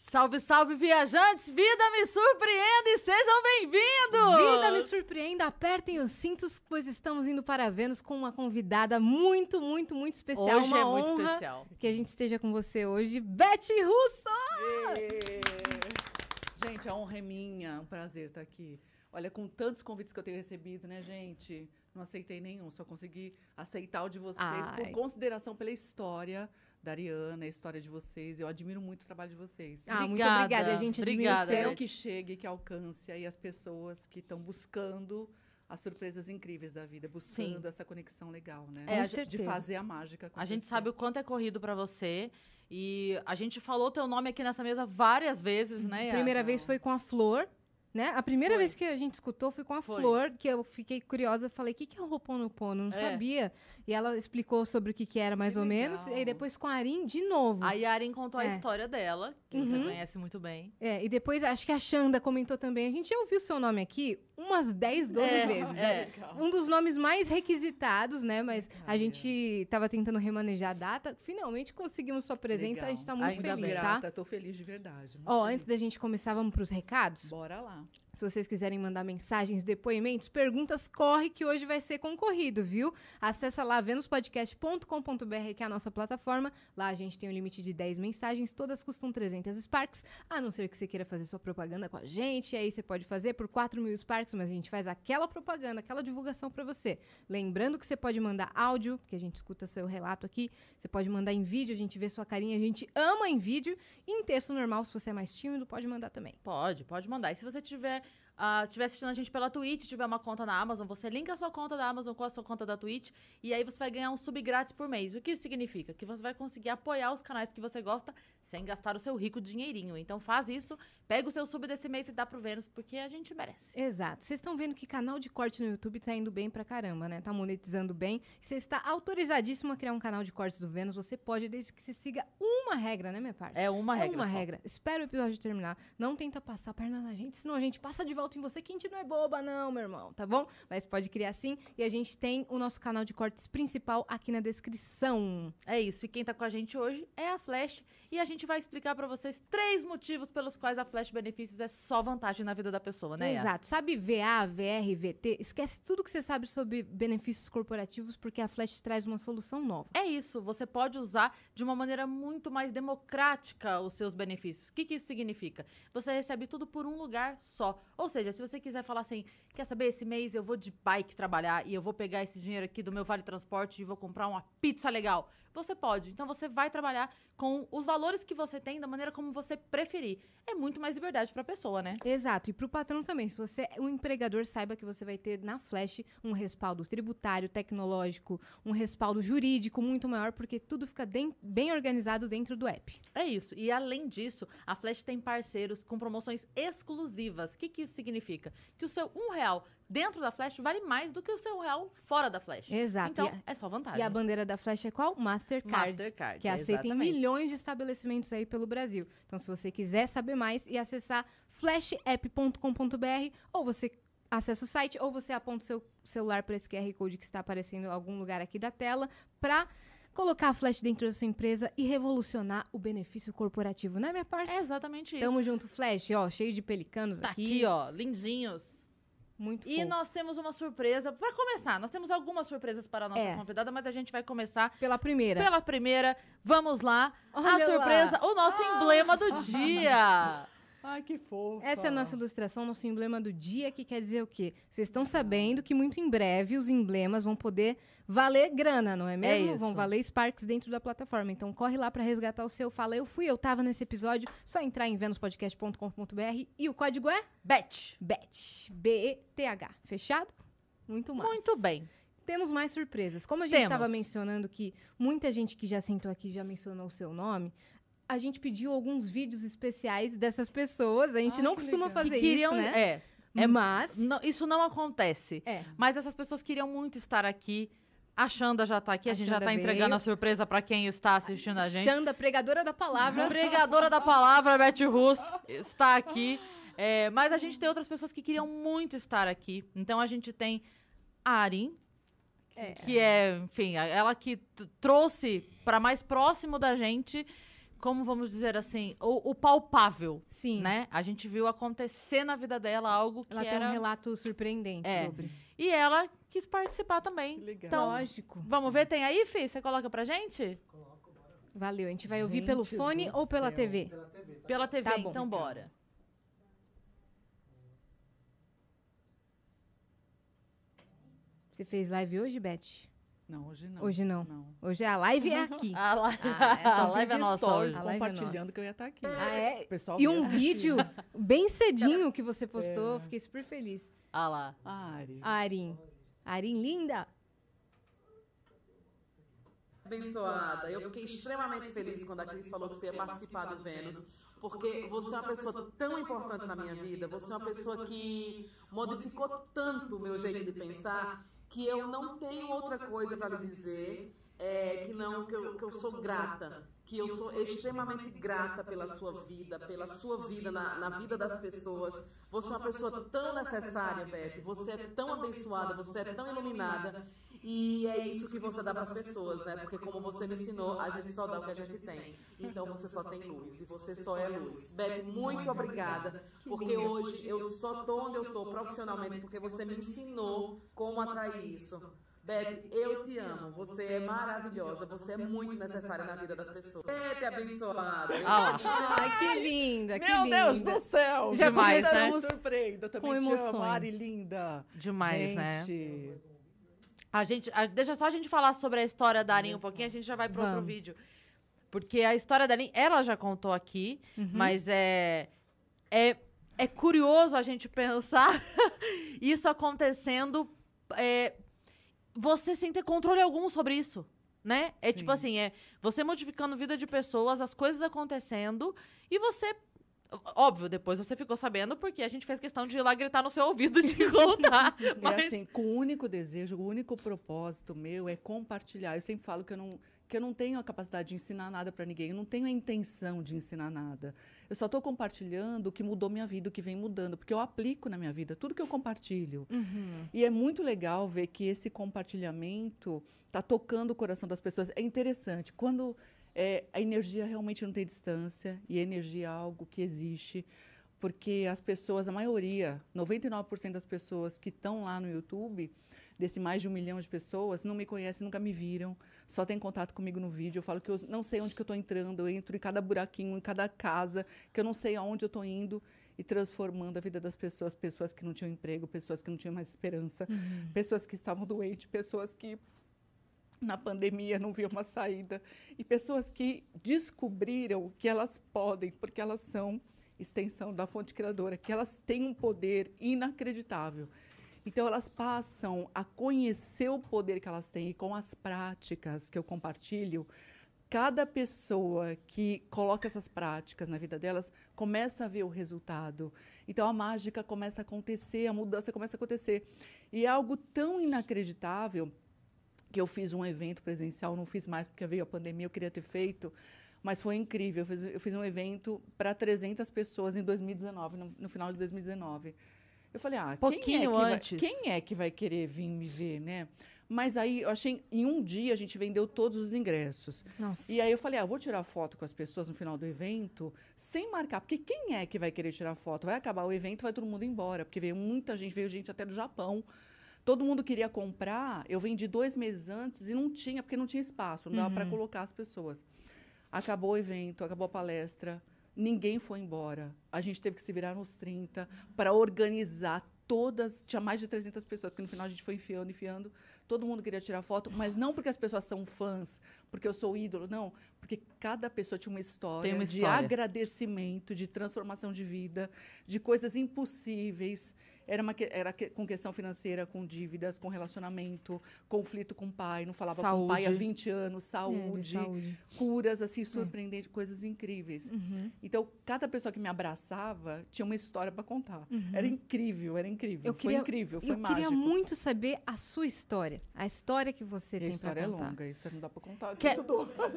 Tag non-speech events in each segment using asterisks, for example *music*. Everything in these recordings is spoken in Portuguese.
Salve, salve, viajantes! Vida me surpreenda e sejam bem-vindos! Vida me surpreenda, apertem os cintos, pois estamos indo para Vênus com uma convidada muito, muito, muito especial. Hoje uma é muito honra especial. que a gente esteja com você hoje, Beth Russo! Gente, a honra é minha, é um prazer estar aqui. Olha, com tantos convites que eu tenho recebido, né, gente? Não aceitei nenhum, só consegui aceitar o de vocês Ai. por consideração pela história da Ariana, a história de vocês. Eu admiro muito o trabalho de vocês. Ah, muito Obrigada, obrigada, a gente admira obrigada, o seu. Que chegue, que alcance aí as pessoas que estão buscando as surpresas incríveis da vida, buscando Sim. essa conexão legal, né? É, a de certeza. fazer a mágica acontecer. A gente sabe o quanto é corrido pra você. E a gente falou teu nome aqui nessa mesa várias vezes, né? A primeira vez foi com a Flor, né? A primeira Foi. vez que a gente escutou foi com a Foi. Flor, que eu fiquei curiosa, falei, o que, que é o Ho'oponopono? Não É. sabia. E ela explicou sobre o que, que era mais Que ou legal. menos. E depois com a Arin de novo. A Yarin contou a É. história dela, que você Uhum. conhece muito bem. É, e depois acho que a Xanda comentou também. A gente já ouviu seu nome aqui umas 10, 12 É, vezes. é. Legal. Um dos nomes mais requisitados, né? Mas a Legal. gente tava tentando remanejar a data. Finalmente conseguimos sua presença. A gente tá muito Ainda feliz, grata, tá? Tô feliz de verdade. Ó, feliz. antes da gente começar, vamos pros recados? Bora lá. Se vocês quiserem mandar mensagens, depoimentos, perguntas, corre que hoje vai ser concorrido, viu? Acessa lá venuspodcast.com.br, que é a nossa plataforma. Lá a gente tem um limite de 10 mensagens, todas custam 300 Sparks, a não ser que você queira fazer sua propaganda com a gente. Aí você pode fazer por 4 mil Sparks, mas a gente faz aquela propaganda, aquela divulgação pra você. Lembrando que você pode mandar áudio, porque a gente escuta seu relato aqui. Você pode mandar em vídeo, a gente vê sua carinha, a gente ama em vídeo. E em texto normal, se você é mais tímido, pode mandar também. Pode, pode mandar. E se você tiver, ah, estiver assistindo a gente pela Twitch, tiver uma conta na Amazon, você linka a sua conta da Amazon com a sua conta da Twitch e aí você vai ganhar um sub grátis por mês. O que isso significa? Que você vai conseguir apoiar os canais que você gosta sem gastar o seu rico dinheirinho. Então faz isso, pega o seu sub desse mês e dá pro Vênus, porque a gente merece. Exato. Vocês estão vendo que canal de corte no YouTube tá indo bem pra caramba, né? Tá monetizando bem. Você está autorizadíssimo a criar um canal de cortes do Vênus. Você pode, desde que você siga uma regra, né, minha parça? É uma regra. uma só. regra. Espera o episódio terminar. Não tenta passar a perna na gente, senão a gente passa de volta em você, que a gente não é boba, não, meu irmão, tá bom? Mas pode criar sim. E a gente tem o nosso canal de cortes principal aqui na descrição. É isso. E quem tá com a gente hoje é a Flash. E a gente vai explicar pra vocês três motivos pelos quais a Flash Benefícios é só vantagem na vida da pessoa, né? Yas? Exato. Sabe VA, VR, VT? Esquece tudo que você sabe sobre benefícios corporativos, porque a Flash traz uma solução nova. É isso, você pode usar de uma maneira muito mais democrática os seus benefícios. O que, que isso significa? Você recebe tudo por um lugar só. Ou seja, se você quiser falar assim, quer saber, esse mês eu vou de bike trabalhar e eu vou pegar esse dinheiro aqui do meu vale transporte e vou comprar uma pizza legal. Você pode. Então você vai trabalhar com os valores que você tem da maneira como você preferir. É muito mais liberdade pra pessoa, né? Exato, e para o patrão também. Se você é um empregador, saiba que você vai ter na Flash um respaldo tributário, tecnológico, um respaldo jurídico muito maior, porque tudo fica bem organizado dentro do app. É isso. E além disso, a Flash tem parceiros com promoções exclusivas. O que, que isso significa? Que o seu um real dentro da Flash vale mais do que o seu real fora da Flash. Exato. Então, a- é só vantagem. E a bandeira da Flash é qual? Mastercard. Mastercard, Que aceita em milhões de estabelecimentos aí pelo Brasil. Então, se você quiser saber mais e acessar flashapp.com.br, ou você acessa o site, ou você aponta o seu celular para esse QR Code que está aparecendo em algum lugar aqui da tela, para colocar a Flash dentro da sua empresa e revolucionar o benefício corporativo, né, minha parça? É exatamente isso. Tamo junto, Flash, ó, cheio de pelicanos tá aqui. aqui, ó, lindinhos. Muito E fofo. nós temos uma surpresa. Pra começar, nós temos algumas surpresas para a nossa É. convidada, mas a gente vai começar Pela primeira. pela primeira. Vamos lá. Olha a surpresa, o nosso emblema do dia. *laughs* Ai, que fofo. Essa é a nossa ilustração, nosso emblema do dia, que quer dizer o quê? Vocês estão sabendo que muito em breve os emblemas vão poder valer grana, não é mesmo? isso. Vão valer Sparks dentro da plataforma. Então corre lá pra resgatar o seu. Fala, eu fui, eu tava nesse episódio. Só entrar em venuspodcast.com.br e o código é Bet. BET. B-E-T-H. Fechado? Muito mais. Muito bem. Temos mais surpresas. Como a gente estava mencionando que muita gente que já sentou aqui já mencionou o seu nome, a gente pediu alguns vídeos especiais dessas pessoas. A gente Ah, não costuma legal. fazer que queriam, isso, né? é, é Mas. não- isso não acontece. É. Mas essas pessoas queriam muito estar aqui. A Xanda já tá aqui, a, A gente já Xanda tá entregando veio. a surpresa pra quem está assistindo a gente. Xanda, pregadora da palavra. Pregadora da palavra, Beth Russo, está aqui. É, mas a gente tem outras pessoas que queriam muito estar aqui. Então a gente tem a Arin, É. que é, enfim, a- ela que trouxe para mais próximo da gente como vamos dizer assim, o, o palpável, Sim. né? A gente viu acontecer na vida dela algo que Ela tem era... um relato surpreendente É. sobre. E ela quis participar também. Legal. Então, Lógico. vamos ver, tem aí, Fih? Você coloca pra gente? Valeu. A gente vai ouvir pelo fone ou pela céu. TV? Pela TV, Tá bom. então bora. Você fez live hoje, Beth? Não, hoje não. Hoje não. Não. Hoje a live é *laughs* aqui. A live, Ah, é, a live é nossa stories hoje. A live é compartilhando que eu ia estar aqui. Ah, é? O pessoal E um assistir. vídeo bem cedinho que você *laughs* postou. É. Fiquei super feliz. Ah lá. Ah, Ari. Arin. Arin, linda. abençoada. Eu fiquei extremamente feliz quando a Cris falou que você ia participar do Vênus, porque você é uma pessoa tão importante na minha vida, você é uma pessoa que modificou tanto o meu jeito de pensar que eu não tenho outra coisa para lhe dizer é, que não que eu, que eu sou grata, que eu sou extremamente grata pela sua vida, pela sua vida na, na vida das pessoas. Você é uma pessoa tão necessária, Beth. Você é tão abençoada, você é tão iluminada. E é isso que você dá para as pessoas, né? Porque como você me ensinou, a gente só dá o que a gente tem. Então você só tem luz e você só é luz. Beth, muito obrigada, porque hoje eu só tô onde eu tô profissionalmente porque você me ensinou como atrair isso. Beth, eu te amo. Você é maravilhosa. Você é muito necessária na vida das pessoas. Beth, abençoada. Ah. Ai, que linda, que Meu linda. Deus do céu! Já Demais, né? Surpreenda. Eu também com te emoções. amo, Ari, linda. Demais, né? A gente, a- deixa só a gente falar sobre a história da Arin um pouquinho, a gente já vai para outro vídeo. Porque a história da Arin, ela já contou aqui, Uhum. mas é, é é curioso a gente pensar *laughs* isso acontecendo, é, você sem ter controle algum sobre isso, né? É tipo Sim. assim, é você modificando a vida de pessoas, as coisas acontecendo e você Óbvio, depois você ficou sabendo porque a gente fez questão de ir lá gritar no seu ouvido de contar. *laughs* É mas assim, com o único desejo, o único propósito meu é compartilhar. Eu sempre falo que eu não, que eu não tenho a capacidade de ensinar nada para ninguém, eu não tenho a intenção de ensinar nada. Eu só estou compartilhando o que mudou minha vida, o que vem mudando, porque eu aplico na minha vida tudo que eu compartilho. Uhum. E é muito legal ver que esse compartilhamento está tocando o coração das pessoas. É interessante. Quando é, a energia realmente não tem distância, e a energia é algo que existe, porque as pessoas, a maioria, 99% das pessoas que estão lá no YouTube, desse mais de um milhão de pessoas, não me conhecem, nunca me viram, só tem contato comigo no vídeo. Eu falo que eu não sei onde que eu estou entrando, eu entro em cada buraquinho, em cada casa, que eu não sei aonde eu estou indo e transformando a vida das pessoas, pessoas que não tinham emprego, pessoas que não tinham mais esperança, pessoas que estavam doentes, pessoas que na pandemia não viam uma saída e pessoas que descobriram que elas podem, porque elas são extensão da fonte criadora, que elas têm um poder inacreditável. Então elas passam a conhecer o poder que elas têm e com as práticas que eu compartilho, cada pessoa que coloca essas práticas na vida delas começa a ver o resultado. Então a mágica começa a acontecer, a mudança começa a acontecer. E é algo tão inacreditável que eu fiz um evento presencial, não fiz mais porque veio a pandemia, eu queria ter feito, mas foi incrível. Eu fiz, eu fiz um evento para 300 pessoas em 2019, no, no final de 2019. Eu falei, ah, quem, é Pouquinho que vai, antes. quem é que vai querer vir me ver, né? Mas aí, eu achei, em um dia a gente vendeu todos os ingressos. Nossa. E aí eu falei, ah, vou tirar foto com as pessoas no final do evento, sem marcar, porque quem é que vai querer tirar foto? Vai acabar o evento, vai todo mundo embora, porque veio muita gente, veio gente até do Japão. Todo mundo queria comprar, eu vendi dois meses antes e não tinha, porque não tinha espaço, não dava para colocar as pessoas. Acabou o evento, acabou a palestra, ninguém foi embora. A gente teve que se virar nos 30 para organizar todas, tinha mais de 300 pessoas, porque no final a gente foi enfiando, enfiando. Todo mundo queria tirar foto, mas não porque as pessoas são fãs, porque eu sou ídolo, não. Porque cada pessoa tinha uma história, uma de história. agradecimento, de transformação de vida, de coisas impossíveis. Era, uma, que- era que- com questão financeira, com dívidas, com relacionamento, conflito com o pai, não falava com o pai há Saúde. 20 anos, É, de saúde, saúde. curas assim surpreendentes, coisas incríveis. Uhum. Então, cada pessoa que me abraçava tinha uma história para contar. Era incrível, era incrível. Eu foi queria- incrível, foi Eu mágico. queria muito saber a sua história. A história que você E a tem história é pra contar. longa, isso não dá para contar. Quer-.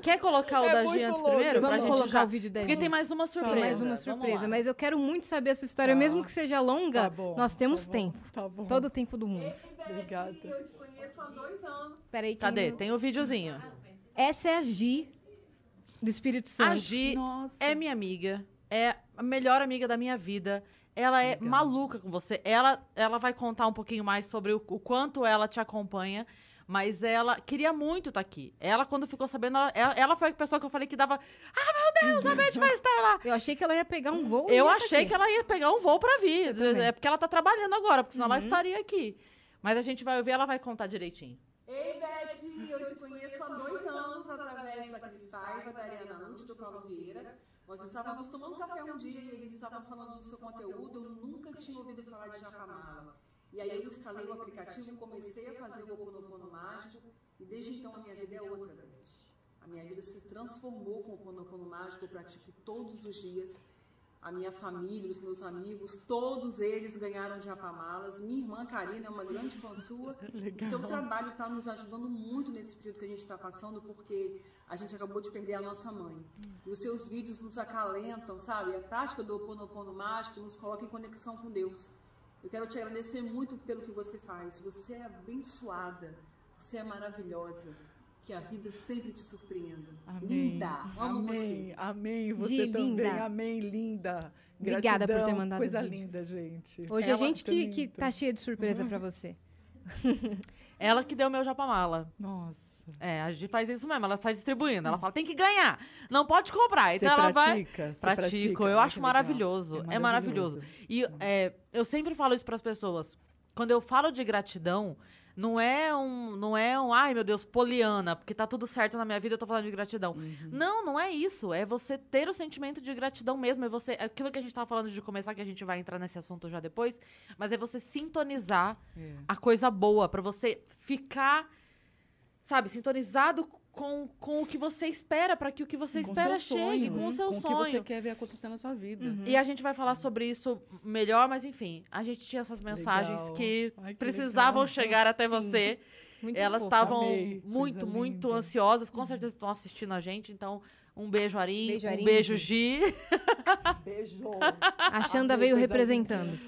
Quer colocar o É da muito Gi antes longo. primeiro? Vamos gente colocar já- o vídeo da Porque tem mais uma Tem surpresa. mais uma surpresa, mas eu quero muito saber a sua história, Tá. mesmo que seja longa. Tá bom, nós temos tá bom, tempo. Tá bom. Todo o tempo do mundo. Obrigada. Eu te conheço há dois anos. Peraí, que Cadê? não- Tem o videozinho. Essa é a Gi. Do Espírito Santo. A Gi Nossa. é minha amiga, é a melhor amiga da minha vida. Ela é Legal. maluca com você. Ela, ela vai contar um pouquinho mais sobre o, o quanto ela te acompanha. Mas ela queria muito estar aqui. Ela, quando ficou sabendo, ela, ela, ela foi a pessoa que eu falei que dava. Ah, meu Deus, a Beth vai estar lá. Eu achei que ela ia pegar um voo. Eu tá achei aqui. que ela ia pegar um voo pra vir. É porque ela tá trabalhando agora, porque senão ela Uhum. estaria aqui. Mas a gente vai ouvir, ela vai contar direitinho. Ei, Beth, eu te conheço há dois anos através da Cris Paiva, da Ariana Lute, do Paulo Vieira. Nós estávamos tomando café um dia e eles estavam falando do seu conteúdo. Eu nunca tinha ouvido falar de Japamala. E aí eu instalei o aplicativo, comecei a fazer o Oponopono Mágico e desde então a minha vida é outra, Beth. A minha vida se transformou com o Oponopono Mágico, eu pratico todos os dias. A minha família, os meus amigos, todos eles ganharam japamalas. Minha irmã Karina é uma grande fã sua. *laughs* Legal. Seu trabalho está nos ajudando muito nesse período que a gente está passando, porque a gente acabou de perder a nossa mãe. E os seus vídeos nos acalentam, sabe? A tática do Ho Oponopono mágico nos coloca em conexão com Deus. Eu quero te agradecer muito pelo que você faz. Você é abençoada. Você é maravilhosa. Que a vida sempre te surpreenda. Amém. Linda. Amo Amém. você. Amém. Você Gi, também. linda. Amém, linda. Obrigada por ter Gratidão, mandado Coisa vídeo. linda, gente. Hoje Ela a gente que, tá que tá cheia de surpresa pra *laughs* você. Ela que deu meu japamala. Nossa. É, a Gi faz isso mesmo, ela sai distribuindo. Ela fala, tem que ganhar, não pode comprar. Então Você ela vai. pratica? Você Pratico, pratica? eu acho que legal. maravilhoso. É maravilhoso. E é, eu sempre falo isso para as pessoas. Quando eu falo de gratidão, não é um, não é um, ai meu Deus, poliana, porque tá tudo certo na minha vida, eu tô falando de gratidão. Uhum. Não, não é isso. É você ter o sentimento de gratidão mesmo. É você, é aquilo que a gente tava falando de começar, que a gente vai entrar nesse assunto já depois, mas é você sintonizar É. a coisa boa, pra você ficar, sabe, sintonizado com, com o que você espera, pra que o que você Com espera chegue, com o sonhos, seu com o que sonho. você quer ver acontecer na sua vida. Uhum. E a gente vai falar sobre isso melhor, mas enfim, a gente tinha essas mensagens Legal. que Ai, que precisavam legal. chegar até Sim. você. Muito Elas estavam muito, coisa muito linda. ansiosas. Com certeza estão assistindo a gente. Então, um beijo, Arim. Beijo, um Arim, beijo, Gi. Beijo. *laughs* A Xanda Amei, veio representando.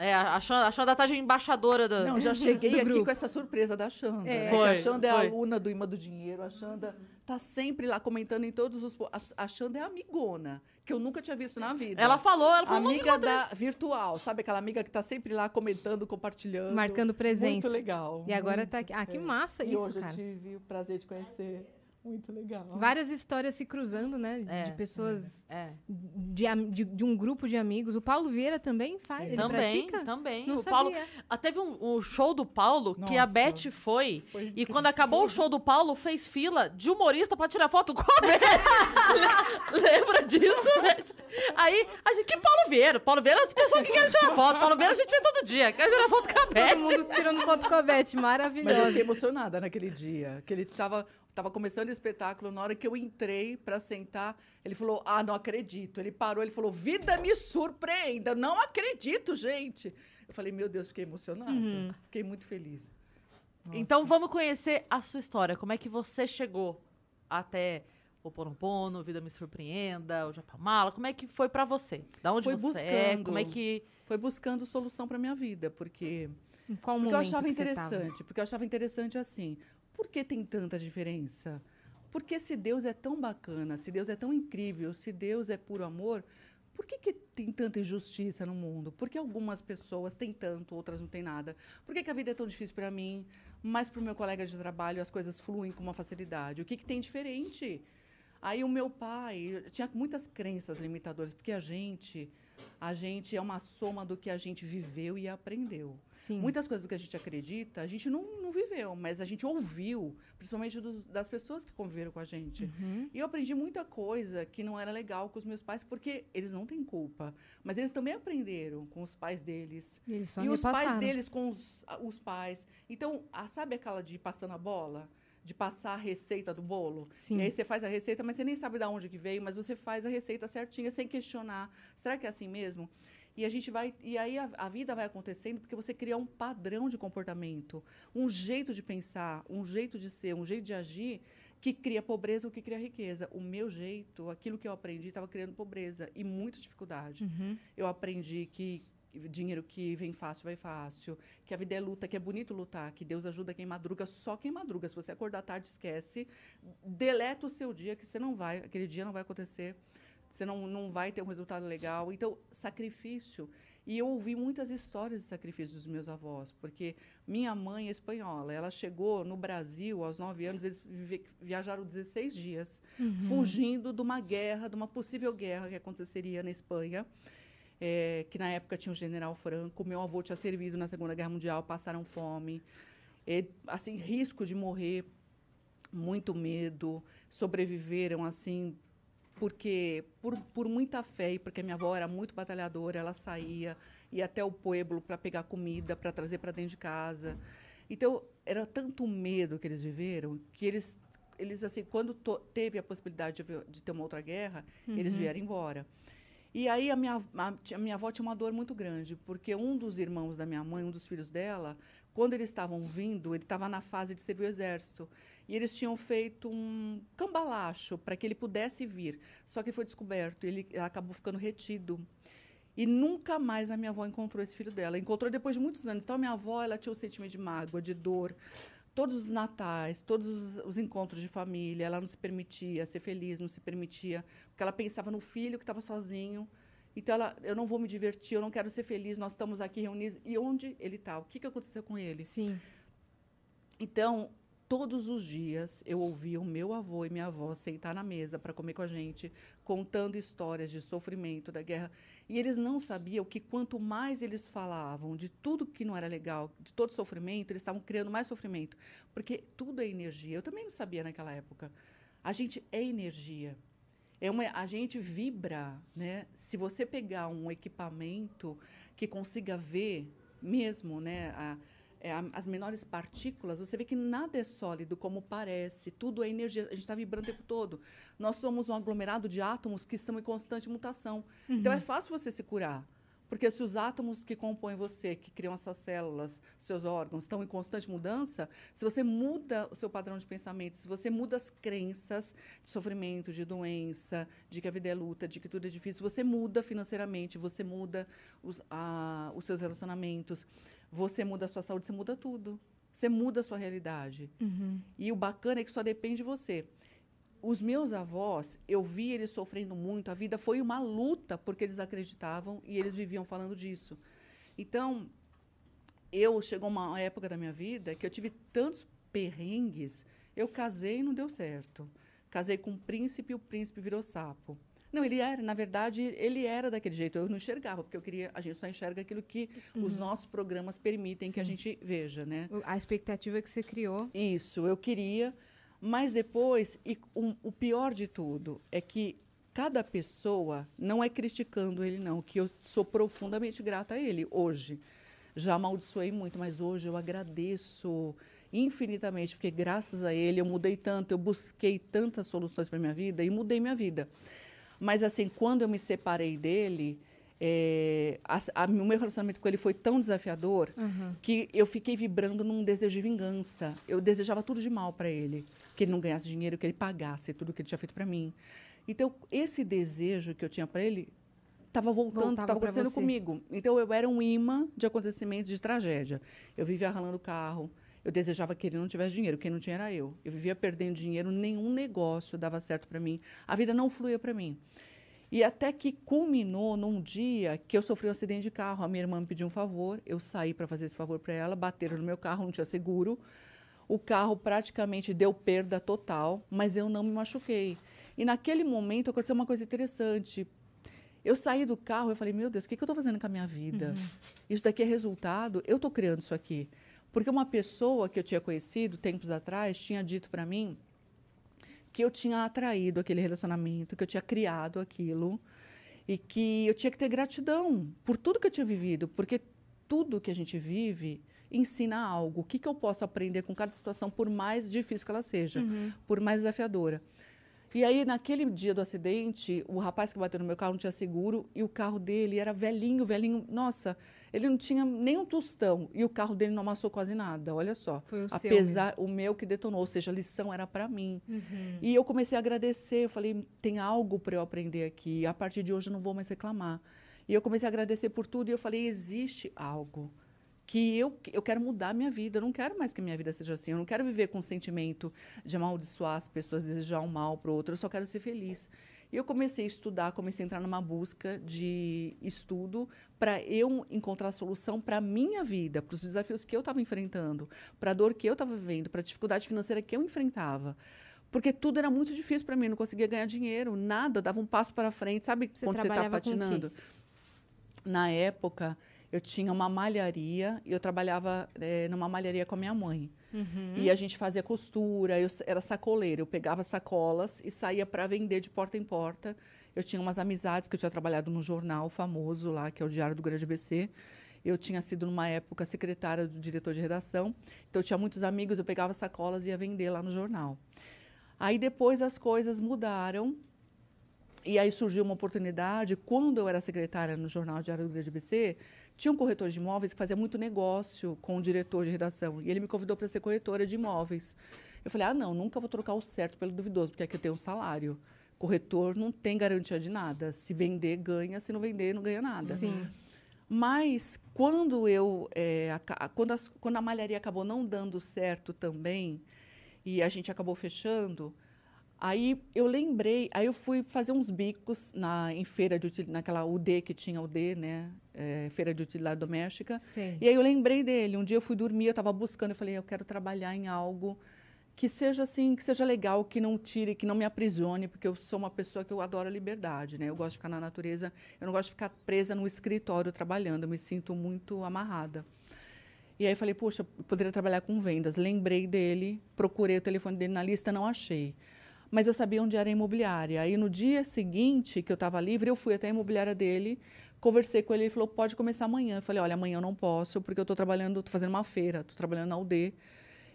É, a Xanda, a Xanda tá de embaixadora da. Não, já *laughs* cheguei aqui grupo. com essa surpresa da Xanda. É. né? Foi, a Xanda é foi. aluna do Imã do Dinheiro. A Xanda tá sempre lá comentando em todos os. A, a Xanda é amigona, que eu nunca tinha visto na vida. Ela falou, ela falou, Amiga da virtual, sabe aquela amiga que tá sempre lá comentando, compartilhando. Marcando presença. Muito legal. E agora muito. tá aqui. Ah, que É. massa E isso, hoje cara. eu tive o prazer de conhecer. Muito legal. Várias histórias se cruzando, né? É. De pessoas. É, De, am- de, de um grupo de amigos. O Paulo Vieira também faz. Ele também, pratica? também. Não o sabia. Paulo. Ah, teve um, um show do Paulo que a Nossa. Beth foi. Foi E incrível. quando acabou o show do Paulo, fez fila de humorista pra tirar foto com a Beth. *laughs* Lembra disso, Beth? Aí, a gente, que Paulo Vieira? Paulo Vieira é as pessoas que querem tirar foto. Paulo Vieira a gente vê todo dia. Quer tirar foto com a Todo Beth. mundo tirando foto com a Beth. Mas eu fiquei emocionada naquele dia. Que ele tava, tava começando o espetáculo. Na hora que eu entrei pra sentar, ele falou: Ah, não acredito. Ele parou, ele falou: Vida me surpreenda. Não acredito, gente. Eu falei: Meu Deus, fiquei emocionada. Uhum. Fiquei muito feliz. Nossa. Então vamos conhecer a sua história. Como é que você chegou até o Ponopono, Vida Me Surpreenda, o Japamala? Como é que foi pra você? Da onde Foi você é? buscando. Como é que... Foi buscando solução pra minha vida, porque Em qual Porque eu achava interessante, porque eu achava interessante assim. Por que tem tanta diferença? Porque se Deus é tão bacana, se Deus é tão incrível, se Deus é puro amor, por que, que tem tanta injustiça no mundo? Por que algumas pessoas têm tanto, outras não têm nada? Por que, que a vida é tão difícil para mim, mas para o meu colega de trabalho as coisas fluem com uma facilidade? O que, que tem diferente? Aí o meu pai tinha muitas crenças limitadoras, porque a gente, a gente é uma soma do que a gente viveu e aprendeu. Sim. Muitas coisas do que a gente acredita, a gente não, não viveu, mas a gente ouviu, principalmente das pessoas que conviveram com a gente. Uhum. E eu aprendi muita coisa que não era legal com os meus pais, porque eles não têm culpa. Mas eles também aprenderam com os pais deles. E eles só e os pais repassaram. deles com os, os pais. Então, a- sabe aquela de passando a bola? De passar a receita do bolo? Sim. E aí você faz a receita, mas você nem sabe de onde que veio, mas você faz a receita certinha, sem questionar. Será que é assim mesmo? E a gente vai. E aí a, a vida vai acontecendo porque você cria um padrão de comportamento, um jeito de pensar, um jeito de ser, um jeito de agir que cria pobreza ou que cria riqueza. O meu jeito, aquilo que eu aprendi, estava criando pobreza e muita dificuldade. Uhum. Eu aprendi que dinheiro que vem fácil vai fácil, que a vida é luta, que é bonito lutar, que Deus ajuda quem madruga, só quem madruga. Se você acordar tarde, esquece, deleta o seu dia, que você não vai, aquele dia não vai acontecer, você não, não vai ter um resultado legal. Então, sacrifício. E eu ouvi muitas histórias de sacrifício dos meus avós, porque minha mãe é espanhola, ela chegou no Brasil aos nove anos, eles viajaram 16 dias, uhum. fugindo de uma guerra, de uma possível guerra que aconteceria na Espanha é, que na época tinha o general Franco, meu avô tinha servido na Segunda Guerra Mundial, passaram fome, e, assim, risco de morrer, muito medo, sobreviveram assim porque por, por muita fé e porque minha avó era muito batalhadora, ela saía ia até o pueblo para pegar comida, para trazer para dentro de casa. Então, era tanto medo que eles viveram que eles eles assim, quando teve a possibilidade de, de, ter uma outra guerra, uhum. eles vieram embora. E aí a minha, a, minha avó tinha uma dor muito grande, porque um dos irmãos da minha mãe, um dos filhos dela, quando eles estavam vindo, ele estava na fase de servir o exército. E eles tinham feito um cambalacho para que ele pudesse vir. Só que foi descoberto, ele acabou ficando retido. E nunca mais a minha avó encontrou esse filho dela. Encontrou depois de muitos anos. Então, a minha avó ela tinha um sentimento de mágoa, de dor. Todos os natais, todos os, os encontros de família, ela não se permitia ser feliz, não se permitia porque ela pensava no filho que estava sozinho. Então, ela, eu não vou me divertir, eu não quero ser feliz, nós estamos aqui reunidos. E onde ele está? O que, que aconteceu com ele? Sim. Então, todos os dias eu ouvia o meu avô e minha avó sentar na mesa para comer com a gente, contando histórias de sofrimento, da guerra. E eles não sabiam que quanto mais eles falavam de tudo que não era legal, de todo sofrimento, eles estavam criando mais sofrimento. Porque tudo é energia. Eu também não sabia naquela época. A gente é energia. É uma, a gente vibra, né? Se você pegar um equipamento que consiga ver mesmo, né, a, é, as menores partículas, você vê que nada é sólido como parece, tudo é energia, a gente está vibrando o tempo todo. Nós somos um aglomerado de átomos que estão em constante mutação. Uhum. Então é fácil você se curar. Porque se os átomos que compõem você, que criam essas células, seus órgãos, estão em constante mudança, se você muda o seu padrão de pensamento, se você muda as crenças de sofrimento, de doença, de que a vida é luta, de que tudo é difícil, você muda financeiramente, você muda os, a, os seus relacionamentos, você muda a sua saúde, você muda tudo. Você muda a sua realidade. Uhum. E o bacana é que só depende de você os meus avós, eu vi eles sofrendo muito. A vida foi uma luta porque eles acreditavam e eles viviam falando disso. Então, eu chegou uma época da minha vida que eu tive tantos perrengues. Eu casei e não deu certo. Casei com um príncipe e o príncipe virou sapo. Não, ele era, na verdade, ele era daquele jeito. Eu não enxergava, porque eu queria, a gente só enxerga aquilo que uhum. os nossos programas permitem Sim. que a gente veja, né? A expectativa que você criou. Isso, eu queria mas depois, e um, o pior de tudo é que cada pessoa, não é criticando ele, não, que eu sou profundamente grata a ele hoje. Já amaldiçoei muito, mas hoje eu agradeço infinitamente, porque graças a ele eu mudei tanto, eu busquei tantas soluções para minha vida e mudei minha vida. Mas assim, quando eu me separei dele, é, a, a, o meu relacionamento com ele foi tão desafiador uhum. que eu fiquei vibrando num desejo de vingança. Eu desejava tudo de mal para ele que ele não ganhasse dinheiro, que ele pagasse tudo que ele tinha feito para mim. Então, esse desejo que eu tinha para ele estava voltando, estava acontecendo comigo. Então, eu era um imã de acontecimentos de tragédia. Eu vivia ralando o carro, eu desejava que ele não tivesse dinheiro, quem não tinha era eu. Eu vivia perdendo dinheiro, nenhum negócio dava certo para mim. A vida não fluía para mim. E até que culminou num dia que eu sofri um acidente de carro. A minha irmã me pediu um favor, eu saí para fazer esse favor para ela, bateram no meu carro, não tinha seguro. O carro praticamente deu perda total, mas eu não me machuquei. E naquele momento aconteceu uma coisa interessante. Eu saí do carro e falei, meu Deus, o que, que eu estou fazendo com a minha vida? Uhum. Isso daqui é resultado, eu estou criando isso aqui. Porque uma pessoa que eu tinha conhecido tempos atrás tinha dito para mim que eu tinha atraído aquele relacionamento, que eu tinha criado aquilo e que eu tinha que ter gratidão por tudo que eu tinha vivido, porque tudo que a gente vive ensina algo. O que, que eu posso aprender com cada situação, por mais difícil que ela seja, uhum. por mais desafiadora. E aí, naquele dia do acidente, o rapaz que bateu no meu carro não tinha seguro e o carro dele era velhinho, velhinho. Nossa, ele não tinha nem um tostão e o carro dele não amassou quase nada. Olha só. Foi o Apesar, seu, o meu que detonou, ou seja, a lição era para mim. Uhum. E eu comecei a agradecer. Eu falei, tem algo para eu aprender aqui. A partir de hoje eu não vou mais reclamar. E eu comecei a agradecer por tudo e eu falei, existe algo que eu, eu quero mudar a minha vida. Eu não quero mais que a minha vida seja assim. Eu não quero viver com o sentimento de amaldiçoar as pessoas, desejar o um mal para o outro. Eu só quero ser feliz. E eu comecei a estudar, comecei a entrar numa busca de estudo para eu encontrar a solução para a minha vida, para os desafios que eu estava enfrentando, para a dor que eu estava vivendo, para a dificuldade financeira que eu enfrentava. Porque tudo era muito difícil para mim, não conseguia ganhar dinheiro, nada, dava um passo para frente. Sabe Você quando você está patinando? Na época, eu tinha uma malharia e eu trabalhava é, numa malharia com a minha mãe. Uhum. E a gente fazia costura, eu era sacoleira, eu pegava sacolas e saía para vender de porta em porta. Eu tinha umas amizades que eu tinha trabalhado num jornal famoso lá, que é o Diário do Grande ABC. Eu tinha sido, numa época, secretária do diretor de redação. Então, eu tinha muitos amigos, eu pegava sacolas e ia vender lá no jornal. Aí, depois, as coisas mudaram. E aí surgiu uma oportunidade, quando eu era secretária no jornal Diário do Grande ABC, tinha um corretor de imóveis que fazia muito negócio com o diretor de redação. E ele me convidou para ser corretora de imóveis. Eu falei: ah, não, nunca vou trocar o certo pelo duvidoso, porque aqui eu tenho um salário. Corretor não tem garantia de nada. Se vender, ganha. Se não vender, não ganha nada. Sim. Mas quando eu. É, a, quando, as, quando a malharia acabou não dando certo também, e a gente acabou fechando, Aí eu lembrei, aí eu fui fazer uns bicos na, em feira de utilidade, naquela UD que tinha UD, né? É, feira de utilidade doméstica. Sim. E aí eu lembrei dele. Um dia eu fui dormir, eu estava buscando, eu falei, eu quero trabalhar em algo que seja assim, que seja legal, que não tire, que não me aprisione, porque eu sou uma pessoa que eu adoro a liberdade, né? Eu gosto de ficar na natureza, eu não gosto de ficar presa no escritório trabalhando, eu me sinto muito amarrada. E aí eu falei, poxa, poderia trabalhar com vendas. Lembrei dele, procurei o telefone dele na lista, não achei mas eu sabia onde era a imobiliária. Aí no dia seguinte que eu estava livre, eu fui até a imobiliária dele, conversei com ele, ele falou: pode começar amanhã. Eu falei: olha, amanhã eu não posso, porque eu estou trabalhando, estou fazendo uma feira, estou trabalhando na UD.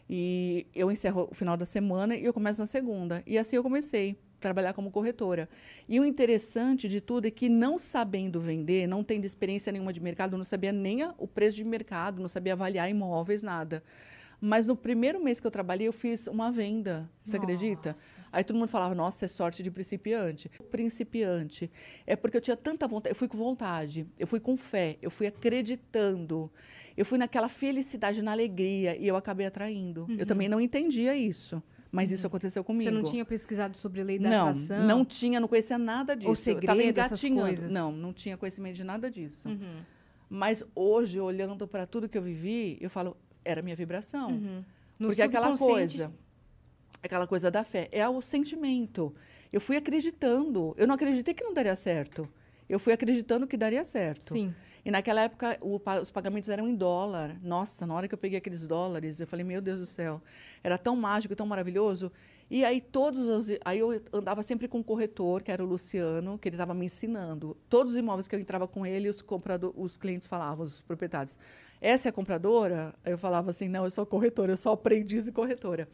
E eu encerro o final da semana e eu começo na segunda. E assim eu comecei a trabalhar como corretora. E o interessante de tudo é que, não sabendo vender, não tendo experiência nenhuma de mercado, não sabia nem o preço de mercado, não sabia avaliar imóveis, nada. Mas no primeiro mês que eu trabalhei, eu fiz uma venda. Você nossa. acredita? Aí todo mundo falava, nossa, é sorte de principiante. Principiante. É porque eu tinha tanta vontade. Eu fui com vontade, eu fui com fé, eu fui acreditando. Eu fui naquela felicidade, na alegria, e eu acabei atraindo. Uhum. Eu também não entendia isso. Mas uhum. isso aconteceu comigo. Você não tinha pesquisado sobre lei da não, atração? Não, não tinha, não conhecia nada disso. O segredo, eu essas coisas? Não, não tinha conhecimento de nada disso. Uhum. Mas hoje, olhando para tudo que eu vivi, eu falo, era a minha vibração. Uhum. Porque aquela coisa, aquela coisa da fé, é o sentimento. Eu fui acreditando. Eu não acreditei que não daria certo. Eu fui acreditando que daria certo. Sim. E naquela época o, os pagamentos eram em dólar. Nossa, na hora que eu peguei aqueles dólares, eu falei, meu Deus do céu, era tão mágico, tão maravilhoso. E aí todos os, aí eu andava sempre com um corretor, que era o Luciano, que ele estava me ensinando. Todos os imóveis que eu entrava com ele, os comprador, os clientes falavam, os proprietários, essa é a compradora? Eu falava assim, não, eu sou corretora, eu sou aprendiz e corretora.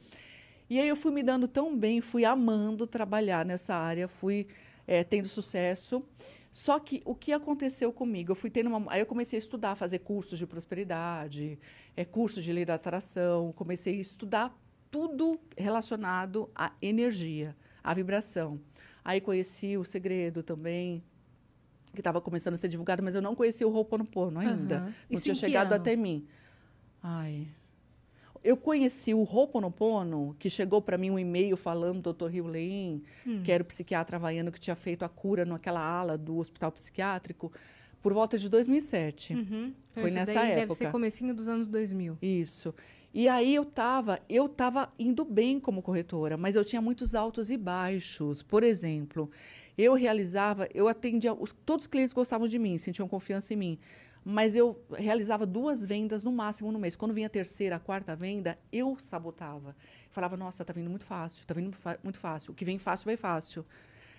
E aí eu fui me dando tão bem, fui amando trabalhar nessa área, fui é, tendo sucesso. Só que o que aconteceu comigo? Eu fui tendo uma, aí eu comecei a estudar, fazer cursos de prosperidade, é, cursos de lei da atração, comecei a estudar tudo relacionado à energia, à vibração. Aí conheci o segredo também, que estava começando a ser divulgado, mas eu não conhecia o Ho'oponopono ainda. Uhum. Não Isso tinha chegado até mim. Ai. Eu conheci o Ho'oponopono, que chegou para mim um e-mail falando do Dr. Hewlin, hum. que era o psiquiatra havaiano que tinha feito a cura naquela ala do hospital psiquiátrico, por volta de 2007. Uhum. Foi Isso nessa época. Deve ser comecinho dos anos 2000. Isso. E aí eu estava, eu tava indo bem como corretora, mas eu tinha muitos altos e baixos. Por exemplo, eu realizava, eu atendia, os, todos os clientes gostavam de mim, sentiam confiança em mim, mas eu realizava duas vendas no máximo no mês. Quando vinha a terceira, a quarta venda, eu sabotava. Falava, nossa, tá vindo muito fácil, tá vindo muito fácil. O que vem fácil, vai fácil.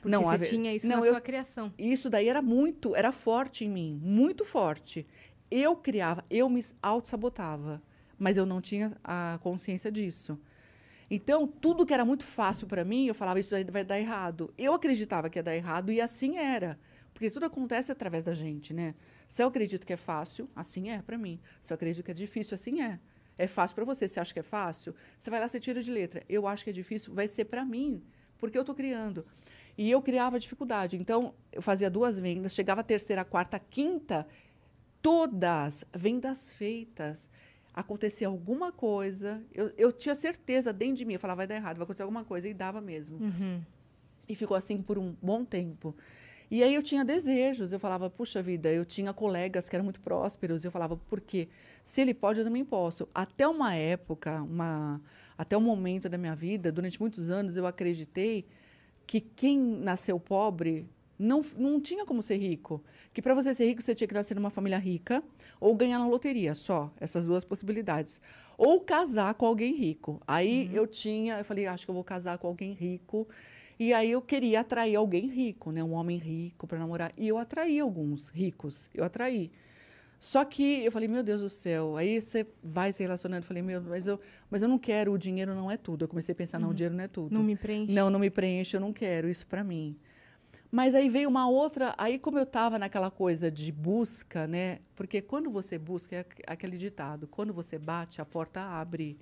Porque não, você a... tinha isso não, na eu... sua criação. Isso daí era muito, era forte em mim, muito forte. Eu criava, eu me auto-sabotava mas eu não tinha a consciência disso. Então, tudo que era muito fácil para mim, eu falava, isso vai dar errado. Eu acreditava que ia dar errado e assim era. Porque tudo acontece através da gente, né? Se eu acredito que é fácil, assim é para mim. Se eu acredito que é difícil, assim é. É fácil para você. Você acha que é fácil? Você vai lá, você tira de letra. Eu acho que é difícil, vai ser para mim, porque eu estou criando. E eu criava dificuldade. Então, eu fazia duas vendas, chegava a terceira, a quarta, a quinta, todas vendas feitas. Acontecia alguma coisa, eu, eu tinha certeza dentro de mim, eu falava, vai dar errado, vai acontecer alguma coisa, e dava mesmo. Uhum. E ficou assim por um bom tempo. E aí eu tinha desejos, eu falava, puxa vida, eu tinha colegas que eram muito prósperos, eu falava, por quê? Se ele pode, eu também posso. Até uma época, uma, até um momento da minha vida, durante muitos anos, eu acreditei que quem nasceu pobre não, não tinha como ser rico. Que para você ser rico, você tinha que nascer numa família rica ou ganhar na loteria, só. Essas duas possibilidades. Ou casar com alguém rico. Aí eu tinha, eu falei, acho que eu vou casar com alguém rico. E aí eu queria atrair alguém rico, né? Um homem rico para namorar. E eu atraí alguns ricos. Eu atraí. Só que eu falei, meu Deus do céu. Aí você vai se relacionando. Eu falei, meu, mas eu, mas eu não quero. O dinheiro não é tudo. Eu comecei a pensar, não, o dinheiro não é tudo. Não me preenche. Não, não me preenche, eu não quero isso para mim. Mas aí veio uma outra, aí como eu estava naquela coisa de busca, né? Porque quando você busca, é aqu- aquele ditado, quando você bate, a porta abre.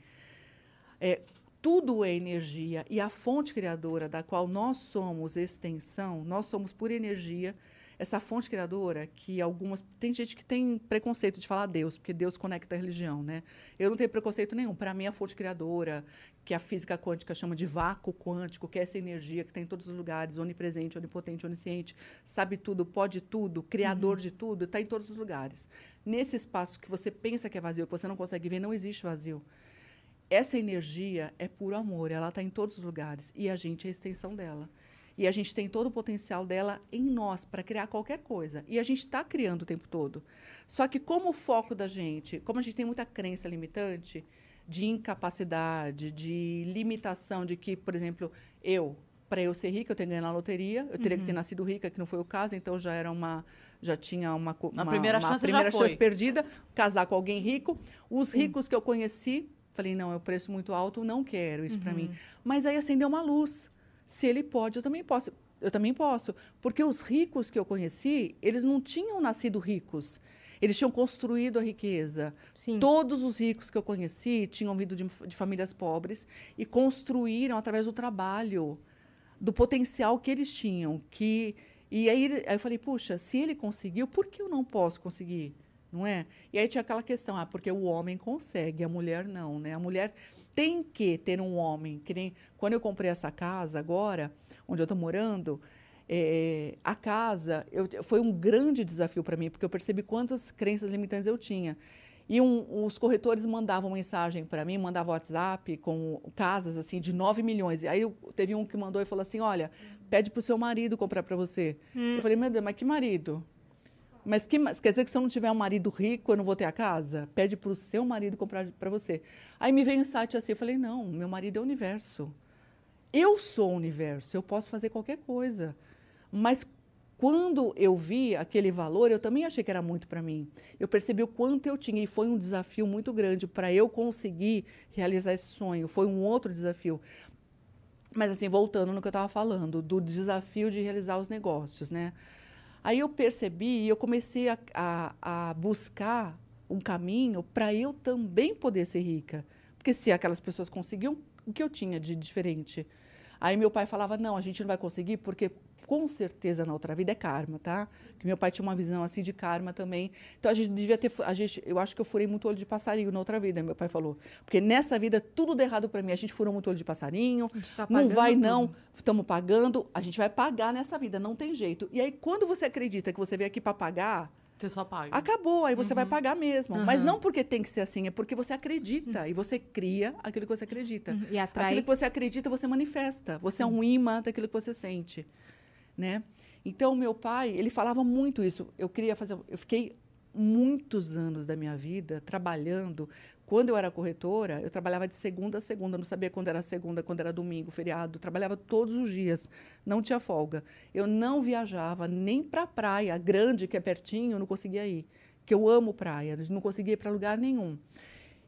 É, tudo é energia e a fonte criadora da qual nós somos extensão, nós somos por energia. Essa fonte criadora que algumas tem gente que tem preconceito de falar Deus, porque Deus conecta a religião, né? Eu não tenho preconceito nenhum. Para mim a fonte criadora, que a física quântica chama de vácuo quântico, que é essa energia que está em todos os lugares, onipresente, onipotente, onisciente, sabe tudo, pode tudo, criador de tudo, está em todos os lugares. Nesse espaço que você pensa que é vazio, que você não consegue ver, não existe vazio. Essa energia é puro amor, ela está em todos os lugares e a gente é a extensão dela. E a gente tem todo o potencial dela em nós para criar qualquer coisa. E a gente está criando o tempo todo. Só que como o foco da gente, como a gente tem muita crença limitante de incapacidade, de limitação, de que, por exemplo, eu, para eu ser rica, eu tenho que ganhar na loteria, eu teria que ter nascido rica, que não foi o caso, então já era uma já tinha uma uma, primeira uma chance primeira chance perdida, casar com alguém rico. Os ricos que eu conheci, falei, não, é um preço muito alto, não quero isso para mim. Mas aí acendeu uma luz. Se ele pode, eu também posso. Eu também posso. Porque os ricos que eu conheci, eles não tinham nascido ricos. Eles tinham construído a riqueza. Sim. Todos os ricos que eu conheci tinham vindo de, de famílias pobres e construíram através do trabalho, do potencial que eles tinham. Que, e aí, aí eu falei, puxa, se ele conseguiu, por que eu não posso conseguir? Não é? E aí tinha aquela questão, ah, porque o homem consegue, a mulher não, né? A mulher tem que ter um homem. Que nem quando eu comprei essa casa agora, onde eu estou morando, eh, a casa eu, foi um grande desafio para mim, porque eu percebi quantas crenças limitantes eu tinha. E um- os corretores mandavam mensagem para mim, mandavam WhatsApp com casas assim de 9 milhões. E aí eu- teve um que mandou e falou assim: Olha, pede para o seu marido comprar para você. Eu falei: Meu Deus, mas que marido? Mas que, quer dizer que se eu não tiver um marido rico, eu não vou ter a casa? Pede para o seu marido comprar para você. Aí me veio um insight assim, eu falei, não, meu marido é o universo. Eu sou o universo, eu posso fazer qualquer coisa. Mas quando eu vi aquele valor, eu também achei que era muito para mim. Eu percebi o quanto eu tinha e foi um desafio muito grande para eu conseguir realizar esse sonho. Foi um outro desafio. Mas assim, voltando no que eu estava falando, do desafio de realizar os negócios, né? Aí eu percebi e eu comecei a, a, a buscar um caminho para eu também poder ser rica. Porque se aquelas pessoas conseguiam, o que eu tinha de diferente? Aí meu pai falava, não, a gente não vai conseguir porque com certeza na outra vida é karma, tá? Que meu pai tinha uma visão assim de karma também. Então a gente devia ter, a gente, eu acho que eu furei muito olho de passarinho na outra vida, meu pai falou. Porque nessa vida tudo deu errado para mim, a gente furou muito olho de passarinho, tá não vai tudo. não, estamos pagando, a gente vai pagar nessa vida, não tem jeito. E aí quando você acredita que você veio aqui para pagar, Você só paga. acabou, aí você vai pagar mesmo. Mas Uhum. não porque tem que ser assim, é porque você acredita e você cria aquilo que você acredita. E atrai. Aquilo que você acredita, você manifesta. Você é um imã daquilo que você sente, né? Então, meu pai, ele falava muito isso. Eu queria fazer... Eu fiquei muitos anos da minha vida trabalhando. Quando eu era corretora, eu trabalhava de segunda a segunda. Não sabia quando era segunda, quando era domingo, feriado. Trabalhava todos os dias. Não tinha folga. Eu não viajava nem para a praia grande, que é pertinho, eu não conseguia ir. Que eu amo praia. Não conseguia ir para lugar nenhum.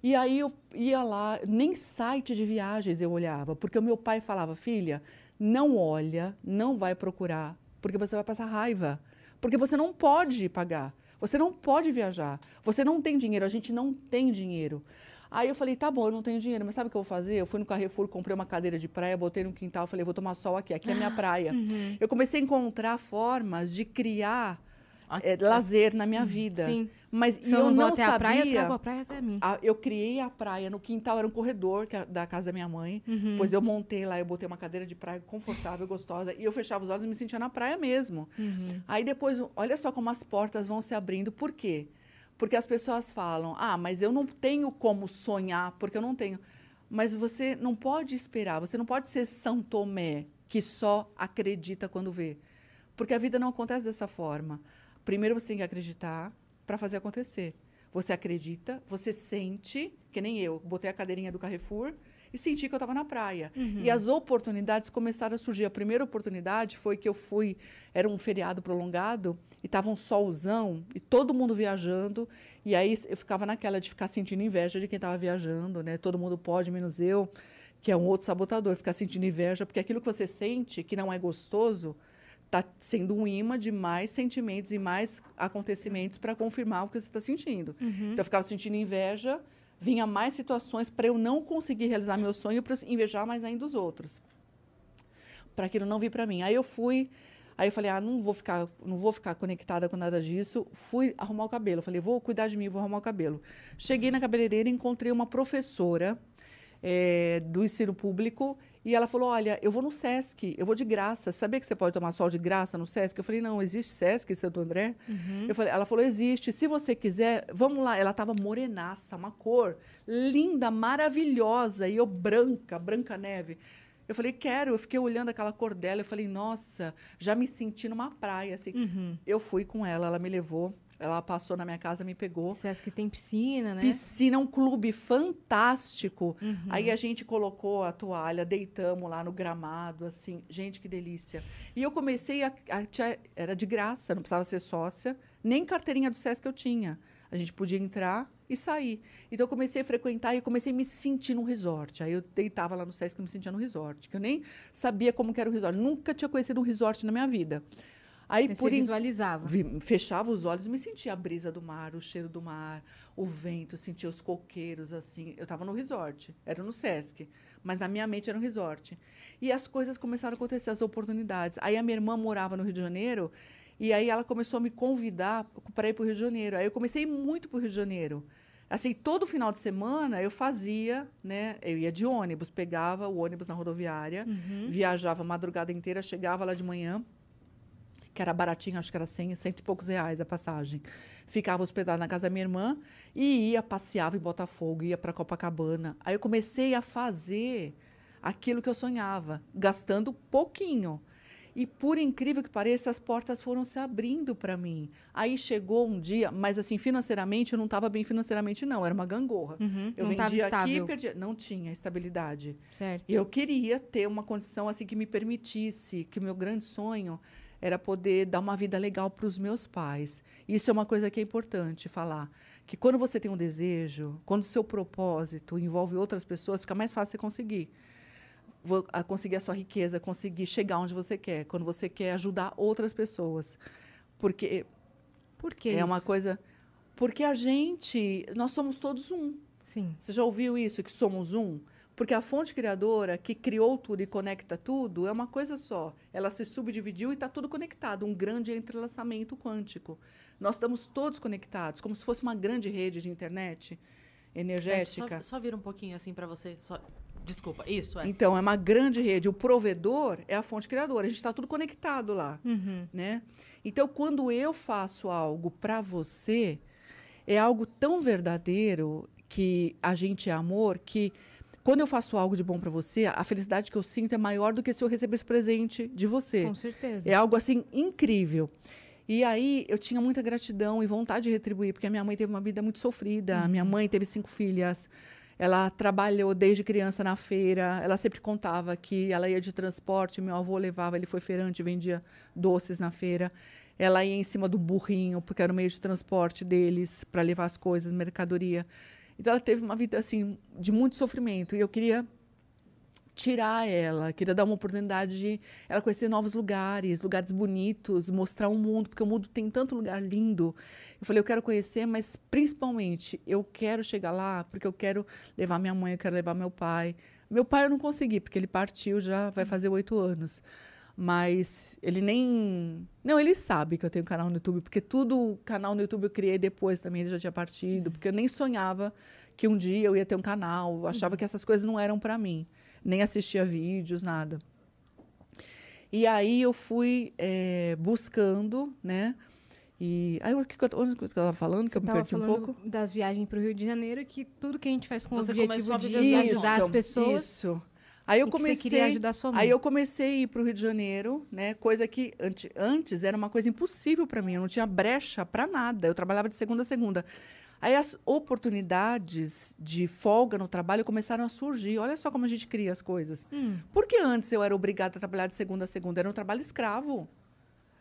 E aí eu ia lá, nem site de viagens eu olhava, porque o meu pai falava, filha, não olha, não vai procurar, porque você vai passar raiva. Porque você não pode pagar, você não pode viajar, você não tem dinheiro, a gente não tem dinheiro. Aí eu falei, tá bom, eu não tenho dinheiro, mas sabe o que eu vou fazer? Eu fui no Carrefour, comprei uma cadeira de praia, botei no quintal, falei, vou tomar sol aqui, aqui é a minha praia. Uhum. Eu comecei a encontrar formas de criar Eh, lazer na minha vida. Sim. Mas Se eu eu não não até sabia. a praia, eu trago a praia até mim. a- eu criei a praia no quintal, era um corredor é da casa da minha mãe. Uhum. Pois eu montei lá, eu botei uma cadeira de praia confortável, gostosa, e eu fechava os olhos e me sentia na praia mesmo. Uhum. Aí depois, olha só como as portas vão se abrindo. Por quê? Porque as pessoas falam: "Ah, mas eu não tenho como sonhar, porque eu não tenho". Mas você não pode esperar, você não pode ser São Tomé que só acredita quando vê. Porque a vida não acontece dessa forma. Primeiro você tem que acreditar para fazer acontecer. Você acredita, você sente, que nem eu, botei a cadeirinha do Carrefour e senti que eu estava na praia. E as oportunidades começaram a surgir. A primeira oportunidade foi que eu fui, era um feriado prolongado, e estava um solzão, e todo mundo viajando, e aí eu ficava naquela de ficar sentindo inveja de quem estava viajando, né? Todo mundo pode, menos eu, que é um outro sabotador, ficar sentindo inveja, porque aquilo que você sente, que não é gostoso, está sendo um imã de mais sentimentos e mais acontecimentos para confirmar o que você está sentindo. Então, eu ficava sentindo inveja, vinha mais situações para eu não conseguir realizar meu sonho, para invejar mais ainda os outros. Para aquilo não vir para mim. Aí eu fui, aí eu falei, ah, não vou ficar, não vou ficar conectada com nada disso. Fui arrumar o cabelo. Falei, vou cuidar de mim, vou arrumar o cabelo. Cheguei na cabeleireira encontrei uma professora eh, do ensino público e ela falou, olha, eu vou no Sesc, eu vou de graça. Sabia que você pode tomar sol de graça no Sesc? Eu falei, não, existe Sesc em Santo André? Eu falei, ela falou, existe. Se você quiser, vamos lá. Ela estava morenaça, uma cor linda, maravilhosa. E eu branca, branca neve. Eu falei, quero. Eu fiquei olhando aquela cor dela. Eu falei, nossa, já me senti numa praia. Assim. Uhum. Eu fui com ela, ela me levou. Ela passou na minha casa, me pegou. Sesc tem piscina, né? Piscina, um clube fantástico. Uhum. Aí a gente colocou a toalha, deitamos lá no gramado, assim. Gente, que delícia. E eu comecei a, a tinha- era de graça, não precisava ser sócia, nem carteirinha do SESC eu tinha. A gente podia entrar e sair. Então eu comecei a frequentar e comecei a me sentir no resort. Aí eu deitava lá no SESC e me sentia no resort, que eu nem sabia como era o resort. Nunca tinha conhecido um resort na minha vida. Aí Você por in- visualizava. Vi- fechava os olhos me sentia a brisa do mar, o cheiro do mar, o vento, sentia os coqueiros, assim. Eu estava no resort, era no Sesc, mas na minha mente era um resort. E as coisas começaram a acontecer, as oportunidades. Aí a minha irmã morava no Rio de Janeiro, e aí ela começou a me convidar para ir para o Rio de Janeiro. Aí eu comecei muito para o Rio de Janeiro. Assim, todo final de semana eu fazia, né? Eu ia de ônibus, pegava o ônibus na rodoviária, viajava a madrugada inteira, chegava lá de manhã, que era baratinho, acho que era 100, cento e poucos reais a passagem. Ficava hospedada na casa da minha irmã e ia, passeava em Botafogo, ia para Copacabana. Aí eu comecei a fazer aquilo que eu sonhava, gastando pouquinho. E por incrível que pareça, as portas foram se abrindo para mim. Aí chegou um dia, mas assim, financeiramente, eu não estava bem financeiramente, não, era uma gangorra. Uhum. Eu não vendia aqui e perdia. Não tinha estabilidade. Certo. Eu queria ter uma condição assim que me permitisse, que o meu grande sonho era poder dar uma vida legal para os meus pais. Isso é uma coisa que é importante falar, que quando você tem um desejo, quando o seu propósito envolve outras pessoas, fica mais fácil você conseguir. Vo- a conseguir a sua riqueza, conseguir chegar onde você quer, quando você quer ajudar outras pessoas. Porque Por que é uma isso? coisa porque a gente, nós somos todos um. Sim. Você já ouviu isso, que somos um? Porque a fonte criadora, que criou tudo e conecta tudo, é uma coisa só. Ela se subdividiu e está tudo conectado, um grande entrelaçamento quântico. Nós estamos todos conectados, como se fosse uma grande rede de internet energética. Só, só vira um pouquinho assim pra você. Só... Desculpa, isso é. Então, é uma grande rede. O provedor é a fonte criadora. A gente está tudo conectado lá. Uhum. né? Então, quando eu faço algo para você, é algo tão verdadeiro que a gente é amor que quando eu faço algo de bom para você, a felicidade que eu sinto é maior do que se eu recebesse presente de você. Com certeza. É algo assim incrível. E aí eu tinha muita gratidão e vontade de retribuir, porque a minha mãe teve uma vida muito sofrida. A minha mãe teve cinco filhas. Ela trabalhou desde criança na feira. Ela sempre contava que ela ia de transporte, meu avô levava, ele foi feirante, vendia doces na feira. Ela ia em cima do burrinho, porque era o meio de transporte deles, para levar as coisas, mercadoria. Então ela teve uma vida assim de muito sofrimento. E eu queria tirar ela, queria dar uma oportunidade de ela conhecer novos lugares, lugares bonitos, mostrar o mundo, porque o mundo tem tanto lugar lindo. Eu falei, eu quero conhecer, mas principalmente eu quero chegar lá porque eu quero levar minha mãe, eu quero levar meu pai. Meu pai eu não consegui, porque ele partiu já vai fazer oito anos. Mas ele nem. Não, ele sabe que eu tenho canal no YouTube, porque tudo canal no YouTube eu criei depois também, ele já tinha partido, porque eu nem sonhava que um dia eu ia ter um canal, eu achava que essas coisas não eram para mim, nem assistia vídeos, nada. E aí eu fui é, buscando, né? E aí, o que, que eu, onde que eu estava falando? Você que eu me tava perdi um pouco? das viagens para o Rio de Janeiro, que tudo que a gente faz com o Você objetivo começou a de ajudar as pessoas. Isso. Aí eu que você comecei. queria ajudar sua mãe. Aí eu comecei a ir para o Rio de Janeiro, né? Coisa que ante- antes era uma coisa impossível para mim. Eu não tinha brecha para nada. Eu trabalhava de segunda a segunda. Aí as oportunidades de folga no trabalho começaram a surgir. Olha só como a gente cria as coisas. Hum. Porque antes eu era obrigada a trabalhar de segunda a segunda. Era um trabalho escravo.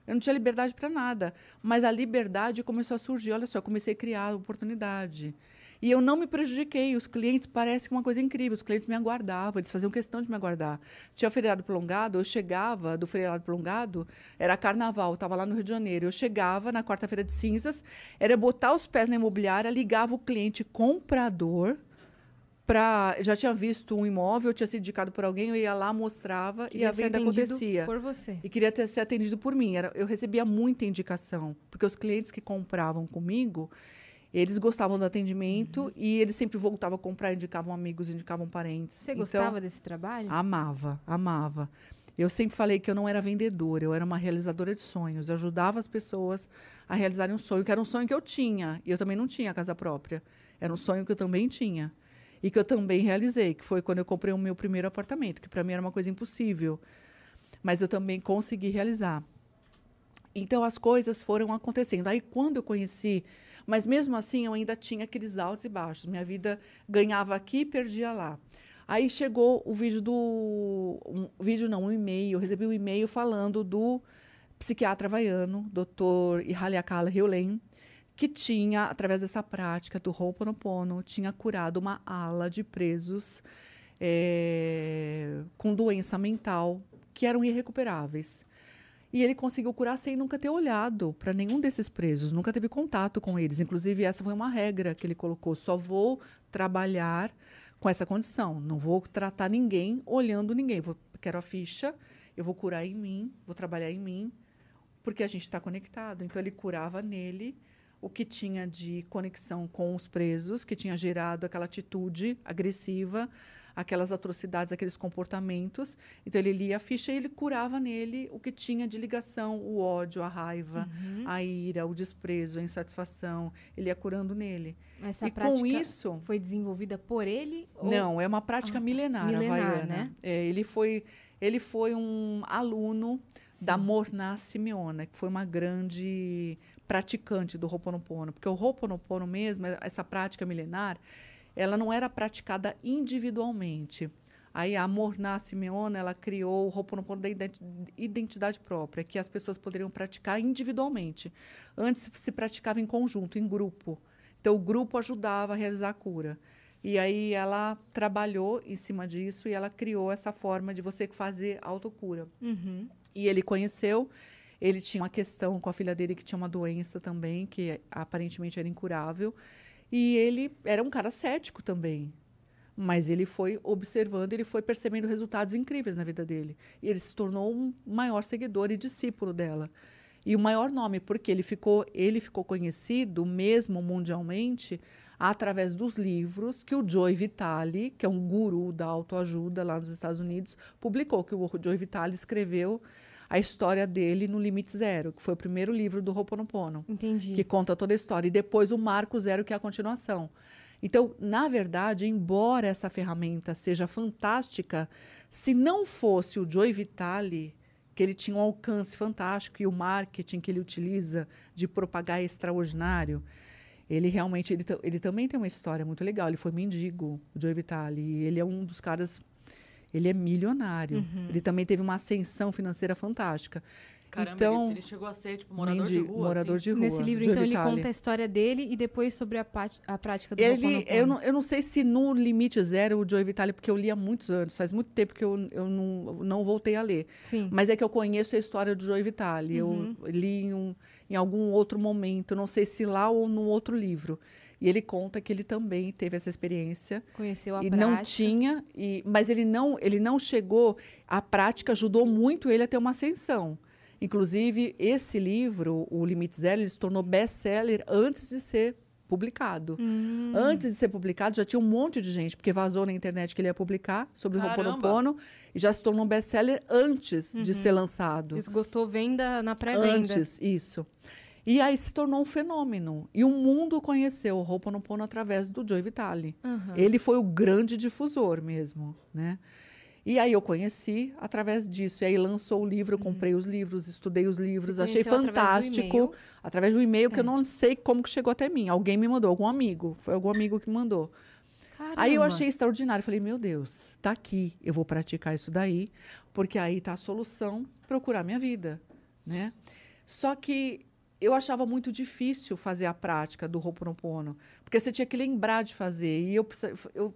Eu não tinha liberdade para nada. Mas a liberdade começou a surgir. Olha só, eu comecei a criar oportunidade. E eu não me prejudiquei. Os clientes parece que uma coisa incrível. Os clientes me aguardavam, eles faziam questão de me aguardar. Tinha feriado prolongado, eu chegava do feriado prolongado, era carnaval, estava lá no Rio de Janeiro. Eu chegava na quarta-feira de cinzas, era botar os pés na imobiliária, ligava o cliente comprador para já tinha visto um imóvel, tinha sido indicado por alguém, eu ia lá, mostrava e Queria a ser venda acontecia. Por você. E queria ter, ser atendido por mim. Era, eu recebia muita indicação, porque os clientes que compravam comigo, eles gostavam do atendimento Uhum. e eles sempre voltavam a comprar, indicavam amigos, indicavam parentes. Você Então, gostava desse trabalho? Amava, amava. Eu sempre falei que eu não era vendedora, eu era uma realizadora de sonhos. Eu ajudava as pessoas a realizarem um sonho, que era um sonho que eu tinha. E eu também não tinha casa própria. Era um sonho que eu também tinha. E que eu também realizei, que foi quando eu comprei o meu primeiro apartamento, que para mim era uma coisa impossível. Mas eu também consegui realizar. Então as coisas foram acontecendo. Aí quando eu conheci, mas mesmo assim eu ainda tinha aqueles altos e baixos. Minha vida ganhava aqui e perdia lá. Aí chegou o vídeo do. Um vídeo não, um e-mail. Eu recebi um e-mail falando do psiquiatra havaiano, Dr. Ihaliakala Heulen, que tinha, através dessa prática do Ho'oponopono, tinha curado uma ala de presos eh, com doença mental que eram irrecuperáveis. E ele conseguiu curar sem nunca ter olhado para nenhum desses presos, nunca teve contato com eles. Inclusive, essa foi uma regra que ele colocou: só vou trabalhar com essa condição, não vou tratar ninguém olhando ninguém. Vou, quero a ficha, eu vou curar em mim, vou trabalhar em mim, porque a gente está conectado. Então, ele curava nele o que tinha de conexão com os presos, que tinha gerado aquela atitude agressiva, aquelas atrocidades, aqueles comportamentos. Então ele lia a ficha e ele curava nele o que tinha de ligação, o ódio, a raiva, Uhum. a ira, o desprezo, a insatisfação. Ele ia curando nele. Essa e prática com isso, foi desenvolvida por ele? ou- não, é uma prática Ah, milenar, milenar, havaiana. né? É, ele foi ele foi um aluno da Sim. Morná Simeona, que foi uma grande praticante do Ho'oponopono, porque o Ho'oponopono mesmo, essa prática milenar, ela não era praticada individualmente. Aí a Morná Simeona, ela criou o Ho'oponopono da identi- identidade própria, que as pessoas poderiam praticar individualmente. Antes se praticava em conjunto, em grupo. Então o grupo ajudava a realizar a cura. E aí ela trabalhou em cima disso e ela criou essa forma de você fazer autocura. Uhum. E ele conheceu, ele tinha uma questão com a filha dele que tinha uma doença também, que aparentemente era incurável. E ele era um cara cético também. Mas ele foi observando, ele foi percebendo resultados incríveis na vida dele. E ele se tornou um maior seguidor e discípulo dela. E o maior nome, porque ele ficou, ele ficou conhecido mesmo mundialmente através dos livros que o Joe Vitale, que é um guru da autoajuda lá nos Estados Unidos, publicou, que o Joe Vitale escreveu a história dele no Limite Zero, que foi o primeiro livro do Ho'oponopono Entendi. que conta toda a história. E depois o Marco Zero, que é a continuação. Então, na verdade, embora essa ferramenta seja fantástica, se não fosse o Joey Vitale, que ele tinha um alcance fantástico e o marketing que ele utiliza de propagar é extraordinário, ele realmente ele, ele também tem uma história muito legal. Ele foi mendigo, o Joey Vitale, e ele é um dos caras ele é milionário. Uhum. Ele também teve uma ascensão financeira fantástica. Caramba, Então, ele, ele chegou a ser, tipo, morador de rua. morador assim. de rua. Nesse livro, então, ele Vitale. conta a história dele e depois sobre a, a prática do Ele, eu, não, eu não sei se no Limite Zero o Joe Vitale, porque eu li há muitos anos, faz muito tempo que eu, eu não, não voltei a ler. Sim. Mas é que eu conheço a história do Joe Vitale. Uhum. Eu li em, um- em algum outro momento, não sei se lá ou num outro livro. E ele conta que ele também teve essa experiência Conheceu a e prática. não tinha, e, mas ele não, ele não chegou. A prática ajudou muito ele a ter uma ascensão. Inclusive, esse livro, O Limite Zero, ele se tornou best-seller antes de ser publicado. Hum. Antes de ser publicado, já tinha um monte de gente, porque vazou na internet que ele ia publicar sobre o Caramba! Ho'oponopono e já se tornou um best-seller antes de Uhum. ser lançado. Esgotou venda na pré-venda. Antes, isso. E aí se tornou um fenômeno. E o mundo conheceu o Ho'oponopono através do Joe Vitale. Aham. Ele foi o grande difusor mesmo, né? E aí eu conheci através disso. E aí lançou o livro, eu comprei os livros, estudei os livros, achei fantástico. e-mail? Através do e-mail, que É. eu não sei como que chegou até mim. Alguém me mandou, algum amigo. Foi algum amigo que mandou. Aí eu Caramba. achei extraordinário. Falei, meu Deus, tá aqui. Eu vou praticar isso daí, porque aí tá a solução procurar minha vida, né? Só que eu achava muito difícil fazer a prática do Ho'oponopono, porque você tinha que lembrar de fazer. E eu, eu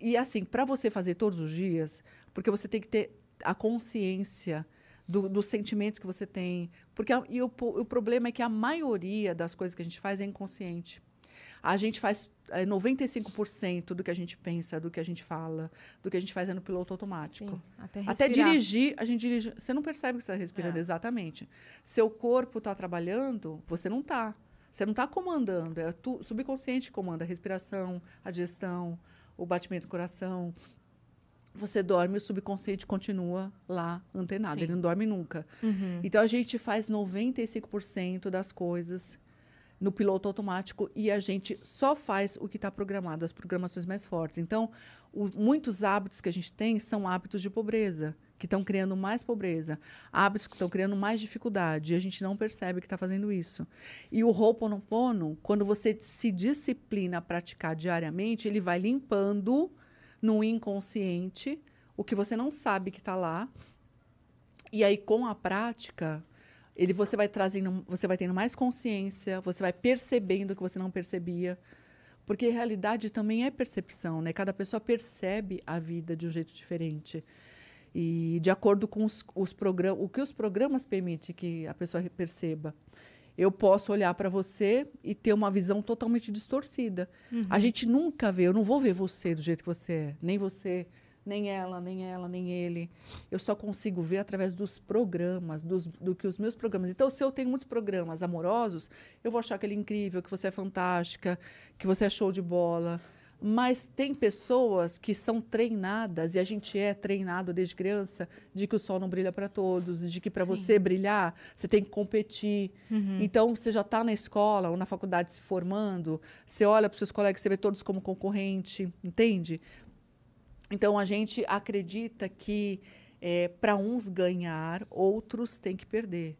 e assim, para você fazer todos os dias, porque você tem que ter a consciência do- dos sentimentos que você tem. Porque a- e o, o problema é que a maioria das coisas que a gente faz é inconsciente. A gente faz é, 95% do que a gente pensa, do que a gente fala, do que a gente faz é no piloto automático. Sim, até, Até dirigir, a gente dirige. Você não percebe que você está respirando É. exatamente. Seu corpo está trabalhando, você não está. Você não está comandando. É o subconsciente que comanda a respiração, a digestão, o batimento do coração. Você dorme, o subconsciente continua lá antenado. Sim. Ele não dorme nunca. Uhum. Então a gente faz 95% das coisas no piloto automático e a gente só faz o que está programado, as programações mais fortes. Então, o- muitos hábitos que a gente tem são hábitos de pobreza, que estão criando mais pobreza, hábitos que estão criando mais dificuldade, e a gente não percebe que está fazendo isso. E o Ho'oponopono, quando você se disciplina a praticar diariamente, ele vai limpando no inconsciente o que você não sabe que está lá. E aí, com a prática, ele você vai trazendo, você vai tendo mais consciência, você vai percebendo o que você não percebia. Porque realidade também é percepção, né? Cada pessoa percebe a vida de um jeito diferente. E de acordo com os, os programas, o que os programas permitem que a pessoa perceba. Eu posso olhar para você e ter uma visão totalmente distorcida. A gente nunca vê, eu não vou ver você do jeito que você é, nem você, nem ela, nem ela, nem ele. Eu só consigo ver através dos programas, dos, do que os meus programas. Então, se eu tenho muitos programas amorosos, eu vou achar que ele é incrível, que você é fantástica, que você é show de bola. Mas tem pessoas que são treinadas, e a gente é treinado desde criança, de que o sol não brilha para todos, de que para você brilhar, você tem que competir. Uhum. Então, você já está na escola ou na faculdade se formando, você olha para os seus colegas, você vê todos como concorrente, entende? Então, a gente acredita que para uns ganhar, outros têm que perder.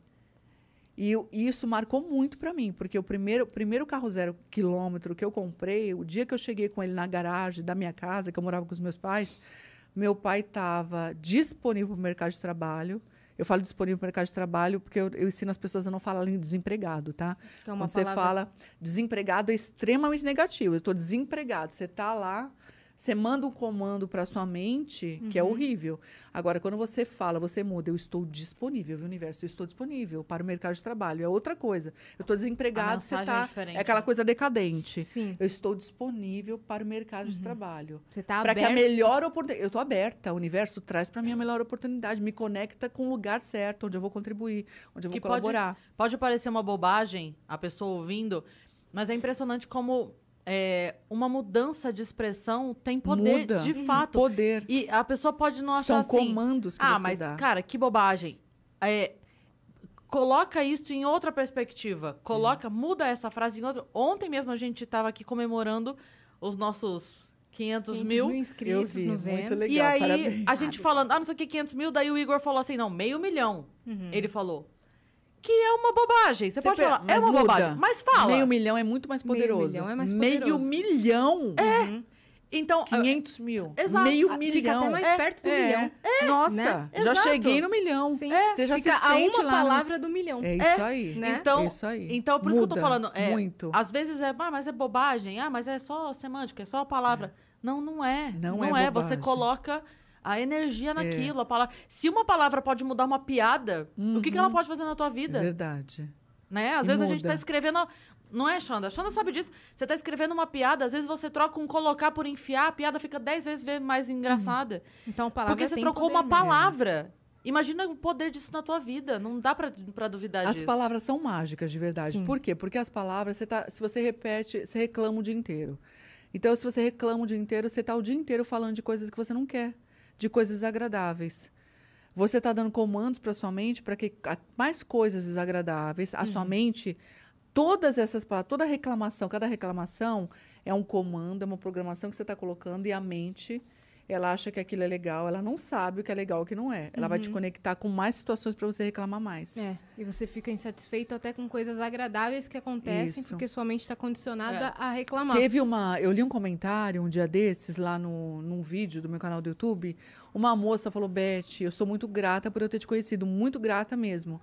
E, eu- e isso marcou muito para mim, porque o primeiro, primeiro carro zero quilômetro que eu comprei, o dia que eu cheguei com ele na garagem da minha casa, que eu morava com os meus pais, meu pai estava disponível para o mercado de trabalho. Eu falo disponível para o mercado de trabalho porque eu, eu ensino as pessoas a não falarem desempregado, tá? Que é uma Quando você palavra- fala desempregado é extremamente negativo. Eu estou desempregado. Você está lá, você manda um comando para sua mente, que é Uhum. horrível. Agora, quando você fala, você muda, eu estou disponível, viu, universo? Eu estou disponível para o mercado de trabalho. É outra coisa. Eu estou desempregado, você mensagem é É aquela coisa decadente. Sim, Eu estou disponível para o mercado de trabalho. você tá Para que a melhor oportunidade. Eu estou aberta. O universo traz para mim a melhor oportunidade. Me conecta com o lugar certo, onde eu vou contribuir, onde eu vou Que pode- colaborar. Pode parecer uma bobagem a pessoa ouvindo, mas é impressionante como é, uma mudança de expressão tem poder Muda. de Uhum. fato. Poder. E a pessoa pode não São achar assim. comandos que Ah, você mas, dá. cara, que bobagem. É, coloca isso em outra perspectiva. Coloca, muda essa frase em outra. Ontem mesmo a gente estava aqui comemorando os nossos 500, 500 mil. mil inscritos vi, no muito legal. e aí, parabéns. a gente falando, ah, não sei o que, 500 mil. Daí o Igor falou assim, não, meio milhão. Uhum. Ele falou. Que é uma bobagem. Você Você pode per- falar, é uma muda. bobagem. Mas fala. Meio milhão é muito mais Meio poderoso. milhão é mais Meio poderoso. milhão? Uhum. Então, 500 mil. Exato. Meio Ah, milhão. Fica até mais É, perto do É. milhão. Nossa, né? já Exato. cheguei no milhão. Sim. Você já Fica se a uma lá no- palavra do milhão. É isso É, aí. né? Então, é isso aí. então por isso que eu tô Muda falando. É, muito. Às vezes é, ah, mas é bobagem. Ah, mas é só semântica, é só a palavra. Não, não é. Não Não, é é. Você coloca a energia naquilo, a palavra. Se uma palavra pode mudar uma piada, o que, que ela pode fazer na tua É vida? verdade. Né? Às E vezes a gente muda. tá escrevendo. Não é, Xanda? Xanda sabe disso. Você tá escrevendo uma piada, às vezes você troca um colocar por enfiar, a piada fica dez vezes ve- mais engraçada. Então, a palavra porque você tem trocou poder uma mesmo. palavra. Imagina o poder disso na tua vida. Não dá pra, pra duvidar As disso. palavras são mágicas, de verdade. Sim. Por quê? Porque as palavras, você tá, se você repete, você reclama o dia inteiro. Então, se você reclama o dia inteiro, você está o dia inteiro falando de coisas que você não quer, de coisas desagradáveis. Você está dando comandos para sua mente para que mais coisas desagradáveis, a Uhum. sua mente, todas essas palavras, toda reclamação, cada reclamação é um comando, é uma programação que você está colocando e a mente, ela acha que aquilo é legal, ela não sabe o que é legal e o que não é. Ela vai te conectar com mais situações para você reclamar mais. Uhum. É, e você fica insatisfeito até com coisas agradáveis que acontecem Isso. porque sua mente está condicionada É. a reclamar. Teve uma. Eu li um comentário um dia desses lá no, num vídeo do meu canal do YouTube. Uma moça falou: Beth, eu sou muito grata por eu ter te conhecido, muito grata mesmo.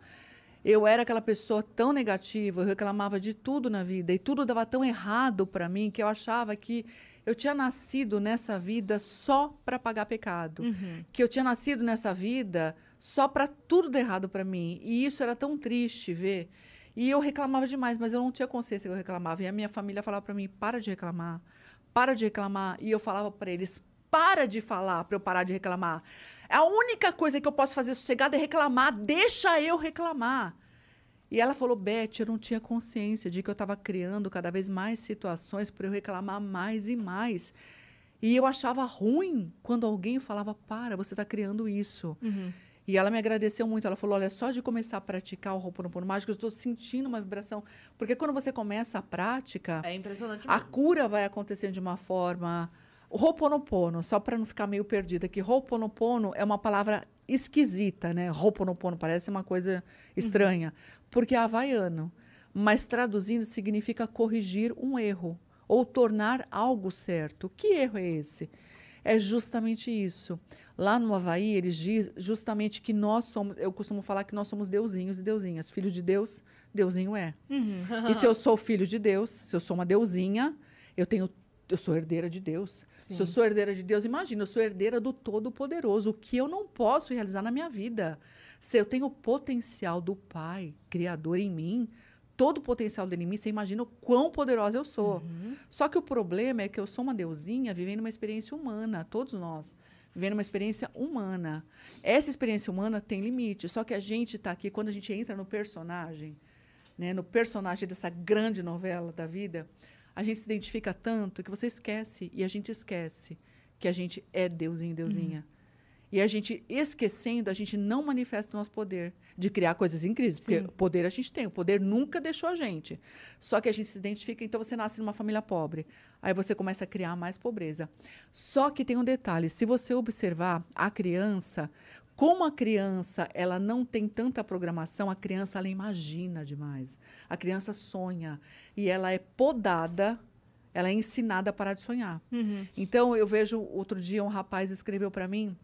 Eu era aquela pessoa tão negativa, eu reclamava de tudo na vida e tudo dava tão errado para mim que eu achava que eu tinha nascido nessa vida só para pagar pecado Uhum. que eu tinha nascido nessa vida só para tudo dar errado para mim. E isso era tão triste ver. E eu reclamava demais, mas eu não tinha consciência que eu reclamava. E a minha família falava para mim: para de reclamar, para de reclamar. E eu falava para eles: para de falar para eu parar de reclamar. A única coisa que eu posso fazer sossegada é reclamar, deixa eu reclamar. E ela falou, Beth, eu não tinha consciência de que eu estava criando cada vez mais situações para eu reclamar mais e mais. E eu achava ruim quando alguém falava, para, você está criando isso. Uhum. E ela me agradeceu muito. Ela falou: olha, só de começar a praticar o Ho'oponopono mágico, eu estou sentindo uma vibração. Porque quando você começa a prática, É impressionante a mesmo. cura vai acontecendo de uma forma. O Ho'oponopono, só para não ficar meio perdida aqui, Ho'oponopono é uma palavra esquisita, né? Ho'oponopono parece uma coisa estranha, porque é havaiano. Mas traduzindo significa corrigir um erro ou tornar algo certo. Que erro é esse? É justamente isso. Lá no Havaí, eles dizem justamente que nós somos, eu costumo falar que nós somos deusinhos e deusinhas. Filho de Deus, deusinho é. Uhum. E se eu *laughs* sou filho de Deus, se eu sou uma deusinha, eu tenho eu sou herdeira de Deus. Se eu Sim. sou herdeira de Deus, imagina, eu sou herdeira do Todo-Poderoso, o que eu não posso realizar na minha vida. Se eu tenho o potencial do Pai, Criador em mim, todo o potencial dele em mim, você imagina o quão poderosa eu sou. Uhum. Só que o problema é que eu sou uma deusinha vivendo uma experiência humana, todos nós, vivendo uma experiência humana. Essa experiência humana tem limite, só que a gente está aqui, quando a gente entra no personagem, né, no personagem dessa grande novela da vida, a gente se identifica tanto que você esquece, e a gente esquece que a gente é deusinho, deusinha. E a gente, esquecendo, a gente não manifesta o nosso poder de criar coisas incríveis. Sim. Porque poder a gente tem, o poder nunca deixou a gente. Só que a gente se identifica, então você nasce numa família pobre. Aí você começa a criar mais pobreza. Só que tem um detalhe: se você observar a criança, como a criança ela não tem tanta programação, a criança ela imagina demais. A criança sonha. E ela é podada, ela é ensinada a parar de sonhar. Uhum. Então, eu vejo, outro dia, um rapaz escreveu para mim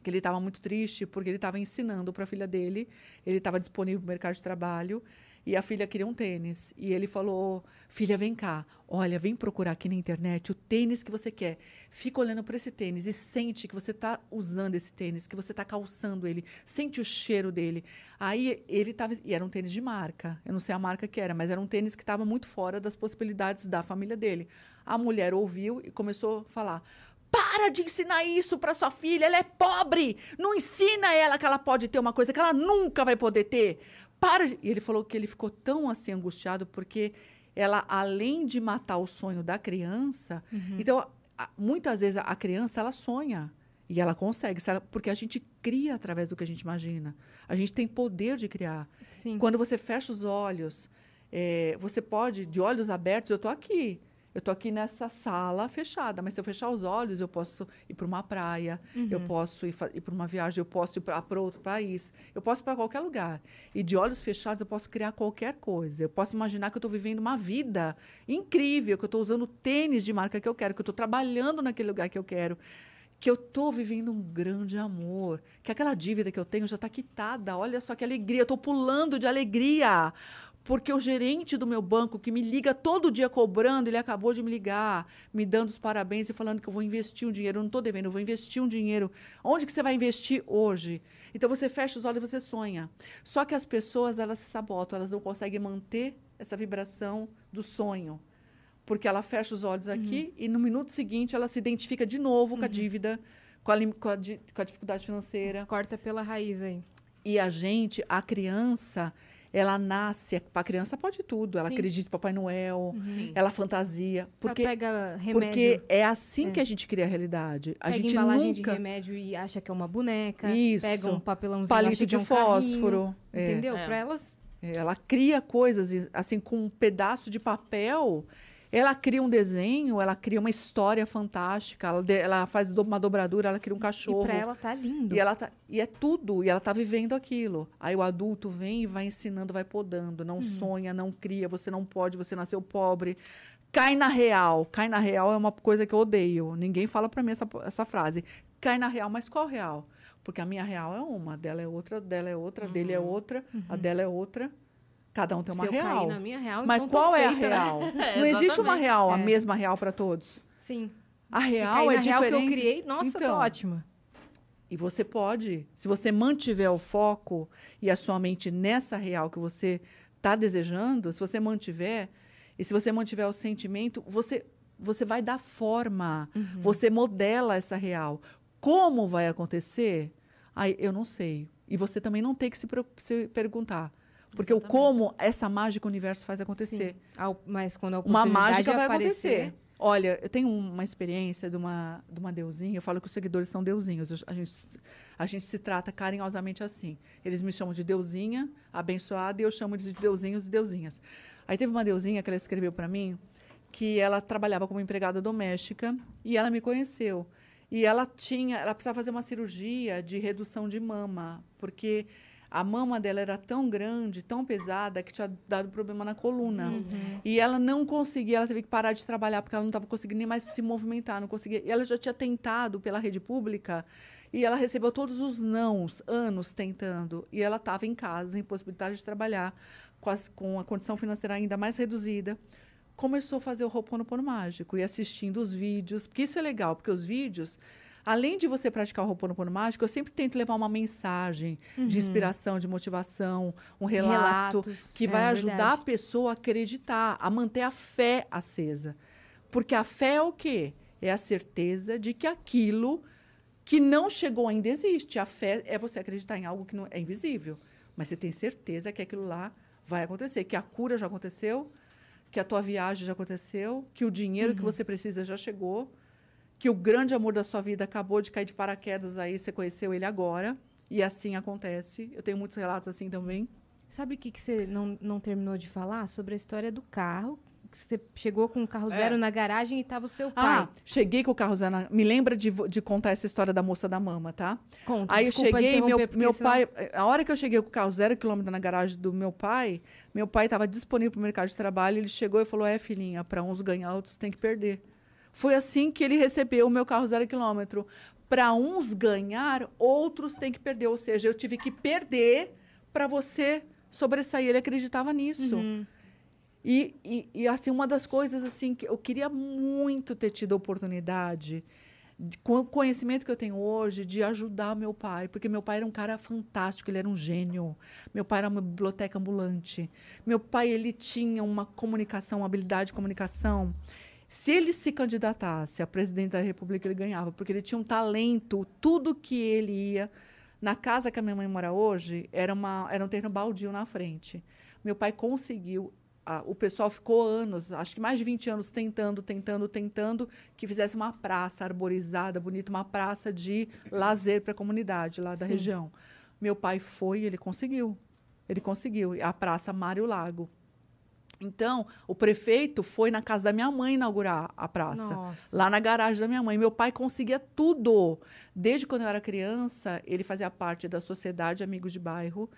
que ele estava muito triste porque ele estava ensinando para a filha dele, ele estava disponível no mercado de trabalho e a filha queria um tênis. E ele falou: Filha, vem cá, olha, vem procurar aqui na internet o tênis que você quer. Fica olhando para esse tênis e sente que você está usando esse tênis, que você está calçando ele, sente o cheiro dele. Aí ele estava. E era um tênis de marca, eu não sei a marca que era, mas era um tênis que estava muito fora das possibilidades da família dele. A mulher ouviu e começou a falar. Para de ensinar isso para sua filha, ela é pobre. Não ensina ela que ela pode ter uma coisa que ela nunca vai poder ter. Para. de-" E ele falou que ele ficou tão assim angustiado porque ela, além de matar o sonho da criança, então a- muitas vezes a criança ela sonha e ela consegue, ela- porque a gente cria através do que a gente imagina. A gente tem poder de criar. Sim. Quando você fecha os olhos, é, você pode, de olhos abertos, eu estou aqui. Eu tô aqui nessa sala fechada, mas se eu fechar os olhos, eu posso ir para uma praia, eu posso ir, ir para uma viagem, eu posso ir para outro país, eu posso ir para qualquer lugar. E de olhos fechados, eu posso criar qualquer coisa. Eu posso imaginar que eu estou vivendo uma vida incrível, que eu estou usando tênis de marca que eu quero, que eu estou trabalhando naquele lugar que eu quero, que eu estou vivendo um grande amor, que aquela dívida que eu tenho já está quitada. Olha só que alegria, eu estou pulando de alegria. Porque o gerente do meu banco, que me liga todo dia cobrando, ele acabou de me ligar, me dando os parabéns e falando que eu vou investir um dinheiro. Eu não estou devendo, eu vou investir um dinheiro. Onde que você vai investir hoje? Então você fecha os olhos e você sonha. Só que as pessoas, elas se sabotam, elas não conseguem manter essa vibração do sonho. Porque ela fecha os olhos aqui e no minuto seguinte ela se identifica de novo com a dívida, com a, com a com a dificuldade financeira. Corta pela raiz aí. E a gente, a criança, ela nasce. A criança pode tudo. Ela Sim. acredita em Papai Noel, Sim. ela fantasia. Porque, Ela pega remédio. porque é assim É. que a gente cria a realidade. A pega gente embalagem nunca. de remédio e acha que é uma boneca. Isso. Pega um papelãozinho palito acha que de é um carrinho, fósforo. é. Entendeu? É. Pra elas. É, Ela cria coisas, assim, com um pedaço de papel. Ela cria um desenho, ela cria uma história fantástica. Ela, de- ela faz do- uma dobradura, ela cria um E cachorro. pra ela tá lindo. E, ela tá, e é tudo, e ela tá vivendo aquilo. Aí o adulto vem e vai ensinando, vai podando. Não sonha, não cria, você não pode, você nasceu pobre. Cai na real. Cai na real é uma coisa que eu odeio. Ninguém fala pra mim essa, essa frase. Cai na real, mas qual real? Porque a minha real é uma, a dela é outra, a dela é outra, a dele é outra, a dela é outra. Cada um tem uma Se eu real. cair na minha real, Mas então tô qual é a feita, né? real? É, *laughs* não existe uma real, a É. mesma real para todos. Sim. A real é na real que diferente. eu criei, nossa, tô Então, ótima. E você pode, se você mantiver o foco e a sua mente nessa real que você está desejando, se você mantiver, e se você mantiver o sentimento, você, você vai dar forma, Uhum. você modela essa real. Como vai acontecer? Aí eu não sei. E você também não tem que se, se perguntar. Porque o Exatamente. como essa mágica o universo faz acontecer. Sim. Mas quando a Uma mágica vai aparecer, acontecer. Olha, eu tenho uma experiência de uma, de uma deusinha. Eu falo que os seguidores são deusinhos. Eu- a, gente, a gente se trata carinhosamente assim. Eles me chamam de deusinha, abençoada, e eu chamo de deusinhos e deusinhas. Aí teve uma deusinha que ela escreveu para mim que ela trabalhava como empregada doméstica e ela me conheceu. E ela tinha, ela precisava fazer uma cirurgia de redução de mama, porque a mama dela era tão grande, tão pesada, que tinha dado problema na coluna. E ela não conseguia, ela teve que parar de trabalhar porque ela não estava conseguindo nem mais se movimentar, não conseguia. E ela já tinha tentado pela rede pública e ela recebeu todos os nãos, anos tentando. E ela estava em casa, impossibilitada de trabalhar, com, as- com a condição financeira ainda mais reduzida. Começou a fazer o Ho'oponopono mágico e assistindo os vídeos, porque isso é legal, porque os vídeos, além de você praticar o Ho'oponopono mágico, eu sempre tento levar uma mensagem de inspiração, de motivação, um relato, Relatos, que é vai verdade. ajudar a pessoa a acreditar, a manter a fé acesa. Porque a fé é o quê? É a certeza de que aquilo que não chegou ainda existe. A fé é você acreditar em algo que não é invisível, mas você tem certeza que aquilo lá vai acontecer, que a cura já aconteceu, que a tua viagem já aconteceu, que o dinheiro que Uhum. você precisa já chegou, que o grande amor da sua vida acabou de cair de paraquedas aí, você conheceu ele agora, e assim acontece. Eu tenho muitos relatos assim também. Sabe o que, que você não, não terminou de falar? Sobre a história do carro. Que você chegou com o carro É. zero na garagem e tava o seu Ah, pai. cheguei com o carro zero. na- Me lembra de, de contar essa história da moça da mama, tá? Conta, Aí eu cheguei, meu, meu senão- pai, a hora que eu cheguei com o carro zero quilômetro na garagem do meu pai, meu pai estava disponível para o mercado de trabalho, ele chegou e falou, é filhinha, para uns ganhar, outros tem que perder. Foi assim que ele recebeu o meu carro zero quilômetro. Para uns ganhar, outros têm que perder. Ou seja, eu tive que perder para você sobressair. Ele acreditava nisso. Uhum. E, e, e, assim, uma das coisas assim que eu queria muito ter tido a oportunidade, de- com o conhecimento que eu tenho hoje, de ajudar meu pai, porque meu pai era um cara fantástico, ele era um gênio. Meu pai era uma biblioteca ambulante. Meu pai ele tinha uma comunicação, uma habilidade de comunicação. Se ele se candidatasse a presidente da República, ele ganhava, porque ele tinha um talento, tudo que ele ia. Na casa que a minha mãe mora hoje, era, uma, era um terreno baldio na frente. Meu pai conseguiu. a- o pessoal ficou anos, acho que mais de 20 anos, tentando, tentando, tentando que fizesse uma praça arborizada, bonita, uma praça de lazer para a comunidade lá da Sim. região. Meu pai foi e ele conseguiu. Ele conseguiu. A Praça Mário Lago. Então, o prefeito foi na casa da minha mãe inaugurar a praça. Nossa. Lá na garagem da minha mãe. Meu pai conseguia tudo. Desde quando eu era criança, ele fazia parte da Sociedade Amigos de Bairro.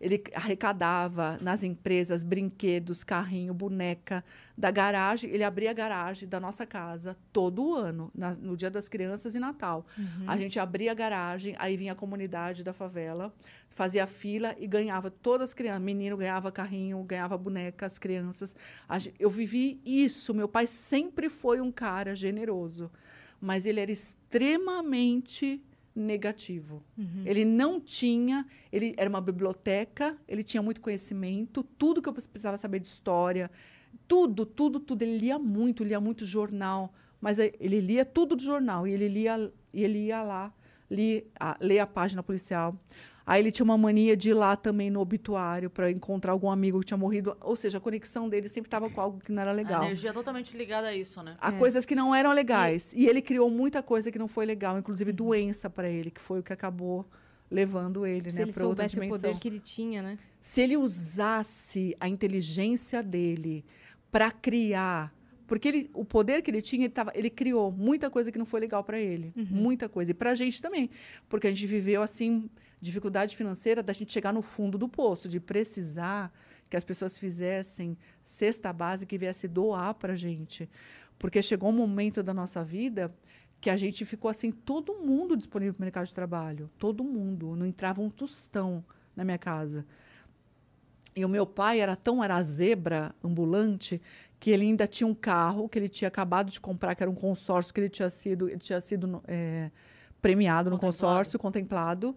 Ele arrecadava nas empresas brinquedos, carrinho, boneca da garagem. Ele abria a garagem da nossa casa todo ano, na- no Dia das Crianças e Natal. A gente abria a garagem, aí vinha a comunidade da favela, fazia fila e ganhava todas as crianças. Menino ganhava carrinho, ganhava boneca, as crianças. Eu vivi isso. Meu pai sempre foi um cara generoso, mas ele era extremamente negativo. Ele não tinha, ele era uma biblioteca, ele tinha muito conhecimento, tudo que eu precisava saber de história, tudo, tudo, tudo. Ele lia muito, lia muito jornal, mas ele lia tudo do jornal e ele lia, e ele ia lá, li, a, ler a página policial. Aí ele tinha uma mania de ir lá também no obituário para encontrar algum amigo que tinha morrido, ou seja, a conexão dele sempre estava com algo que não era legal A energia é totalmente ligada a isso, né? a É. coisas que não eram legais. E ele criou muita coisa que não foi legal, inclusive doença para ele, que foi o que acabou levando ele, Se né, ele para outra soubesse o dimensão. poder que ele tinha, né? Se ele usasse a inteligência dele para criar, porque ele, o poder que ele tinha, ele, tava, ele criou muita coisa que não foi legal para ele, muita coisa. E para a gente também, porque a gente viveu assim dificuldade financeira da gente chegar no fundo do poço, de precisar que as pessoas fizessem cesta básica e viesse doar para a gente, porque chegou um momento da nossa vida que a gente ficou assim, todo mundo disponível para o mercado de trabalho, todo mundo, não entrava um tostão na minha casa. E o meu pai era tão era zebra ambulante que ele ainda tinha um carro que ele tinha acabado de comprar, que era um consórcio que ele tinha sido, ele tinha sido é, premiado no consórcio, contemplado.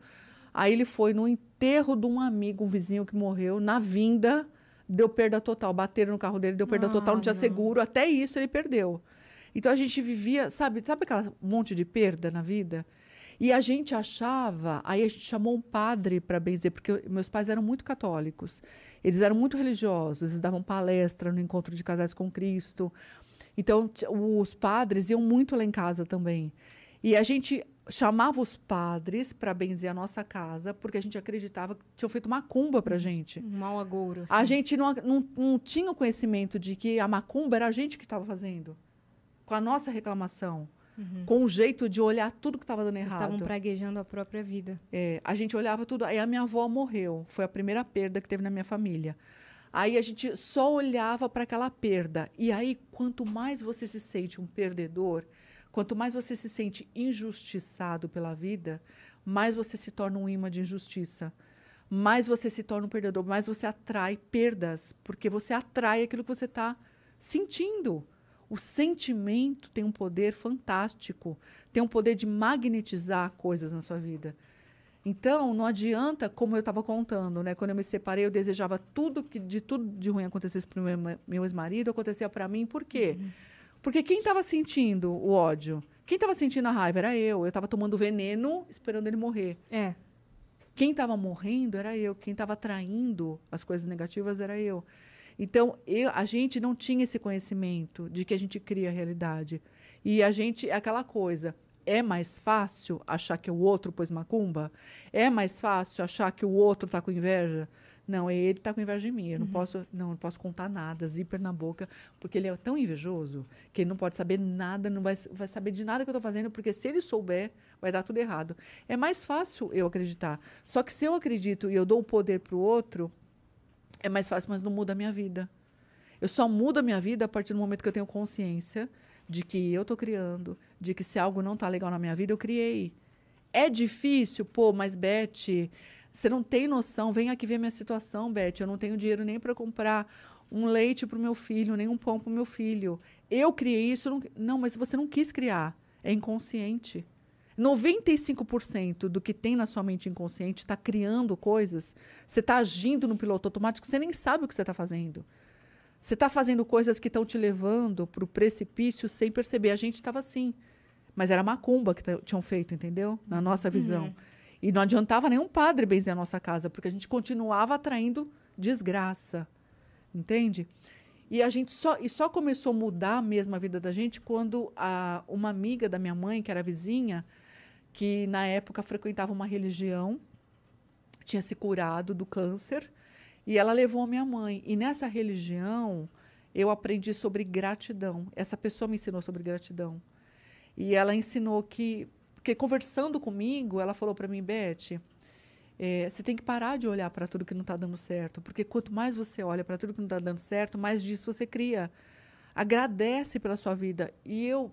Aí ele foi no enterro de um amigo, um vizinho que morreu, na vinda, deu perda total. Bateram no carro dele, deu perda Ah, total, não tinha não. seguro. Até isso ele perdeu. Então a gente vivia, sabe, sabe aquela monte de perda na vida? E a gente achava, aí a gente chamou um padre para benzer, porque meus pais eram muito católicos. Eles eram muito religiosos, eles davam palestra no encontro de casais com Cristo. Então, os padres iam muito lá em casa também. E a gente chamava os padres para benzer a nossa casa, porque a gente acreditava que tinham feito macumba para gente. Um mau agouro. A assim. gente não, não, não tinha o conhecimento de que a macumba era a gente que estava fazendo. Com a nossa reclamação. Com o jeito de olhar tudo que estava dando Vocês errado. estavam praguejando a própria vida. É, a gente olhava tudo. Aí a minha avó morreu. Foi a primeira perda que teve na minha família. Aí a gente só olhava para aquela perda. E aí, quanto mais você se sente um perdedor, quanto mais você se sente injustiçado pela vida, mais você se torna um imã de injustiça. Mais você se torna um perdedor, mais você atrai perdas, porque você atrai aquilo que você está sentindo. O sentimento tem um poder fantástico, tem um poder de magnetizar coisas na sua vida. Então, não adianta, como eu estava contando, né? Quando eu me separei, eu desejava tudo que de tudo de ruim acontecesse para o meu, meu ex-marido, acontecia para mim. Por quê? Porque quem estava sentindo o ódio, quem estava sentindo a raiva era eu. Eu estava tomando veneno, esperando ele morrer. É. Quem estava morrendo era eu. Quem estava atraindo as coisas negativas era eu. Então, eu, a gente não tinha esse conhecimento de que a gente cria a realidade. E a gente, aquela coisa, é mais fácil achar que o outro pôs macumba? É mais fácil achar que o outro está com inveja? Não, é ele está com inveja de mim. Eu não posso, não, não posso contar nada, zíper na boca, porque ele é tão invejoso que ele não pode saber nada, não vai, vai saber de nada que eu estou fazendo, porque se ele souber, vai dar tudo errado. É mais fácil eu acreditar. Só que se eu acredito e eu dou o poder para o outro, é mais fácil, mas não muda a minha vida. Eu só mudo a minha vida a partir do momento que eu tenho consciência de que eu estou criando, de que se algo não está legal na minha vida, eu criei. É difícil, pô, mas Beth, você não tem noção. Vem aqui ver minha situação, Beth. Eu não tenho dinheiro nem para comprar um leite para o meu filho, nem um pão para o meu filho. Eu criei isso. Não, não, mas você não quis criar. É inconsciente. 95% do que tem na sua mente inconsciente está criando coisas. Você está agindo no piloto automático, você nem sabe o que você está fazendo. Você está fazendo coisas que estão te levando para o precipício sem perceber. A gente estava assim. Mas era macumba que tinham feito, entendeu? Na nossa visão. E não adiantava nenhum padre benzer a nossa casa, porque a gente continuava atraindo desgraça. Entende? E a gente só, e só começou a mudar mesmo a vida da gente quando a, uma amiga da minha mãe, que era vizinha, que na época frequentava uma religião, tinha se curado do câncer E ela levou a minha mãe. E nessa religião, eu aprendi sobre gratidão. Essa pessoa me ensinou sobre gratidão. E ela ensinou que. Porque conversando comigo, ela falou para mim, Beth, é, você tem que parar de olhar para tudo que não está dando certo. Porque quanto mais você olha para tudo que não está dando certo, mais disso você cria. Agradece pela sua vida. E eu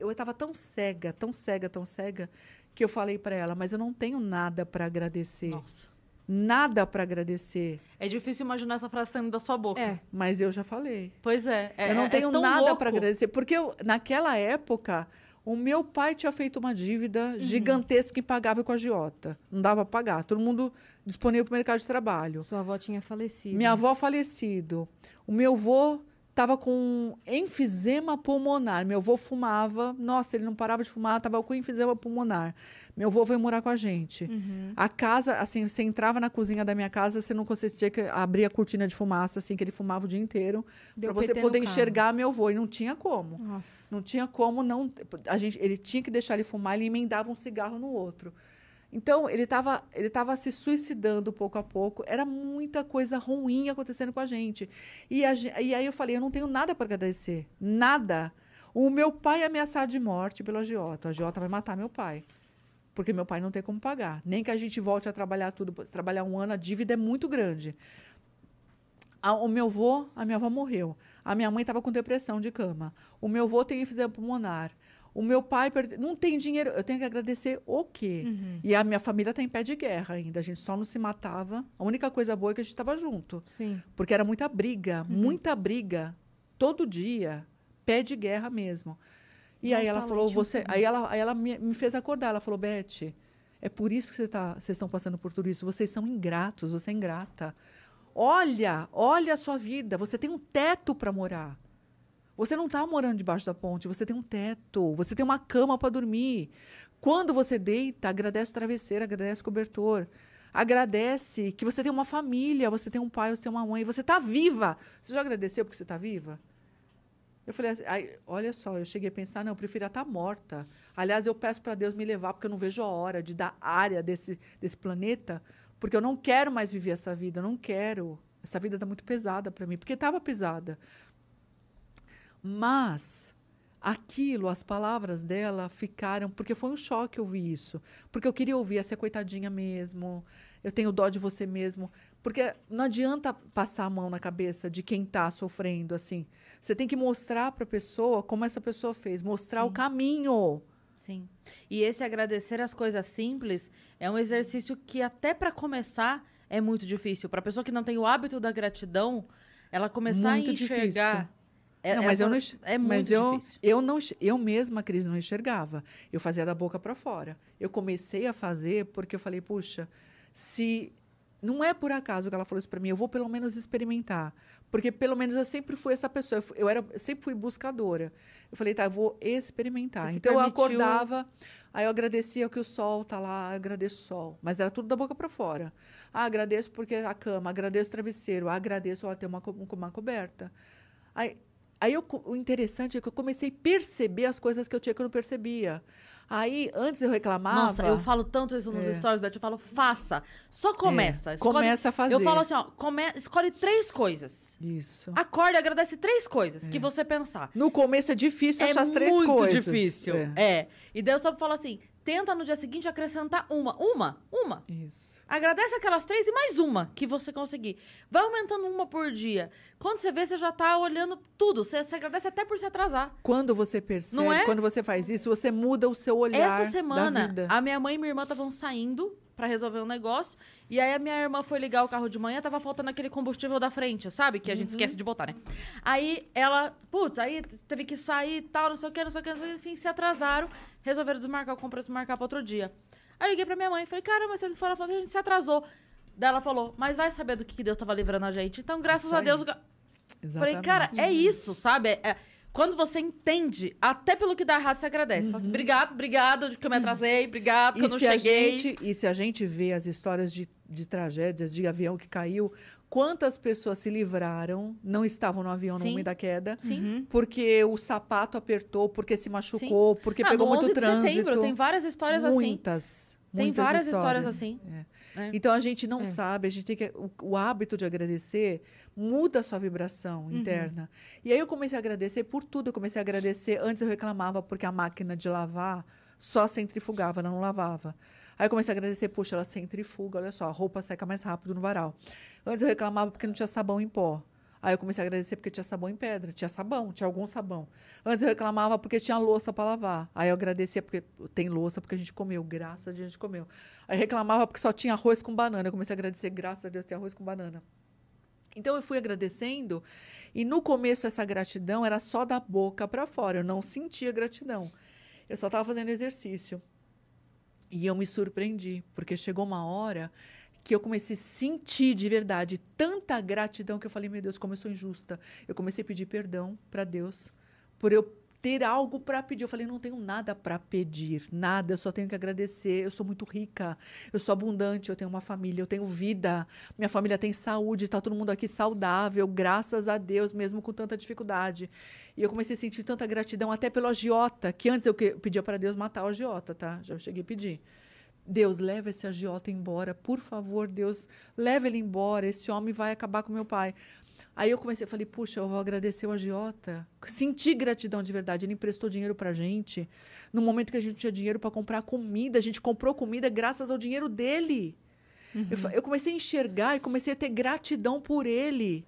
eu estava tão cega, tão cega, tão cega, que eu falei para ela, mas eu não tenho nada para agradecer. Nossa. Nada para agradecer. É difícil imaginar essa frase saindo da sua boca. É. Mas eu já falei. Pois é. é eu não é- tenho é tão nada para agradecer. Porque eu, naquela época, o meu pai tinha feito uma dívida Uhum. gigantesca impagável com a agiota. Não dava para pagar. Todo mundo disponível para o mercado de trabalho. Sua avó tinha falecido. Minha avó falecido. O meu avô estava com enfisema pulmonar. Meu avô fumava. Nossa, ele não parava de fumar, estava com enfisema pulmonar. Meu avô veio morar com a gente. Uhum. A casa, assim, você entrava na cozinha da minha casa, você não conseguia abrir a cortina de fumaça, assim, que ele fumava o dia inteiro, para você poder carro. enxergar meu avô. E não tinha como. Nossa. Não tinha como não. A gente, ele tinha que deixar ele fumar, ele emendava um cigarro no outro. Então, ele estava ele tava se suicidando pouco a pouco. Era muita coisa ruim acontecendo com a gente. E, a e aí eu falei: eu não tenho nada para agradecer. Nada. O meu pai é ameaçado de morte pelo agiota. O agiota vai matar meu pai. Porque meu pai não tem como pagar. Nem que a gente volte a trabalhar tudo, trabalhar um ano, a dívida é muito grande. A- o meu avô, a minha avó morreu. A minha mãe estava com depressão de cama. O meu avô tem enfisema pulmonar. O meu pai perde... não tem dinheiro. Eu tenho que agradecer o quê? Uhum. E a minha família está em pé de guerra ainda. A gente só não se matava. A única coisa boa é que a gente estava junto. Sim. Porque era muita briga, muita briga. Todo dia. Pé de guerra mesmo. E aí ela Volta falou, você. Aí ela, aí ela me, me fez acordar. Ela falou, Beth, é por isso que tá, vocês estão passando por tudo isso. Vocês são ingratos, você é ingrata. Olha, olha a sua vida. Você tem um teto para morar. Você não está morando debaixo da ponte, você tem um teto, você tem uma cama para dormir. Quando você deita, agradece o travesseiro, agradece o cobertor. Agradece que você tem uma família, você tem um pai, você tem uma mãe, você está viva. Você já agradeceu porque você está viva? Eu falei assim, ai, olha só, eu cheguei a pensar, não, eu prefiro estar morta. Aliás, eu peço para Deus me levar, porque eu não vejo a hora de dar área desse, desse planeta, porque eu não quero mais viver essa vida, eu não quero. Essa vida está muito pesada para mim, porque estava pesada. Mas aquilo, as palavras dela ficaram, porque foi um choque ouvir isso. Porque eu queria ouvir essa coitadinha mesmo. Eu tenho dó de você mesmo. Porque não adianta passar a mão na cabeça de quem está sofrendo assim. Você tem que mostrar para a pessoa como essa pessoa fez, mostrar o Sim. caminho. Sim. E esse agradecer as coisas simples é um exercício que até para começar é muito difícil. Para pessoa que não tem o hábito da gratidão, ela começar Muito a enxergar. difícil. É- não, mas essa- eu não, é muito mas eu, difícil. eu não, eu mesma, Cris, não enxergava. Eu fazia da boca para fora. Eu comecei a fazer porque eu falei, puxa, se não é por acaso que ela falou isso para mim, eu vou pelo menos experimentar, porque pelo menos eu sempre fui essa pessoa. Eu, era, eu sempre fui buscadora. Eu falei, tá, eu vou experimentar. Você então eu acordava, aí eu agradecia que o sol tá lá, agradeço o sol, mas era tudo da boca para fora. Ah, agradeço porque a cama, agradeço o travesseiro, agradece ó, ter uma, uma coberta. Aí, aí eu o interessante é que eu comecei a perceber as coisas que eu tinha que eu não percebia. Aí, antes eu reclamava. Nossa, eu falo tanto isso nos É. stories, Beth. Eu falo, faça. Só começa. É, escolhe- começa a fazer. Eu falo assim, ó, come... escolhe três coisas. Isso. Acorde e agradece três coisas que você pensar. No começo é difícil achar as três muito coisas. difícil. É. É. E daí eu só falo assim, tenta no dia seguinte acrescentar uma. Uma. Uma. Isso. Agradece aquelas três e mais uma que você conseguir. Vai aumentando uma por dia. Quando você vê, você já tá olhando tudo. Você, você agradece até por se atrasar. Quando você percebe, é? quando você faz isso, você muda o seu olhar Essa semana, a minha mãe e minha irmã estavam saindo pra resolver um negócio. E aí a minha irmã foi ligar o carro de manhã, tava faltando aquele combustível da frente, sabe? Que a Uhum. gente esquece de botar, né? Aí ela, putz, aí teve que sair e tal, não sei o que, não sei o que, não sei o que, enfim, se atrasaram. Resolvereram desmarcar o compra desmarcar pra outro dia. Aí eu liguei pra minha mãe, falei, caramba, vocês foram fazer, a gente se atrasou. Daí ela falou, mas vai saber do que que Deus tava livrando a gente. Então, graças Isso a. Deus. ga- Falei, cara, é isso, sabe? É- é- quando você entende, até pelo que dá errado, você agradece. Fala assim, obrigado, obrigado de que eu me atrasei, obrigado que eu Uhum. E não se, a cheguei. gente, e se a gente vê as histórias de, de tragédias, de avião que caiu, quantas pessoas se livraram, não estavam no avião no Sim. momento da queda, Sim. porque o sapato apertou, porque se machucou, porque Ah, pegou no muito 11 de trânsito. setembro, tem várias histórias assim. muitas, Tem muitas várias histórias assim. É. É. Então a gente não É. sabe, a gente tem que. O, o hábito de agradecer muda a sua vibração interna. E aí eu comecei a agradecer por tudo. Eu comecei a agradecer. Antes eu reclamava porque a máquina de lavar só centrifugava, ela não lavava. Aí eu comecei a agradecer, puxa, ela centrifuga, olha só, a roupa seca mais rápido no varal. Antes eu reclamava porque não tinha sabão em pó. Aí eu comecei a agradecer porque tinha sabão em pedra, tinha sabão, tinha algum sabão. Antes eu reclamava porque tinha louça para lavar. Aí eu agradecia porque tem louça porque a gente comeu, graças a Deus a gente comeu. Aí reclamava porque só tinha arroz com banana. Eu comecei a agradecer, graças a Deus tem arroz com banana. Então eu fui agradecendo e no começo essa gratidão era só da boca para fora, eu não sentia gratidão. Eu só estava fazendo exercício. E eu me surpreendi, porque chegou uma hora que eu comecei a sentir de verdade tanta gratidão que eu falei, meu Deus, como eu sou injusta. Eu comecei a pedir perdão para Deus por eu ter algo para pedir. Eu falei, não tenho nada para pedir, nada, eu só tenho que agradecer. Eu sou muito rica, eu sou abundante, eu tenho uma família, eu tenho vida, minha família tem saúde, está todo mundo aqui saudável, graças a Deus, mesmo com tanta dificuldade. E eu comecei a sentir tanta gratidão até pelo agiota, que antes eu pedia para Deus matar o agiota, tá? Já cheguei a pedir. Deus, leva esse agiota embora, por favor, Deus, leva ele embora, esse homem vai acabar com meu pai. Aí eu comecei, falei, puxa, eu vou agradecer o agiota. Senti gratidão de verdade, ele emprestou dinheiro pra gente. No momento que a gente tinha dinheiro para comprar comida, a gente comprou comida graças ao dinheiro dele. Eu, fa- eu comecei a enxergar e comecei a ter gratidão por ele.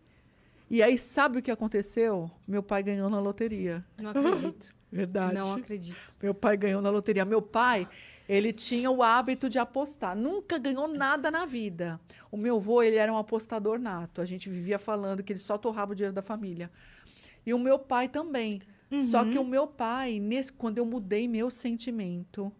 E aí, sabe o que aconteceu? Meu pai ganhou na loteria. Não acredito. *laughs* Verdade. Não acredito. Meu pai ganhou na loteria. Meu pai, ele tinha o hábito de apostar. Nunca ganhou nada na vida. O meu avô, ele era um apostador nato. A gente vivia falando que ele só torrava o dinheiro da família. E o meu pai também. Só que o meu pai, nesse, quando eu mudei meu sentimento,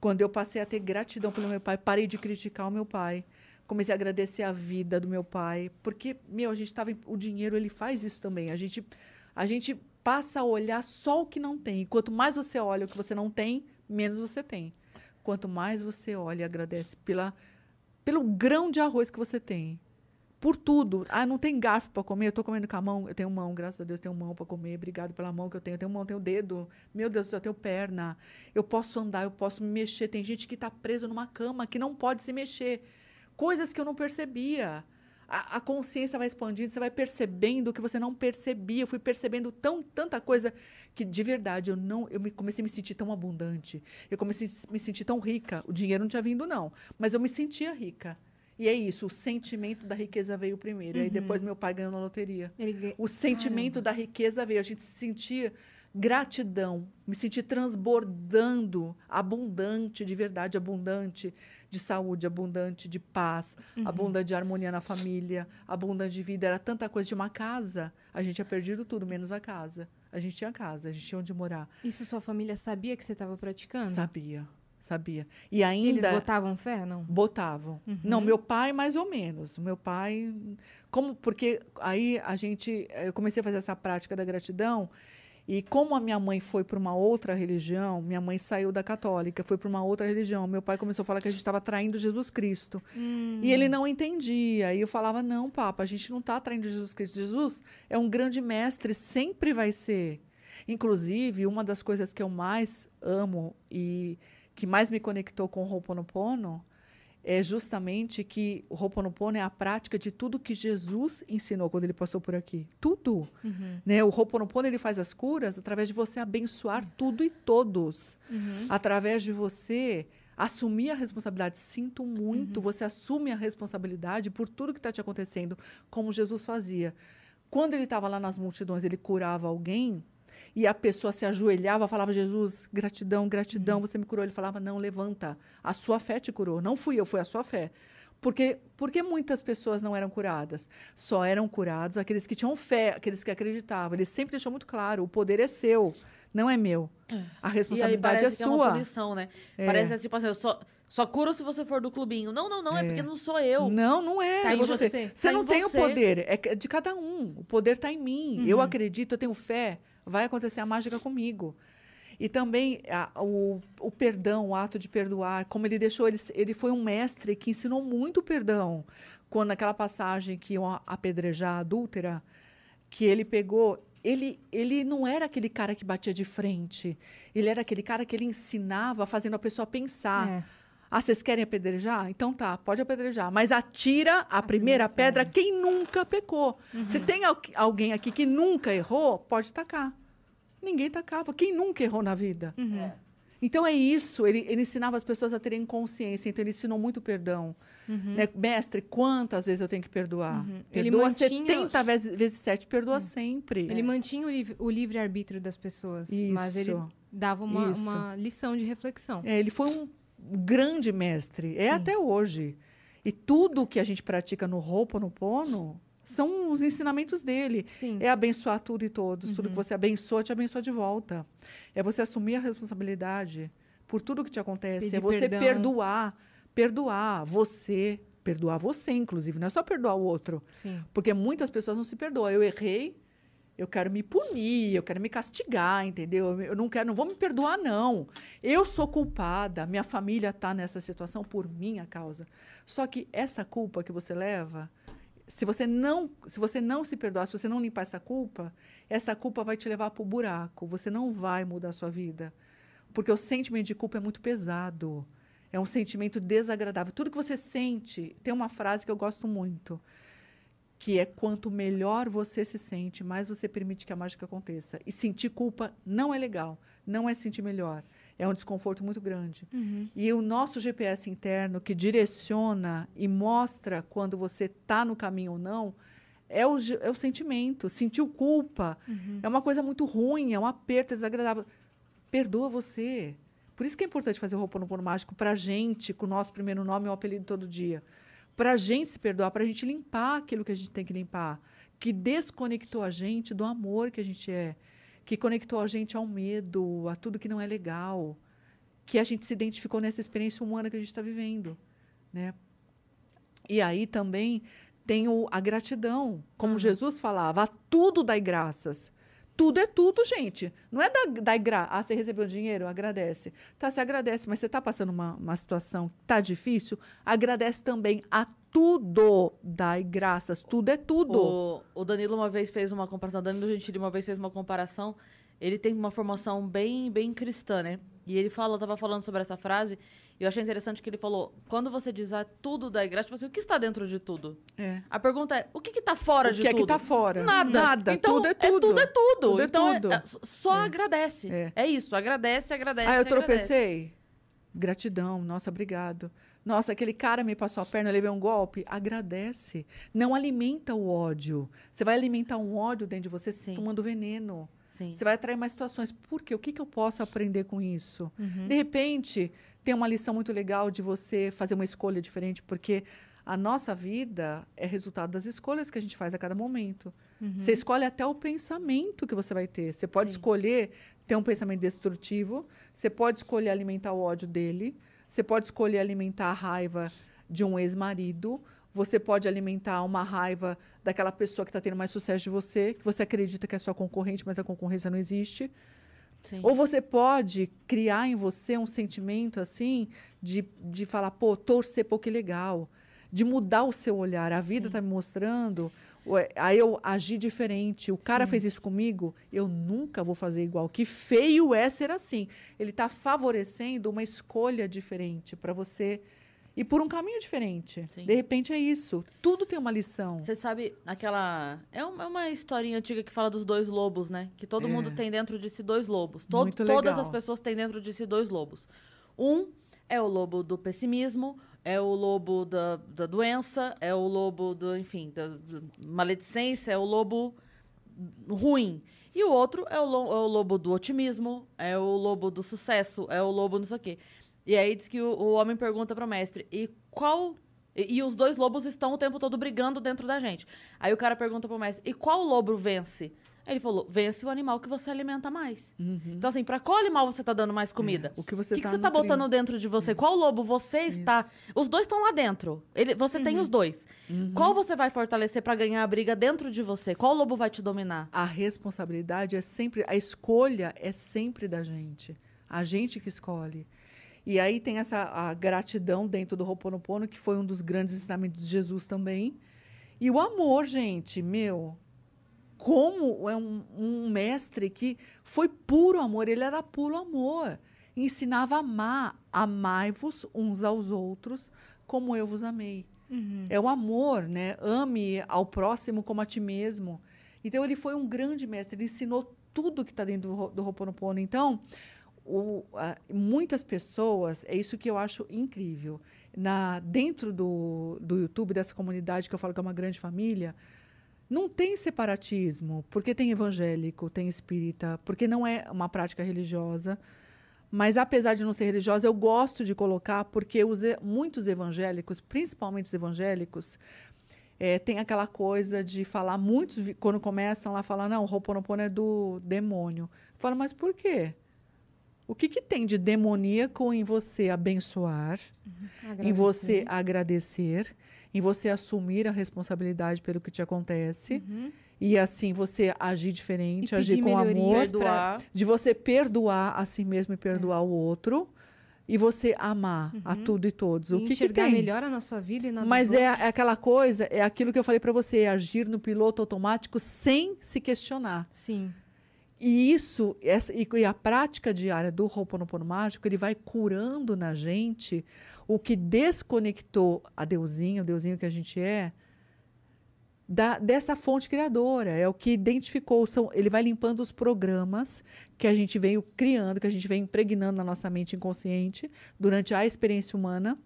quando eu passei a ter gratidão pelo meu pai, parei de criticar o meu pai. Comecei a agradecer a vida do meu pai, porque meu, a gente tava em- o dinheiro ele faz isso também. A gente a gente passa a olhar só o que não tem. E quanto mais você olha o que você não tem, menos você tem. Quanto mais você olha e agradece pela pelo grão de arroz que você tem. Por tudo. Ah, não tem garfo para comer, eu tô comendo com a mão. Eu tenho mão, graças a Deus, eu tenho mão para comer. Obrigado pela mão que eu tenho. Eu tenho mão, eu tenho dedo. Meu Deus eu tenho perna. Eu posso andar, eu posso me mexer. Tem gente que está preso numa cama que não pode se mexer. Coisas que eu não percebia. A, a consciência vai expandindo, você vai percebendo o que você não percebia. Eu fui percebendo tão, tanta coisa que, de verdade, eu não, eu me, comecei a me sentir tão abundante. Eu comecei a me sentir tão rica. O dinheiro não tinha vindo, não. Mas eu me sentia rica. E é isso, o sentimento da riqueza veio primeiro. E aí depois meu pai ganhou na loteria. Ele O sentimento da riqueza veio. A gente se sentia gratidão, me sentir transbordando, abundante, de verdade, abundante de saúde, abundante de paz, abundante de harmonia na família, abundante de vida. Era tanta coisa de uma casa. A gente tinha perdido tudo, menos a casa. A gente tinha casa, a gente tinha onde morar. Isso sua família sabia que você estava praticando? Sabia, sabia. E Eles ainda. botavam fé, não? Botavam. Não, meu pai mais ou menos. Meu pai, como porque aí a gente, eu comecei a fazer essa prática da gratidão e como a minha mãe foi para uma outra religião, minha mãe saiu da católica, foi para uma outra religião. Meu pai começou a falar que a gente estava traindo Jesus Cristo. E ele não entendia. Aí eu falava: "Não, papa, a gente não está traindo Jesus Cristo. Jesus é um grande mestre, sempre vai ser". Inclusive, uma das coisas que eu mais amo e que mais me conectou com o Ho'oponopono é justamente que o Ho'oponopono é a prática de tudo que Jesus ensinou quando ele passou por aqui. Tudo. Né? O Ho'oponopono ele faz as curas através de você abençoar tudo e todos. Através de você assumir a responsabilidade. Sinto muito. Você assume a responsabilidade por tudo que está te acontecendo, como Jesus fazia. Quando ele estava lá nas multidões, ele curava alguém e a pessoa se ajoelhava, falava: Jesus, gratidão, gratidão, você me curou. Ele falava: Não, levanta, a sua fé te curou. Não fui eu, foi a sua fé. Porque, porque muitas pessoas não eram curadas? Só eram curados aqueles que tinham fé, aqueles que acreditavam. Ele sempre deixou muito claro: o poder é seu, não é meu. A E aí responsabilidade é que é uma sua. punição, né? É. Parece tipo assim, eu só, só curo se você for do clubinho. Não, não, não, é, É. porque não sou eu. Não, não é. Tá você você. você Tá não em tem você. o poder. É de cada um. O poder está em mim. Uhum. Eu acredito, eu tenho fé. Vai acontecer a mágica comigo. E também a- o, o perdão, o ato de perdoar, como ele deixou, ele, ele foi um mestre que ensinou muito perdão. Quando naquela passagem que iam apedrejar a adúltera, que ele pegou, ele, ele não era aquele cara que batia de frente. Ele era aquele cara que ele ensinava, fazendo a pessoa pensar. É. Ah, vocês querem apedrejar? Então tá, pode apedrejar. Mas atira a primeira pedra quem nunca pecou. Se tem al- alguém aqui que nunca errou, pode tacar. Ninguém tacava. Quem nunca errou na vida? Uhum. Então é isso. Ele, ele ensinava as pessoas a terem consciência. Então ele ensinou muito perdão. Né? Mestre, quantas vezes eu tenho que perdoar? Uhum. Ele Perdoa mantinha- 70 vezes, vezes 7. Perdoa sempre. Ele mantinha o, liv- o livre-arbítrio das pessoas, mas ele Isso. dava uma, Isso. uma lição de reflexão. É, ele foi um grande mestre, é Sim. até hoje. E tudo que a gente pratica no Ho'oponopono são os ensinamentos dele. Sim. É abençoar tudo e todos. Tudo Uhum. que você abençoa, te abençoa de volta. É você assumir a responsabilidade por tudo que te acontece. Pedir é você perdão. perdoar. Perdoar você. Perdoar você, inclusive. Não é só perdoar o outro. Sim. Porque muitas pessoas não se perdoam. Eu errei, eu quero me punir, eu quero me castigar, entendeu? Eu não quero, não vou me perdoar não. Eu sou culpada, minha família está nessa situação por minha causa. Só que essa culpa que você leva, se você não, se você não se perdoar, se você não limpar essa culpa, essa culpa vai te levar para o buraco. Você não vai mudar a sua vida. Porque o sentimento de culpa é muito pesado. É um sentimento desagradável. Tudo que você sente, tem uma frase que eu gosto muito, que é quanto melhor você se sente, mais você permite que a mágica aconteça. E sentir culpa não é legal, não é sentir melhor. É um desconforto muito grande. Uhum. E o nosso GPS interno, que direciona e mostra quando você está no caminho ou não, é o, é o sentimento. Sentiu culpa Uhum. é uma coisa muito ruim, é um aperto, é desagradável. Perdoa você. Por isso que é importante fazer o Ho'oponopono mágico para a gente, com o nosso primeiro nome e o apelido todo dia. Para a gente se perdoar, para a gente limpar aquilo que a gente tem que limpar. Que desconectou a gente do amor que a gente é. Que conectou a gente ao medo, a tudo que não é legal. Que a gente se identificou nessa experiência humana que a gente está vivendo. Né? E aí também tem o, a gratidão. Como Jesus falava, a tudo dai graças. Tudo é tudo, gente. Não é dar, dar gra... Ah, você recebeu dinheiro? Agradece. Tá, você agradece, mas você está passando uma, uma situação que tá difícil? Agradece também. A tudo dai graças. Tudo é tudo. O, o Danilo uma vez fez uma comparação, Danilo Gentili uma vez fez uma comparação. Ele tem uma formação bem, bem cristã, né? E ele falou, tava falando sobre essa frase, e eu achei interessante que ele falou: quando você diz ah, tudo da igreja, tipo assim, o que está dentro de tudo? É. A pergunta é: o que está fora O de que é tudo? que tá fora? Nada. Nada. Então, Tudo é tudo. tudo é tudo. Tudo é então, tudo. é- só agradece. É. É. isso, agradece, agradece. Ah, eu agradece. tropecei. Gratidão, nossa, obrigado. Nossa, aquele cara me passou a perna, levei um golpe. Agradece. Não alimenta o ódio. Você vai alimentar um ódio dentro de você Sim. tomando veneno. Sim. Você vai atrair mais situações. Por quê? O que, que eu posso aprender com isso? Uhum. De repente, tem uma lição muito legal de você fazer uma escolha diferente, porque a nossa vida é resultado das escolhas que a gente faz a cada momento. Você escolhe até o pensamento que você vai ter. Você pode Sim. escolher ter um pensamento destrutivo, você pode escolher alimentar o ódio dele, você pode escolher alimentar a raiva de um ex-marido, você pode alimentar uma raiva daquela pessoa que está tendo mais sucesso de você, que você acredita que é sua concorrente, mas a concorrência não existe. Sim. Ou você pode criar em você um sentimento assim de, de falar, pô, torcer, pô, que legal. De mudar o seu olhar. A vida está me mostrando. Aí eu agi diferente. O cara Sim. fez isso comigo, eu nunca vou fazer igual. Que feio é ser assim. Ele está favorecendo uma escolha diferente para você ir por um caminho diferente. Sim. De repente é isso. Tudo tem uma lição. Você sabe aquela. É um- é uma historinha antiga que fala dos dois lobos, né? Que todo mundo tem dentro de si dois lobos. To- Muito todas legal. as pessoas têm dentro de si dois lobos. Um é o lobo do pessimismo, é o lobo da, da doença, é o lobo do, enfim, da, da maledicência, é o lobo ruim. E o outro é o, lo- é o lobo do otimismo, é o lobo do sucesso, é o lobo não sei o quê. E aí diz que o, o homem pergunta pro mestre, e qual... E, e os dois lobos estão o tempo todo brigando dentro da gente. Aí o cara pergunta pro mestre, e qual lobo vence? Aí ele falou, vence o animal que você alimenta mais. Então assim, pra qual animal você tá dando mais comida? O que você que, que tá você tá botando dentro de você? Qual lobo você está... Isso. Os dois estão lá dentro. Ele, você tem os dois. Qual você vai fortalecer pra ganhar a briga dentro de você? Qual lobo vai te dominar? a responsabilidade é sempre, a escolha é sempre da gente. A gente que escolhe. E aí tem essa a gratidão dentro do Ho'oponopono, que foi um dos grandes ensinamentos de Jesus também. E o amor, gente, meu, como é um, um mestre que foi puro amor, ele era puro amor. ensinava a amar. Amai-vos uns aos outros como eu vos amei. Uhum. É o amor, né? Ame ao próximo como a ti mesmo. Então, ele foi um grande mestre. Ele ensinou tudo que está dentro do, do Ho'oponopono. Então, o, a- muitas pessoas, é isso que eu acho incrível. Na, dentro do, do YouTube, dessa comunidade que eu falo que é uma grande família, não tem separatismo, porque tem evangélico, tem espírita, porque não é uma prática religiosa. Mas, apesar de não ser religiosa, eu gosto de colocar, porque os, muitos evangélicos, principalmente os evangélicos, eh, tem aquela coisa de falar, muitos, quando começam lá, falar, não, o Ho'oponopono é do demônio. Fala, mas por quê? O que, que tem de demoníaco em você abençoar, em você agradecer, em você assumir a responsabilidade pelo que te acontece, Uhum. e assim você agir diferente, E agir com amor, Perdoar. de você perdoar a si mesmo e perdoar o outro, e você amar a tudo e todos. E O que, que enxergar tem? melhor a na sua vida e na Mas é, é aquela coisa, é aquilo que eu falei para você, é agir no piloto automático sem se questionar. Sim. E isso, essa, e, e a prática diária do Ho'oponopono mágico, ele vai curando na gente o que desconectou a Deusinho, o Deusinho que a gente é, da, dessa fonte criadora. É o que identificou. São, ele vai limpando os programas que a gente veio criando, que a gente vem impregnando na nossa mente inconsciente durante a experiência humana,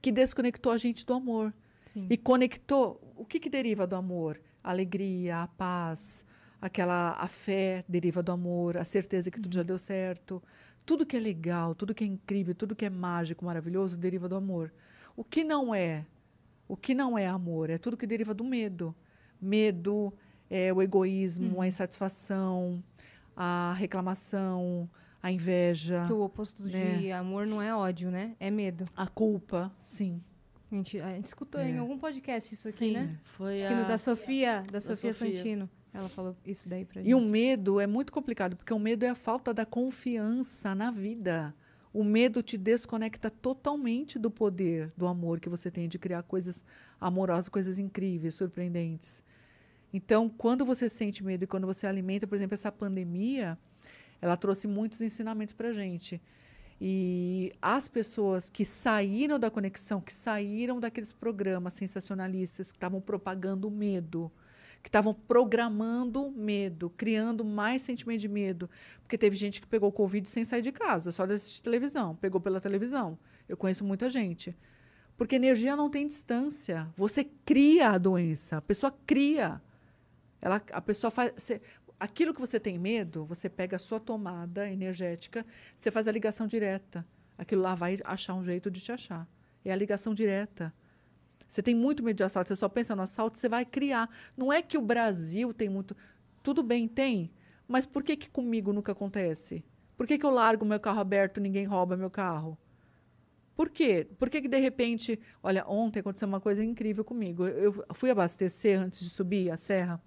que desconectou a gente do amor. Sim. E conectou. O que, que deriva do amor? A alegria, a paz, aquela a fé deriva do amor, a certeza que tudo já deu certo. Tudo que é legal, tudo que é incrível, tudo que é mágico, maravilhoso, deriva do amor. O que não é? O que não é amor? É tudo que deriva do medo. Medo, é, o egoísmo, a insatisfação, a reclamação, a inveja, Que o oposto de É. amor não é ódio, né? É medo. a culpa, sim. A gente, a gente escutou em É. algum podcast isso aqui, Sim, né? foi Acho que no a... da Sofia, da, Sofia, Sofia. Santino. Ela falou isso daí pra gente. E o medo é muito complicado, porque o medo é a falta da confiança na vida. O medo te desconecta totalmente do poder, do amor que você tem de criar coisas amorosas, coisas incríveis, surpreendentes. Então, quando você sente medo e quando você alimenta, por exemplo, essa pandemia, ela trouxe muitos ensinamentos para gente. E as pessoas que saíram da conexão, que saíram daqueles programas sensacionalistas que estavam propagando o medo, que estavam programando medo, criando mais sentimento de medo. Porque teve gente que pegou Covid sem sair de casa, só de assistir televisão, pegou pela televisão. Eu conheço muita gente. Porque energia não tem distância. Você cria a doença, a pessoa cria. Ela, a pessoa faz. você- aquilo que você tem medo, você pega a sua tomada energética, você faz a ligação direta. Aquilo lá vai achar um jeito de te achar. É a ligação direta. Você tem muito medo de assalto, você só pensa no assalto, você vai criar. Não é que o Brasil tem muito. Tudo bem, tem. Mas por que, que comigo nunca acontece? Por que, que eu largo meu carro aberto e ninguém rouba meu carro? Por quê? Por que, que de repente. Olha, ontem aconteceu uma coisa incrível comigo. Eu eu fui abastecer antes de subir a serra.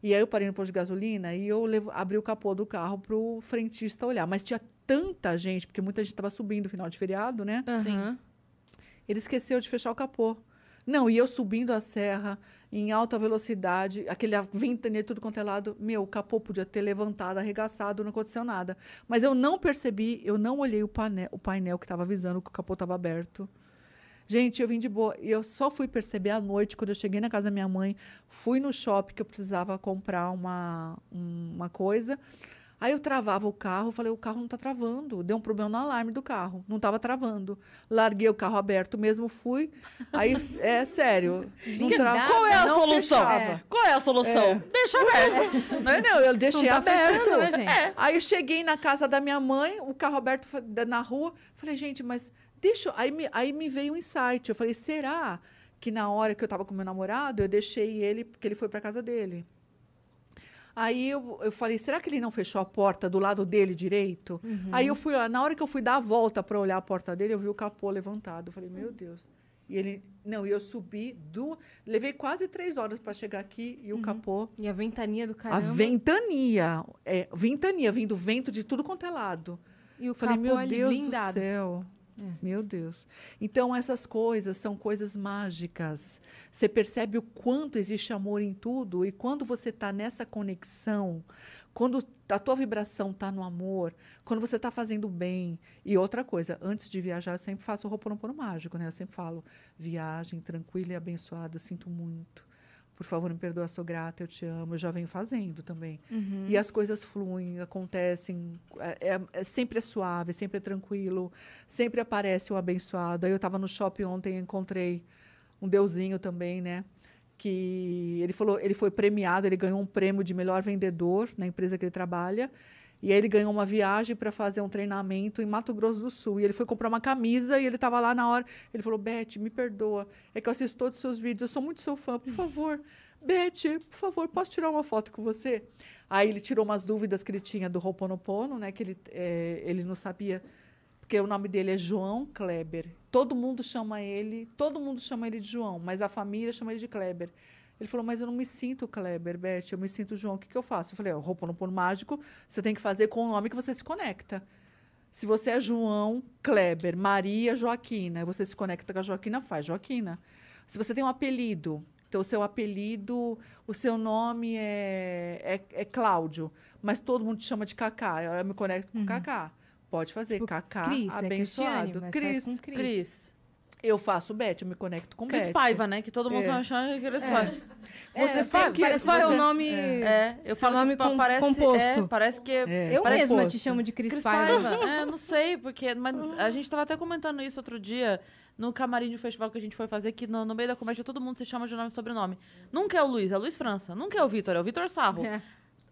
E aí eu parei no posto de gasolina e eu levo- abri o capô do carro para o frentista olhar. Mas tinha tanta gente, porque muita gente estava subindo no final de feriado, né? Aham. Ele esqueceu de fechar o capô. Não, e eu subindo a serra em alta velocidade, aquele ventania tudo quanto é lado, meu, o capô podia ter levantado, arregaçado, não aconteceu nada. Mas eu não percebi, eu não olhei o painel, o painel que estava avisando que o capô estava aberto. Gente, eu vim de boa. E eu só fui perceber à noite, quando eu cheguei na casa da minha mãe, fui no shopping que eu precisava comprar uma, um- uma coisa. Aí eu travava o carro, falei, o carro não tá travando. Deu um problema no alarme do carro, não tava travando. Larguei o carro aberto mesmo, fui. Aí, é sério. *laughs* Não trava- nada, Qual é a não solução? Qual é a solução? Deixa aberto. Não, não, eu deixei tá aberto. fechando, né, gente? É. Aí eu cheguei na casa da minha mãe, o carro aberto na rua. Falei, gente, mas deixa. Aí me, aí me veio um insight. Eu falei, será que na hora que eu tava com meu namorado, eu deixei ele, porque ele foi pra casa dele? Aí eu, eu falei, será que ele não fechou a porta do lado dele direito? Aí eu fui lá, na hora que eu fui dar a volta para olhar a porta dele, eu vi o capô levantado. Eu falei, meu Deus. E ele, não, e eu subi do. Levei quase três horas para chegar aqui e o capô E a ventania do a caramba. ventania, é, ventania, vindo vento de tudo quanto é lado. E o Eu falei, capô meu Deus blindado. do céu. Meu Deus. Então, essas coisas são coisas mágicas. Você percebe o quanto existe amor em tudo, e quando você está nessa conexão, quando a tua vibração está no amor, quando você está fazendo bem. E outra coisa, antes de viajar, eu sempre faço o Roponopono mágico, né? Eu sempre falo, viagem tranquila e abençoada, sinto muito. Por favor, me perdoa, sou grata, eu te amo. Eu já venho fazendo também. Uhum. E as coisas fluem, acontecem. É, é- é- sempre é suave, sempre é tranquilo. Sempre aparece o abençoado. Aí eu estava no shopping ontem e encontrei um deusinho também, né? Que ele falou, ele foi premiado, ele ganhou um prêmio de melhor vendedor na empresa que ele trabalha. E aí ele ganhou uma viagem para fazer um treinamento em Mato Grosso do Sul. E ele foi comprar uma camisa e ele estava lá na hora. Ele falou: Beth, me perdoa. É que eu assisto todos os seus vídeos, eu sou muito seu fã, por favor. Beth, por favor, posso tirar uma foto com você? Aí ele tirou umas dúvidas que ele tinha do Ho'oponopono, né? Que ele, eh, ele não sabia, porque o nome dele é João Kleber. Todo mundo chama ele, todo mundo chama ele de João, mas a família chama ele de Kleber. Ele falou, mas eu não me sinto Kleber, Beth, eu me sinto João, o que, que eu faço? Eu falei, o Ho'oponopono mágico, você tem que fazer com o nome que você se conecta. Se você é João Kleber, Maria Joaquina, você se conecta com a Joaquina, faz Joaquina. Se você tem um apelido, então o seu apelido, o seu nome é, é, é Cláudio, mas todo mundo te chama de Cacá, eu me conecto com Cacá. Pode fazer, Tipo, Cacá, Cris, é abençoado. mas Cris, Cris. Cris. Eu faço Beth, eu me conecto com Cris Beth. Paiva, né? Que todo mundo É. só chama de Cris Paiva. É, Você você tem que- parece você- seu nome... É, eu Seu falo nome que com- parece, composto. É, parece que É, Eu parece mesma posto. te chamo de Cris, Cris Paiva. Paiva. É, não sei, porque mas a gente tava até comentando isso outro dia no camarim de festival que a gente foi fazer, que no, no meio da comédia todo mundo se chama de nome e sobrenome. Nunca é o Luiz, é o Luiz França. Nunca é o Vitor, é o Vitor Sarro. É.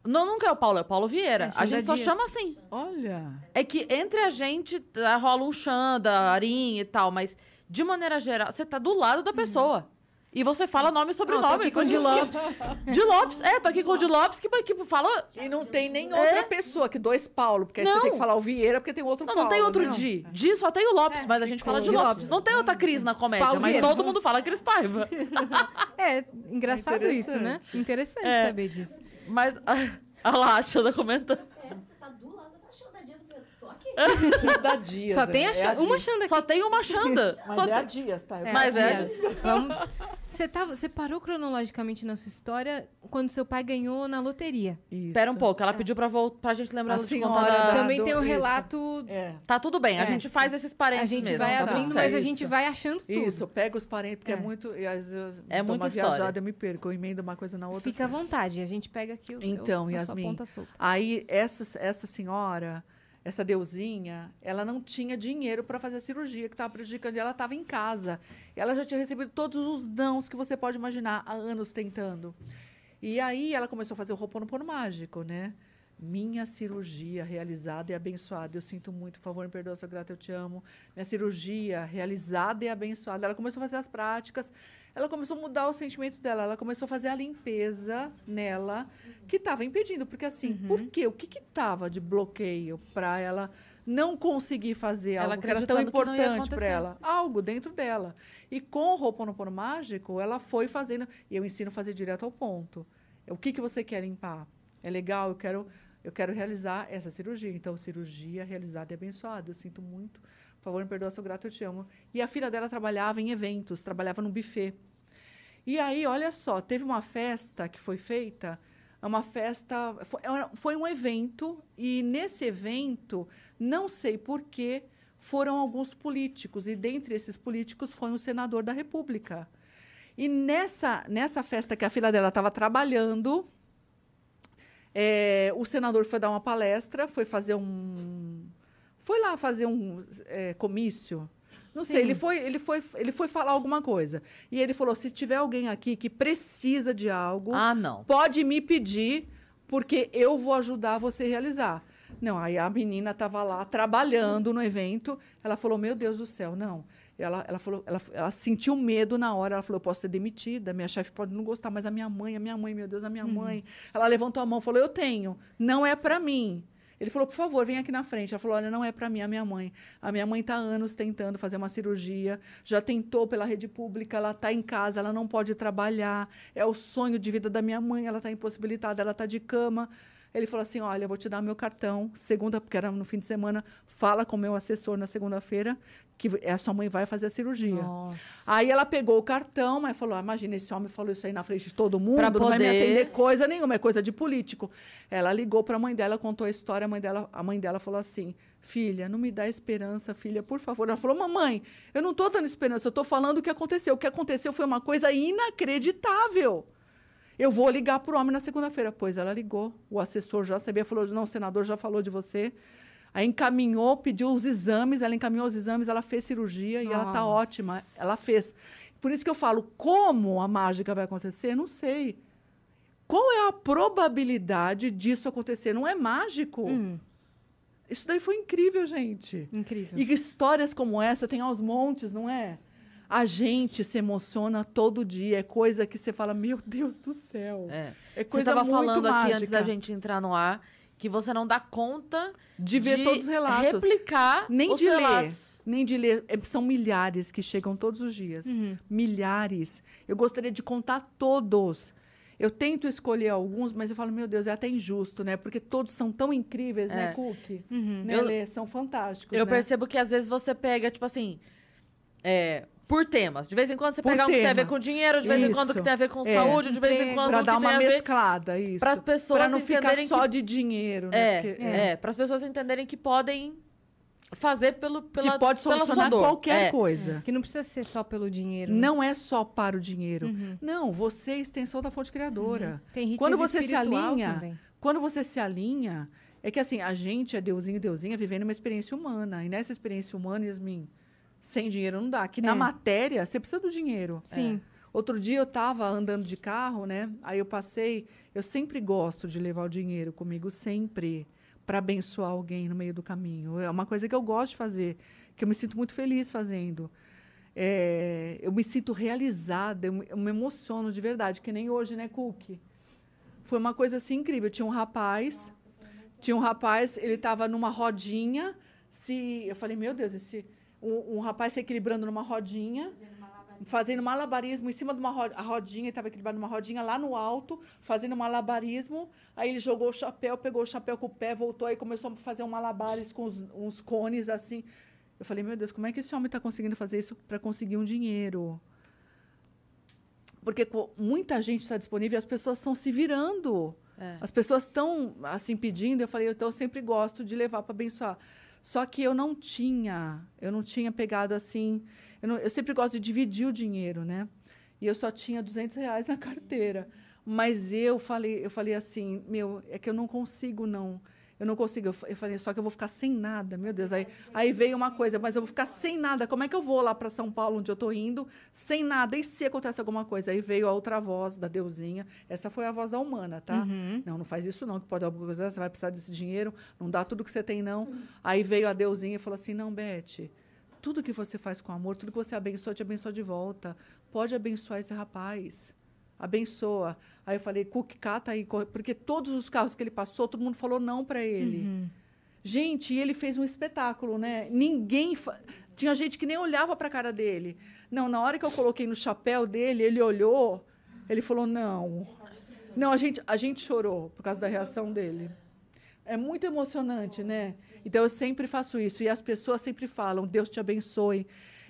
Não, nunca é o Paulo, é o Paulo Vieira. É, a gente só Dias. chama assim. Olha, É que entre a gente tá, rola um Xanda, Arim e tal, mas de maneira geral, você tá do lado da pessoa. E você fala nome e Não, tô sobrenome. aqui com o Di Lopes. *laughs* De Lopes. É, tô aqui com o de Lopes, que, que fala. e não tem nem outra pessoa que dois Paulo, porque aí você É? Não. tem que falar o Vieira, porque tem outro Não, Paulo. não tem outro né? Di. Di só tem o Lopes, É, mas a gente fala de Lopes. Lopes. Não tem outra Cris na comédia, Paulo mas Vieira. todo mundo fala Cris Paiva. *laughs* É, engraçado isso, né? Interessante. É. saber disso. Mas. Olha *laughs* lá, a Xanda comentando. É, você tá do lado, mas achou da Dias, eu falei, tô aqui. *laughs* Da Dias. Só tem a É Xanda, uma. Xanda aqui. Só tem uma Xanda. Mas Só é a Dias, tá? É, Mas a é- Dias. Vamos... Você, tava, você parou cronologicamente na sua história quando seu pai ganhou na loteria. Isso. Pera um pouco, ela pediu pra, vol- pra gente lembrar A de contar da... Também tem um isso. relato. É. Tá tudo bem, a É, gente sim. faz esses parênteses A gente mesmo, vai tá abrindo, tudo mas certo. a gente Isso. vai achando tudo. Isso, pega os parentes, porque é, É. muito. Às vezes É uma história. viajada, eu me perco. Eu emendo uma coisa na outra. Fica à vontade, a gente pega aqui o seu, Então, a sua Yasmin, ponta solta. Aí, essa, essa senhora, essa deusinha, ela não tinha dinheiro para fazer a cirurgia que estava prejudicando e ela estava em casa. E ela já tinha recebido todos os nãos que você pode imaginar há anos tentando. E aí ela começou a fazer o Ho'oponopono mágico, né? Minha cirurgia realizada e abençoada. Eu sinto muito, por favor, me perdoa, sou grata, eu te amo. Minha cirurgia realizada e abençoada. Ela começou a fazer as práticas. Ela começou a mudar o sentimento dela. Ela começou a fazer a limpeza nela, que estava impedindo. Porque assim, por quê? O que estava de bloqueio para ela não conseguir fazer Ela algo que era tão que importante para ela? Algo dentro dela. E com o Ho'oponopono mágico, ela foi fazendo. E eu ensino a fazer direto ao ponto. O que, que você quer limpar? É legal, eu quero, eu quero realizar essa cirurgia. Então, cirurgia realizada e abençoada. Eu sinto muito. Por favor, me perdoa, sou grata, eu te amo. E a filha dela trabalhava em eventos, trabalhava num buffet. E aí, olha só, teve uma festa que foi feita, é uma festa, foi, foi um evento, e nesse evento, não sei porquê, foram alguns políticos, e dentre esses políticos foi um senador da República. E nessa, nessa festa que a filha dela estava trabalhando, é, o senador foi dar uma palestra, foi fazer um. Foi lá fazer um é, comício. Não sei, Sim. ele foi, ele, foi, ele foi falar alguma coisa. E ele falou: se tiver alguém aqui que precisa de algo, Ah, não. pode me pedir, porque eu vou ajudar você a realizar. Não, aí a menina estava lá trabalhando no evento. Ela falou: Meu Deus do céu, não. Ela, ela falou, ela, ela sentiu medo na hora. Ela falou: Eu posso ser demitida, minha chefe pode não gostar, mas a minha mãe, a minha mãe, meu Deus, a minha mãe. Ela levantou a mão e falou: Eu tenho, não é para mim. Ele falou: Por favor, vem aqui na frente. Ela falou: Olha, não é para mim, é a minha mãe. A minha mãe está há anos tentando fazer uma cirurgia, já tentou pela rede pública, ela está em casa, ela não pode trabalhar. É o sonho de vida da minha mãe, ela está impossibilitada, ela está de cama. Ele falou assim: olha, eu vou te dar meu cartão, segunda, porque era no fim de semana, fala com o meu assessor na segunda-feira, que a sua mãe vai fazer a cirurgia. Nossa. Aí ela pegou o cartão, mas falou: ah, imagina, esse homem falou isso aí na frente de todo mundo, Pra não vai me poder- atender coisa nenhuma, é coisa de político. Ela ligou para a mãe dela, contou a história, a mãe dela, a mãe dela falou assim: filha, não me dá esperança, filha, por favor. Ela falou: mamãe, eu não estou dando esperança, eu estou falando o que aconteceu. O que aconteceu foi uma coisa inacreditável. Eu vou ligar para o homem na segunda-feira. Pois ela ligou, o assessor já sabia, falou: não, o senador já falou de você. Aí encaminhou, pediu os exames, ela encaminhou os exames, ela fez cirurgia e ela está Nossa. ótima. Ela fez. Por isso que eu falo, como a mágica vai acontecer? Não sei. Qual é a probabilidade disso acontecer? Não é mágico. Hum, Isso daí foi incrível, gente. incrível. E histórias como essa tem aos montes, não é? A gente se emociona todo dia. É coisa que você fala, meu Deus do céu. É. É Você coisa tava muito falando mágica. aqui antes da gente entrar no ar que você não dá conta de ver todos os relatos. replicar Nem os de ler. relatos. Nem de ler. É, São milhares que chegam todos os dias. Uhum. Milhares. Eu gostaria de contar todos. Eu tento escolher alguns, mas eu falo, meu Deus, é até injusto, né? Porque todos são tão incríveis, né, É. Cook? Uhum. Né, Eu- Lê? São fantásticos, Eu né? percebo que às vezes você pega, tipo assim, é, por temas. De vez em quando você Por pega um que tem a tema. ver com dinheiro, de vez em quando que tem a ver com É. saúde, de vez em quando Pra que dar tem uma a ver... mesclada, isso. Para as pessoas Pra não ficar entenderem só que... de dinheiro, né? É, Porque- é, para as pessoas entenderem que podem fazer pelo, pela, que pode pela sua solucionar dor. qualquer É. coisa. Que não precisa ser só pelo dinheiro. né? Não é só para o dinheiro. Uhum. Não, você é a extensão da fonte criadora. Tem riqueza Quando você se espiritual alinha, também. Quando você se alinha, é que assim, a gente é deusinho e deusinha vivendo uma experiência humana. E nessa experiência humana, Yasmin, sem dinheiro não dá. Que na É. matéria, você precisa do dinheiro. Sim. Outro dia eu estava andando de carro, né? Aí eu passei. Eu sempre gosto de levar o dinheiro comigo, sempre, para abençoar alguém no meio do caminho. É uma coisa que eu gosto de fazer, que eu me sinto muito feliz fazendo. É, eu me sinto realizada, eu, me- eu me emociono de verdade, que nem hoje, né, Cook? Foi uma coisa assim incrível. Tinha um rapaz, tinha um rapaz, ele estava numa rodinha. Se eu falei, meu Deus, esse um, um rapaz se equilibrando numa rodinha, fazendo malabarismo em cima de uma ro- a rodinha, estava equilibrado numa rodinha lá no alto, fazendo malabarismo. Aí ele jogou o chapéu, pegou o chapéu com o pé, voltou e começou a fazer um malabares com os, uns cones assim. Eu falei, meu Deus, como é que esse homem está conseguindo fazer isso para conseguir um dinheiro? Porque muita gente está disponível e as pessoas estão se virando. É. As pessoas estão assim pedindo. Eu falei, então eu sempre gosto de levar para abençoar. Só que eu não tinha, eu não tinha pegado assim. Eu, não- eu sempre gosto de dividir o dinheiro, né? E eu só tinha 200 reais na *laughs* carteira. Mas eu falei, eu falei assim, meu, é que eu não consigo não. Eu não consigo. Eu Eu falei, só que eu vou ficar sem nada, meu Deus. Aí, aí veio uma coisa, mas eu vou ficar sem nada. Como é que eu vou lá para São Paulo, onde eu estou indo, sem nada? E se acontece alguma coisa? Aí veio a outra voz da Deusinha. Essa foi a voz da humana, tá? Uhum. Não, não faz isso não, que pode alguma coisa, você vai precisar desse dinheiro, não dá tudo que você tem, não. Aí veio a Deusinha e falou assim, não, Beth, tudo que você faz com amor, tudo que você abençoa, te abençoa de volta. Pode abençoar esse rapaz. Abençoa. Aí eu falei, Cook, cata aí, porque todos os carros que ele passou, todo mundo falou não para ele. Uhum. Gente, ele fez um espetáculo, né? Ninguém. fa- Tinha gente que nem olhava para a cara dele. Não, na hora que eu coloquei no chapéu dele, ele olhou, ele falou: não. Não, a gente, a gente chorou por causa da reação dele. É muito emocionante, né? Então eu sempre faço isso. E as pessoas sempre falam: Deus te abençoe.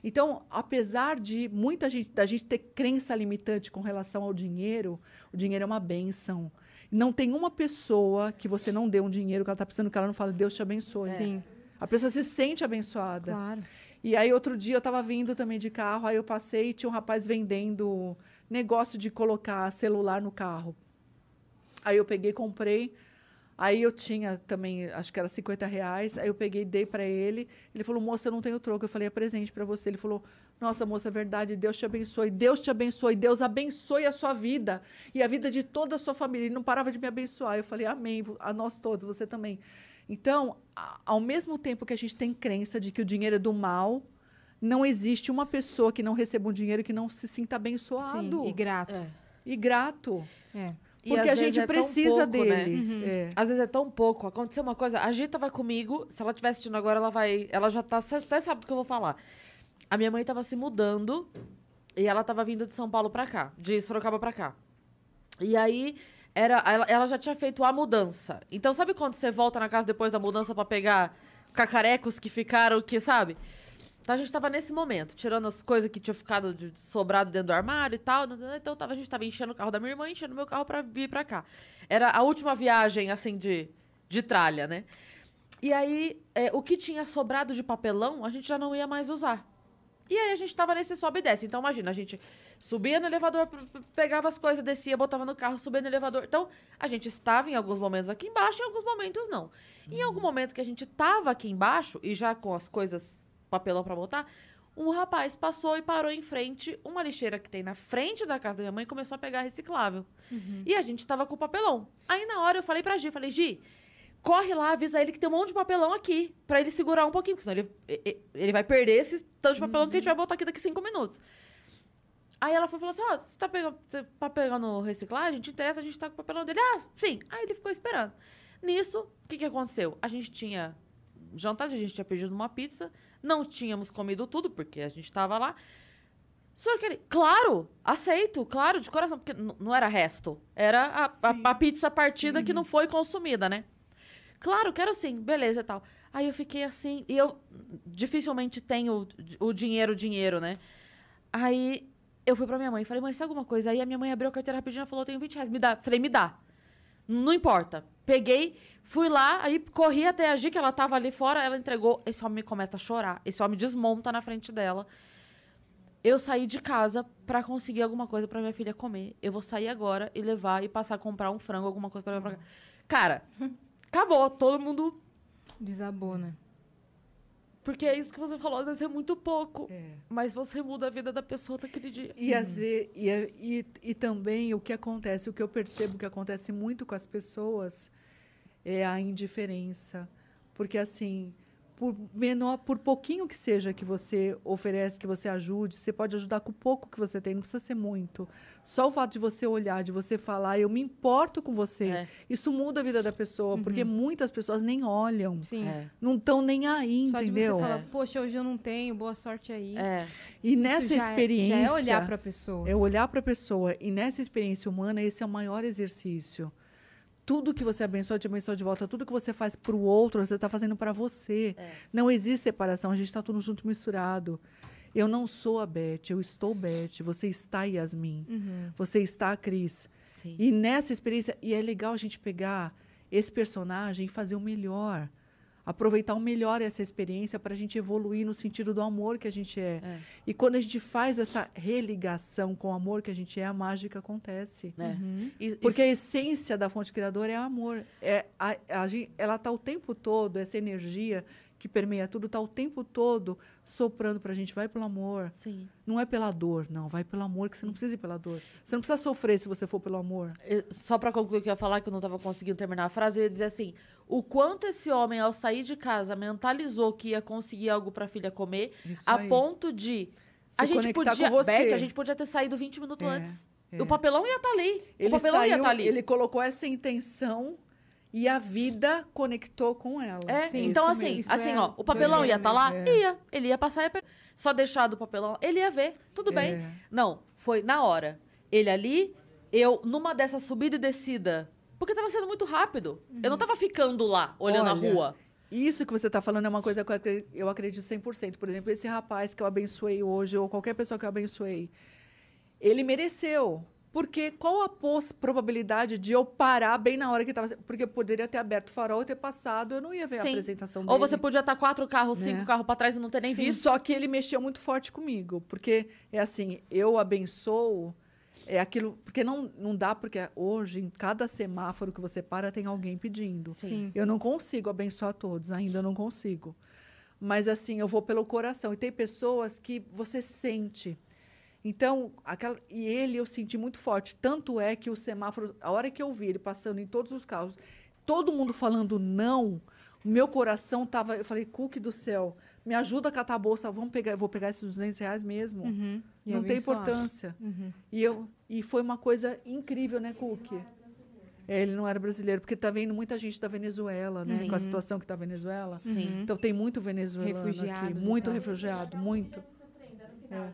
Então, apesar de muita gente, da gente ter crença limitante com relação ao dinheiro, o dinheiro é uma bênção. Não tem uma pessoa que você não dê um dinheiro que ela está precisando que ela não fala, Deus te abençoe. Sim, A pessoa se sente abençoada. claro. E aí, outro dia, eu estava vindo também de carro, aí eu passei e tinha um rapaz vendendo negócio de colocar celular no carro. Aí eu peguei, comprei. Aí eu tinha também, acho que era 50 reais. Aí eu peguei, dei para ele. Ele falou, moça, eu não tenho troco. Eu falei, é presente para você. Ele falou, nossa, moça, é verdade. Deus te abençoe. Deus te abençoe. Deus abençoe a sua vida e a vida de toda a sua família. Ele não parava de me abençoar. Eu falei, amém. A nós todos, você também. Então, ao mesmo tempo que a gente tem crença de que o dinheiro é do mal, não existe uma pessoa que não receba um dinheiro que não se sinta abençoado Sim, e grato. É. e grato. É. Porque a gente é precisa pouco, né? dele. Uhum. É. Às vezes é tão pouco. Aconteceu uma coisa, a Gita vai comigo, se ela estiver assistindo agora, ela vai. Ela já tá. Até sabe do que eu vou falar. A minha mãe tava se mudando e ela tava vindo de São Paulo pra cá, de Sorocaba pra cá. E aí, era, ela, ela já tinha feito a mudança. Então, sabe quando você volta na casa depois da mudança pra pegar cacarecos que ficaram, que, sabe? Então a gente tava nesse momento, tirando as coisas que tinham ficado de- sobrado dentro do armário e tal. Então tava, a gente tava enchendo o carro da minha irmã, enchendo meu carro pra vir pra cá. Era a última viagem, assim, de, de tralha, né? E aí, é, o que tinha sobrado de papelão, a gente já não ia mais usar. E aí a gente tava nesse sobe e desce. Então, imagina, a gente subia no elevador, pegava as coisas, descia, botava no carro, subia no elevador. Então, a gente estava em alguns momentos aqui embaixo, em alguns momentos não. Em algum momento que a gente tava aqui embaixo, e já com as coisas, papelão pra botar, um rapaz passou e parou em frente, uma lixeira que tem na frente da casa da minha mãe, e começou a pegar reciclável. E a gente tava com o papelão. Aí, na hora, eu falei pra Gi, falei, Gi, corre lá, avisa ele que tem um monte de papelão aqui, pra ele segurar um pouquinho, porque senão ele, ele vai perder esse tanto de papelão que a gente vai botar aqui daqui cinco minutos. Aí ela foi, falou assim, ó, você tá pegando, você tá pegando reciclagem? Te interessa, a gente tá com o papelão dele? Ah, sim. Aí ele ficou esperando. Nisso, o que que aconteceu? A gente tinha jantar, a gente tinha pedido uma pizza, não tínhamos comido tudo, porque a gente tava lá. Que ele, claro, aceito, claro, de coração, porque não era resto. Era a, a- a pizza partida que não foi consumida, né? Claro, quero sim, beleza e tal. Aí eu fiquei assim, e eu dificilmente tenho o dinheiro, dinheiro, né? Aí eu fui pra minha mãe e falei, mãe, sabe alguma coisa? Aí a minha mãe abriu a carteira rapidinho e falou, tenho 20 reais, me dá. Falei, me dá. Não importa. Peguei, fui lá, aí corri até a Gi, que ela tava ali fora, ela entregou. Esse homem começa a chorar. Esse homem desmonta na frente dela. Eu saí de casa pra conseguir alguma coisa pra minha filha comer. Eu vou sair agora e levar e passar a comprar um frango, alguma coisa pra levar pra casa. Cara, acabou. Todo mundo. Desabou, né? Porque é isso que você falou, às vezes é muito pouco. É. Mas você muda a vida da pessoa daquele dia. E, às ve- e, é- e, e também o que acontece, o que eu percebo que acontece muito com as pessoas é a indiferença. Porque, assim, por menor, por pouquinho que seja que você oferece, que você ajude, você pode ajudar com o pouco que você tem, não precisa ser muito. Só o fato de você olhar, de você falar, eu me importo com você, É. isso muda a vida da pessoa, porque muitas pessoas nem olham, Sim. É. não estão nem aí, Só de entendeu? você falar, poxa, hoje eu não tenho, boa sorte aí. É. E Isso nessa já é- experiência. já é olhar pra pessoa. É olhar para a pessoa. E nessa experiência humana, esse é o maior exercício. Tudo que você abençoa, te abençoa de volta. Tudo que você faz para o outro, você está fazendo para você. É. Não existe separação. A gente está tudo junto, misturado. Eu não sou a Beth, eu estou Beth. Você está Yasmin. Uhum. Você está a Cris. Sim. E nessa experiência, e é legal a gente pegar esse personagem e fazer o melhor. Aproveitar o melhor essa experiência para a gente evoluir no sentido do amor que a gente é. É. E quando a gente faz essa religação com o amor que a gente é, a mágica acontece. É. Uhum. E- Porque a essência da fonte criadora é amor. É a, a ela está o tempo todo, essa energia que permeia tudo, está o tempo todo soprando para a gente. Vai pelo amor. Sim. Não é pela dor, não. Vai pelo amor, que você não precisa ir pela dor. Você não precisa sofrer se você for pelo amor. Eu- Só pra concluir o que eu ia falar, que eu não tava conseguindo terminar a frase, eu ia dizer assim: o quanto esse homem, ao sair de casa, mentalizou que ia conseguir algo pra filha comer, Isso a aí. ponto de. Se a gente podia. com. Beth, a gente podia ter saído 20 minutos É, antes. é. O papelão ia estar ali. o Ele papelão ia saiu, estar ali. ele colocou essa intenção e a vida conectou com ela. É, Sim, então assim, mesmo. assim, é ó, o papelão ia estar lá? mesmo. É. Ia. Ele ia passar e ia pegar. Só deixar do papelão, ele ia ver, tudo bem. É. Não, foi na hora. Ele ali, eu numa dessa subida e descida. Porque tava sendo muito rápido. Eu não tava ficando lá, olhando a Olha, rua. Isso que você está falando é uma coisa que eu acredito 100%. Por exemplo, esse rapaz que eu abençoei hoje, ou qualquer pessoa que eu abençoei, ele mereceu. Porque qual a probabilidade de eu parar bem na hora que estava... Porque eu poderia ter aberto o farol e ter passado, eu não ia ver Sim. a apresentação dele. Ou você podia estar quatro carros, Né? cinco carros pra trás e não ter nem Sim, visto. Só que ele mexeu muito forte comigo. Porque é assim, eu abençoo... É aquilo... Porque não, não dá, porque hoje, em cada semáforo que você para, tem alguém pedindo. Sim. Eu não consigo abençoar todos, ainda não consigo. Mas assim, eu vou pelo coração. E tem pessoas que você sente. Então, aquela, e ele eu senti muito forte. Tanto é que o semáforo, a hora que eu vi ele passando em todos os carros, todo mundo falando não, o meu coração tava. Eu falei, Cook do céu, me ajuda a catar a bolsa, vamos pegar, eu vou pegar esses 200 reais mesmo. Uhum. Não tem importância. Uhum. E, eu, e foi uma coisa incrível, né, Cook? É, ele não era brasileiro, porque tá vendo muita gente da Venezuela, né? Sim. Com a situação que tá a Venezuela. Sim. Então tem muito venezuelano aqui, Refugiados e muito refugiado, muito. É.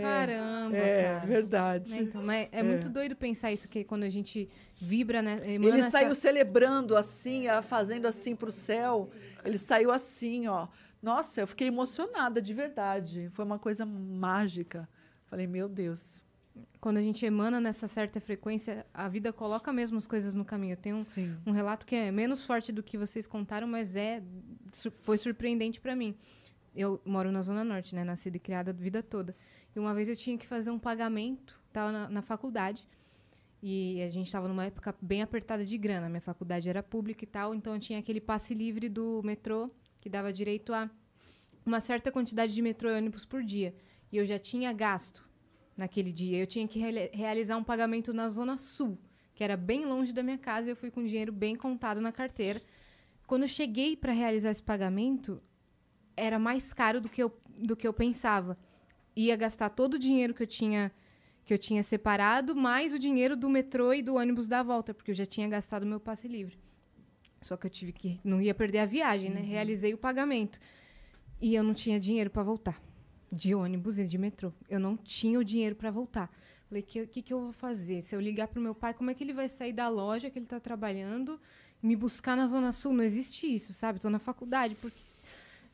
Caramba, É, cara. verdade. É, então, mas é, É. muito doido pensar isso, que quando a gente vibra, né? emana Ele essa- saiu celebrando assim, fazendo assim pro céu. Ele saiu assim, ó. Nossa, eu fiquei emocionada de verdade. Foi uma coisa mágica. Falei, meu Deus. Quando a gente emana nessa certa frequência, a vida coloca mesmo as coisas no caminho. Tem um, um relato que é menos forte do que vocês contaram, mas é foi surpreendente pra mim. Eu moro na Zona Norte, né? Nascida e criada a vida toda. E uma vez eu tinha que fazer um pagamento, tava na, na faculdade. E a gente estava numa época bem apertada de grana. Minha faculdade era pública e tal, então tinha aquele passe livre do metrô que dava direito a uma certa quantidade de metrô e ônibus por dia. E eu já tinha gasto naquele dia. Eu tinha que reali- realizar um pagamento na Zona Sul, que era bem longe da minha casa, e eu fui com dinheiro bem contado na carteira. Quando eu cheguei para realizar esse pagamento, era mais caro do que eu, do que eu pensava. Ia gastar todo o dinheiro que eu tinha que eu tinha separado, mais o dinheiro do metrô e do ônibus da volta, porque eu já tinha gastado meu passe livre. Só que eu tive que não ia perder a viagem, né? Realizei o pagamento. E eu não tinha dinheiro para voltar. De ônibus e de metrô. Eu não tinha o dinheiro para voltar. Falei, o que, que, que eu vou fazer? Se eu ligar pro meu pai, como é que ele vai sair da loja que ele tá trabalhando e me buscar na Zona Sul? Não existe isso, sabe? Tô na faculdade, porque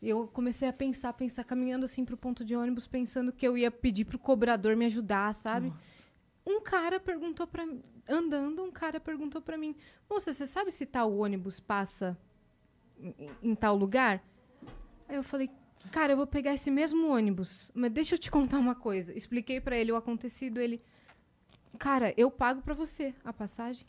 eu comecei a pensar, pensar, caminhando assim pro ponto de ônibus, pensando que eu ia pedir pro cobrador me ajudar, sabe? Um cara perguntou pra mim, andando, um cara perguntou pra mim, moça, você sabe se tal ônibus passa em, em tal lugar? Aí eu falei, cara, eu vou pegar esse mesmo ônibus, mas deixa eu te contar uma coisa. Expliquei pra ele o acontecido, ele, cara, eu pago pra você a passagem.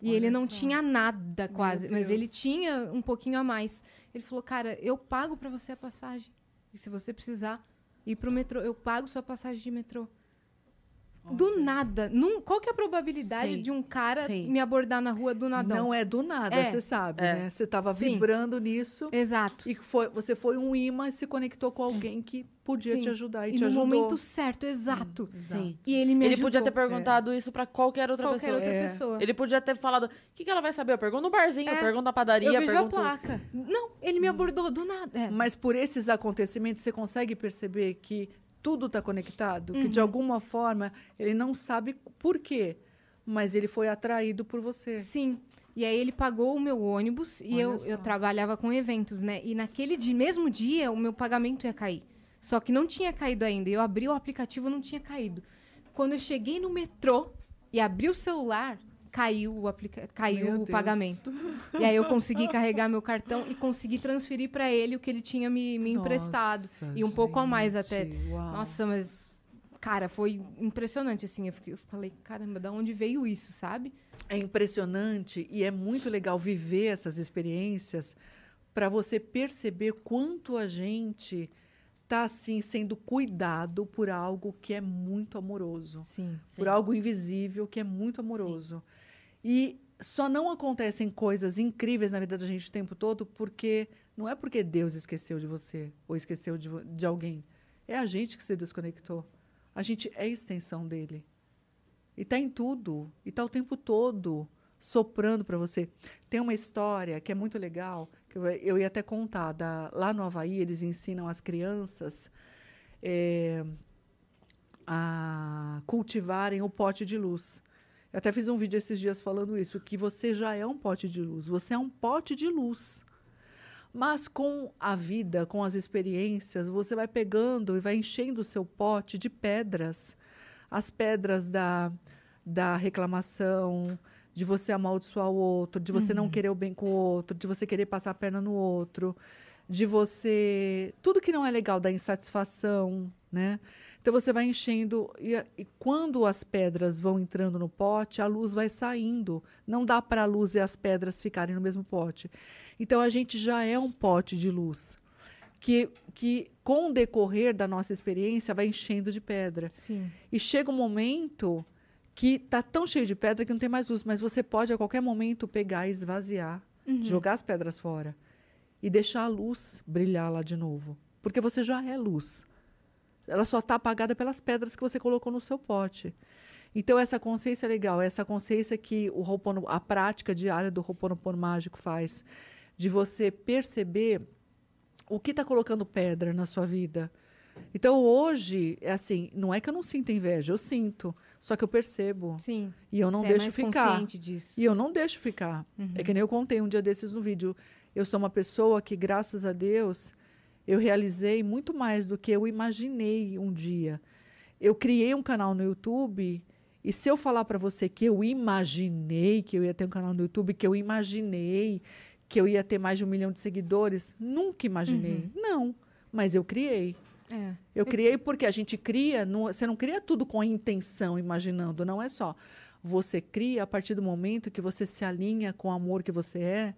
E ele não só. tinha nada quase, mas ele tinha um pouquinho a mais. Ele falou, cara, eu pago pra você a passagem. E se você precisar ir pro metrô, eu pago sua passagem de metrô. Do nada. Num, qual que é a probabilidade Sim. de um cara Sim. me abordar na rua do nadão? Não é do nada, É. você sabe, É. né? Você estava Sim. vibrando nisso Exato. e foi, você foi um imã e se conectou com alguém que podia Sim. te ajudar e, E te no ajudou. momento certo, exato. Sim. E ele me Ele ajudou. podia ter perguntado isso pra qualquer outra qualquer pessoa. outra É. pessoa. Ele podia ter falado, o que, que ela vai saber? Eu pergunto no barzinho, É. eu pergunto na padaria, eu vejo pergunto... a placa. Não, ele me abordou do nada. É. Mas por esses acontecimentos, você consegue perceber que tudo está conectado? Que Uhum. de alguma forma ele não sabe por quê, mas ele foi atraído por você. Sim. E aí ele pagou o meu ônibus e Olha eu, só. eu trabalhava com eventos, né? E naquele di- mesmo dia o meu pagamento ia cair. Só que não tinha caído ainda. Eu abri o aplicativo, não tinha caído. Quando eu cheguei no metrô e abri o celular, caiu o, aplica caiu o pagamento. E aí eu consegui carregar meu cartão e consegui transferir para ele o que ele tinha me, me emprestado. Nossa, E um pouco a mais até. gente, uau. Nossa, mas cara, foi impressionante assim. Eu, fiquei- eu falei, caramba, da onde veio isso, sabe? É impressionante e é muito legal viver essas experiências para você perceber quanto a gente está assim sendo cuidado por algo que é muito amoroso, Sim. por algo invisível que é muito amoroso. E só não acontecem coisas incríveis na vida da gente o tempo todo porque não é porque Deus esqueceu de você ou esqueceu de, de alguém. É a gente que se desconectou. A gente é extensão dele. E tá em tudo. E tá o tempo todo soprando para você. Tem uma história que é muito legal, que eu, eu ia até contar. Da, lá no Havaí, eles ensinam as crianças eh, a cultivarem o pote de luz. Eu até fiz um vídeo esses dias falando isso, que você já é um pote de luz. Você é um pote de luz. Mas com a vida, com as experiências, você vai pegando e vai enchendo o seu pote de pedras. As pedras da, da reclamação, de você amaldiçoar o outro, de você não querer o bem com o outro, de você querer passar a perna no outro, de você. Tudo que não é legal, da insatisfação, né? Então você vai enchendo. E, e quando as pedras vão entrando no pote, a luz vai saindo. Não dá para a luz e as pedras ficarem no mesmo pote. Então a gente já é um pote de luz. Que, que com o decorrer da nossa experiência vai enchendo de pedra. Sim. E chega um momento que tá tão cheio de pedra que não tem mais luz, mas você pode a qualquer momento pegar e esvaziar, jogar as pedras fora e deixar a luz brilhar lá de novo, porque você já é luz. Ela só está apagada pelas pedras que você colocou no seu pote. Então essa consciência é legal, essa consciência que o Ho'opono- a prática diária do Ho'oponopono mágico faz, de você perceber o que está colocando pedra na sua vida. Então hoje, é assim, não é que eu não sinto inveja, eu sinto. Só que eu percebo. Sim. E eu não você é deixo mais ficar. consciente disso. E eu não deixo ficar. É que nem eu contei um dia desses no vídeo. Eu sou uma pessoa que, graças a Deus, eu realizei muito mais do que eu imaginei um dia. Eu criei um canal no YouTube e se eu falar para você que eu imaginei que eu ia ter um canal no YouTube, que eu imaginei que eu ia ter mais de um milhão de seguidores, nunca imaginei. Não, mas eu criei. É. Eu criei porque a gente cria, não- você não cria tudo com a intenção, imaginando, não é só. Você cria a partir do momento que você se alinha com o amor que você é.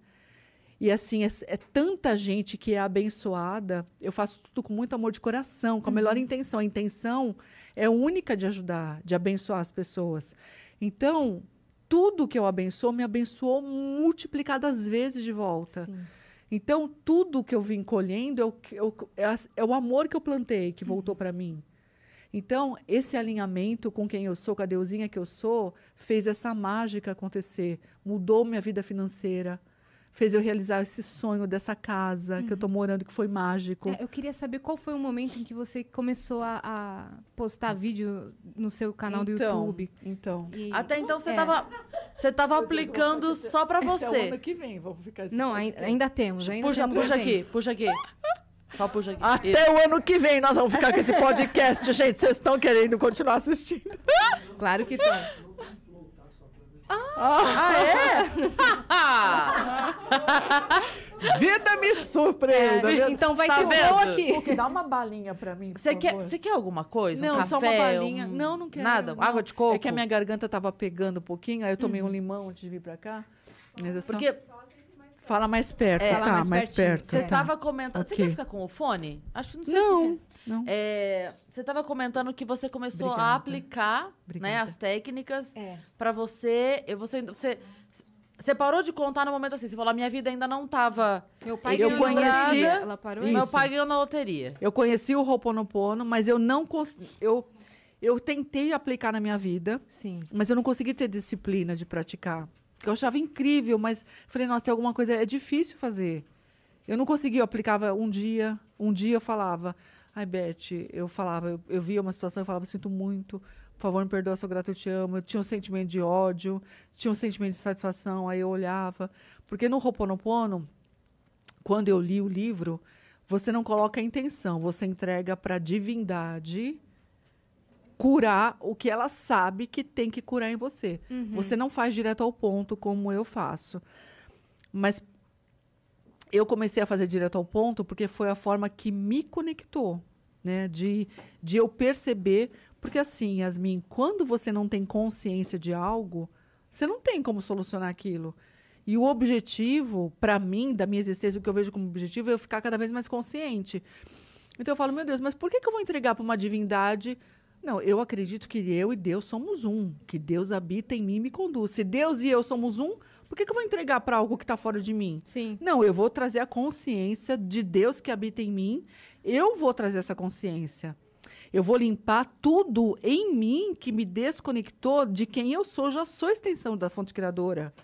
E assim, é, é tanta gente que é abençoada. Eu faço tudo com muito amor de coração, com a melhor intenção. A intenção é única de ajudar, de abençoar as pessoas. Então, tudo que eu abençoo me abençoou multiplicadas vezes de volta. Sim. Então, tudo que eu vim colhendo é o, é é é o amor que eu plantei que voltou para mim. Então, esse alinhamento com quem eu sou, com a deusinha que eu sou, fez essa mágica acontecer. Mudou minha vida financeira. Fez eu realizar esse sonho dessa casa que eu tô morando, que foi mágico. É, eu queria saber qual foi o momento em que você começou a, a postar vídeo no seu canal do Então, YouTube. Então. E- Até então você É. tava, você tava aplicando só pra Até o ano você. que vem, vamos ficar assim. Não, ai- ainda temos. Ainda Puxa, temos puxa aqui, puxa aqui. Só puxa aqui. Isso. Até o ano que vem nós vamos ficar com esse podcast, *laughs* gente. Vocês estão querendo continuar assistindo. Claro que estão. Ah, é? *laughs* Vida me surpreenda. É, então vai Tá ter vendo? voo aqui. Hulk, dá uma balinha pra mim, Você quer, você quer alguma coisa? Não, um só uma café, balinha. um- Não, não quero. Nada? não. Água de coco? É que a minha garganta tava pegando um pouquinho, aí eu tomei um Uhum. limão antes de vir pra cá. Mas é só- Porque Fala mais perto, É, tá? fala mais mais, perto. você tá. tava comentando... Você Ok. quer ficar com o fone? Acho que não sei Não, se... não. É, você tava comentando que você começou a Obrigada. aplicar né, as técnicas É. pra você... Você, você... Você parou de contar no momento assim, você falou, a minha vida ainda não tava... Meu pai Eu ganhou na loteria. Ela parou Isso. Meu pai ganhou na loteria. Eu conheci o Ho'oponopono, mas eu não cons... eu eu tentei aplicar na minha vida, Sim. mas eu não consegui ter disciplina de praticar. Eu achava incrível, mas falei, nossa, tem alguma coisa é difícil fazer. Eu não conseguia, eu aplicava um dia, um dia eu falava, ai Beth, eu falava, eu, eu via uma situação, eu falava, sinto muito, por favor, me perdoa, sou grata, eu te amo. Eu tinha um sentimento de ódio, tinha um sentimento de satisfação, aí eu olhava. Porque no Ho'oponopono, quando eu li o livro, você não coloca a intenção, você entrega para a divindade curar o que ela sabe que tem que curar em você. Você não faz direto ao ponto como eu faço. Mas eu comecei a fazer direto ao ponto porque foi a forma que me conectou, né? De, de eu perceber. Porque assim, Yasmin, quando você não tem consciência de algo, você não tem como solucionar aquilo. E o objetivo, para mim, da minha existência, o que eu vejo como objetivo é eu ficar cada vez mais consciente. Então eu falo, meu Deus, mas por que, que eu vou entregar para uma divindade? Não, eu acredito que eu e Deus somos um, que Deus habita em mim e me conduz. Se Deus e eu somos um, por que, que eu vou entregar para algo que está fora de mim? Sim. Não, eu vou trazer a consciência de Deus que habita em mim. Eu vou trazer essa consciência. Eu vou limpar tudo em mim que me desconectou de quem eu sou. Já sou extensão da fonte criadora.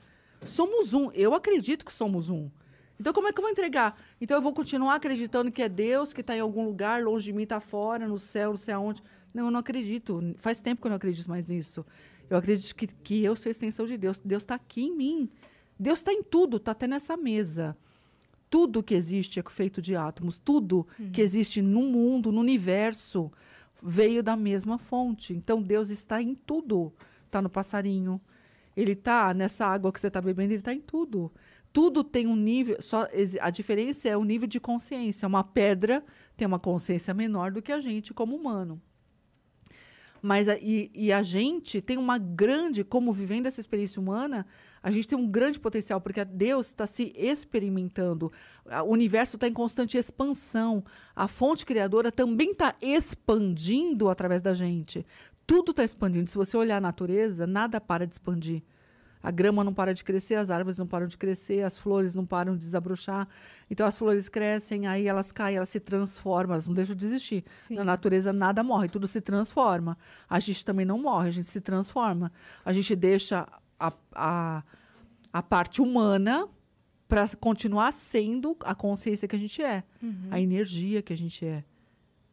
Somos um. Eu acredito que somos um. Então, como é que eu vou entregar? Então, eu vou continuar acreditando que é Deus que está em algum lugar, longe de mim, está fora, no céu, não sei aonde. Não, eu não acredito. Faz tempo que eu não acredito mais nisso. Eu acredito que, que eu sou a extensão de Deus. Deus está aqui em mim. Deus está em tudo, está até nessa mesa. Tudo que existe é feito de átomos. Tudo que existe no mundo, no universo, veio da mesma fonte. Então, Deus está em tudo. Está no passarinho. Ele está nessa água que você está bebendo, ele está em tudo. Tudo tem um nível. Só, a diferença é o nível de consciência. Uma pedra tem uma consciência menor do que a gente como humano. Mas e, e a gente tem uma grande, como vivendo essa experiência humana, a gente tem um grande potencial, porque Deus está se experimentando. O universo está em constante expansão. A fonte criadora também está expandindo através da gente. Tudo está expandindo. Se você olhar a natureza, nada para de expandir. A grama não para de crescer, as árvores não param de crescer, as flores não param de desabrochar. Então as flores crescem, aí elas caem, elas se transformam, elas não deixam de existir. Sim. Na natureza nada morre, tudo se transforma. A gente também não morre, a gente se transforma. A gente deixa a, a, a parte humana para continuar sendo a consciência que a gente é, a energia que a gente é.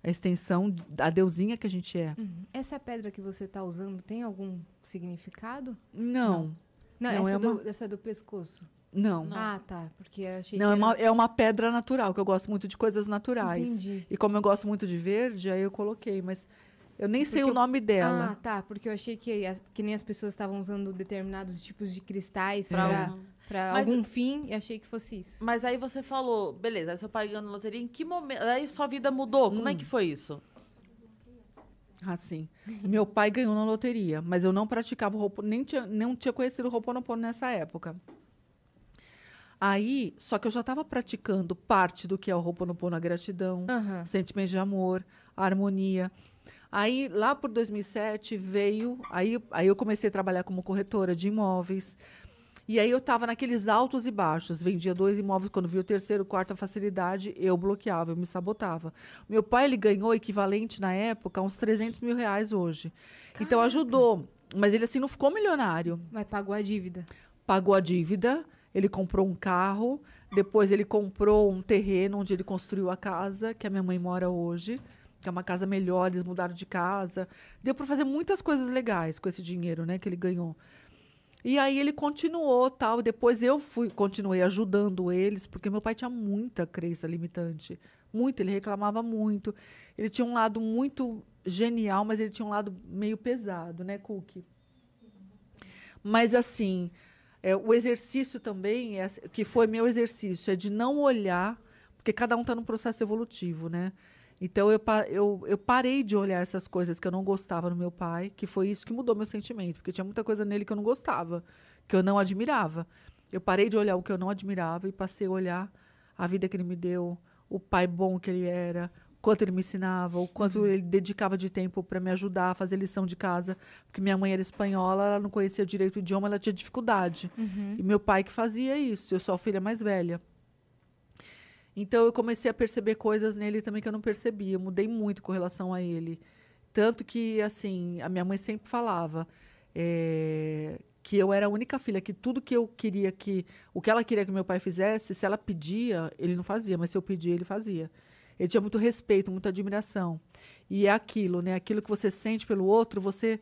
a extensão da deusinha que a gente é. Uhum. Essa pedra que você tá usando tem algum significado? Não, Não, Não, essa, é do, uma- essa do pescoço. não. Não. Ah, tá. Porque eu achei Não, que é uma, é uma pedra natural, que eu gosto muito de coisas naturais. Entendi. E como eu gosto muito de verde, aí eu coloquei, mas eu nem sei Porque o eu- nome Ah, dela. tá. Porque eu achei que, a- que nem as pessoas estavam usando determinados tipos de cristais Pra pra, pra Mas- algum fim e achei que fosse isso. Mas aí você falou, beleza, aí seu pai ganhou na loteria, em que momento? Aí sua vida mudou, como Hum. é que foi isso? Ah, sim. Meu pai ganhou na loteria, mas eu não praticava o roupo, nem tinha, não tinha conhecido o Ho'oponopono nessa época. Aí, só que eu já estava praticando parte do que é o Ho'oponopono, a gratidão, Aham. sentimento de amor, a harmonia. Aí, lá por 2007, veio. Aí, aí eu comecei a trabalhar como corretora de imóveis. E aí eu estava naqueles altos e baixos. Vendia dois imóveis, quando vi o terceiro, quarta facilidade, eu bloqueava, eu me sabotava. Meu pai, ele ganhou equivalente, na época, a uns 300 mil reais hoje. Então, ajudou. Mas ele, assim, não ficou milionário Mas pagou a dívida. pagou a dívida, ele comprou um carro, depois ele comprou um terreno onde ele construiu a casa que a minha mãe mora hoje, que é uma casa melhor, eles mudaram de casa. Deu para fazer muitas coisas legais com esse dinheiro, né, que ele ganhou. E aí ele continuou, tal, depois eu fui, continuei ajudando eles, porque meu pai tinha muita crença limitante, muito, ele reclamava muito. Ele tinha um lado muito genial, mas ele tinha um lado meio pesado, né, Cookie? Mas assim, é, o exercício também, é, que foi meu exercício, é de não olhar, porque cada um está num processo evolutivo, né? Então eu, eu, eu parei de olhar essas coisas que eu não gostava no meu pai, que foi isso que mudou meu sentimento, porque tinha muita coisa nele que eu não gostava, que eu não admirava. Eu parei de olhar o que eu não admirava e passei a olhar a vida que ele me deu, o pai bom que ele era, quanto ele me ensinava, o quanto ele dedicava de tempo para me ajudar a fazer lição de casa, porque minha mãe era espanhola, ela não conhecia direito o idioma, ela tinha dificuldade. Uhum. E meu pai que fazia isso, eu sou a filha mais velha. Então eu comecei a perceber coisas nele também que eu não percebia. Eu mudei muito com relação a ele. Tanto que, assim, a minha mãe sempre falava eh, que eu era a única filha, que tudo que eu queria que. O que ela queria que meu pai fizesse, se ela pedia, ele não fazia, mas se eu pedia, ele fazia. Ele tinha muito respeito, muita admiração. E é aquilo, né? Aquilo que você sente pelo outro, você,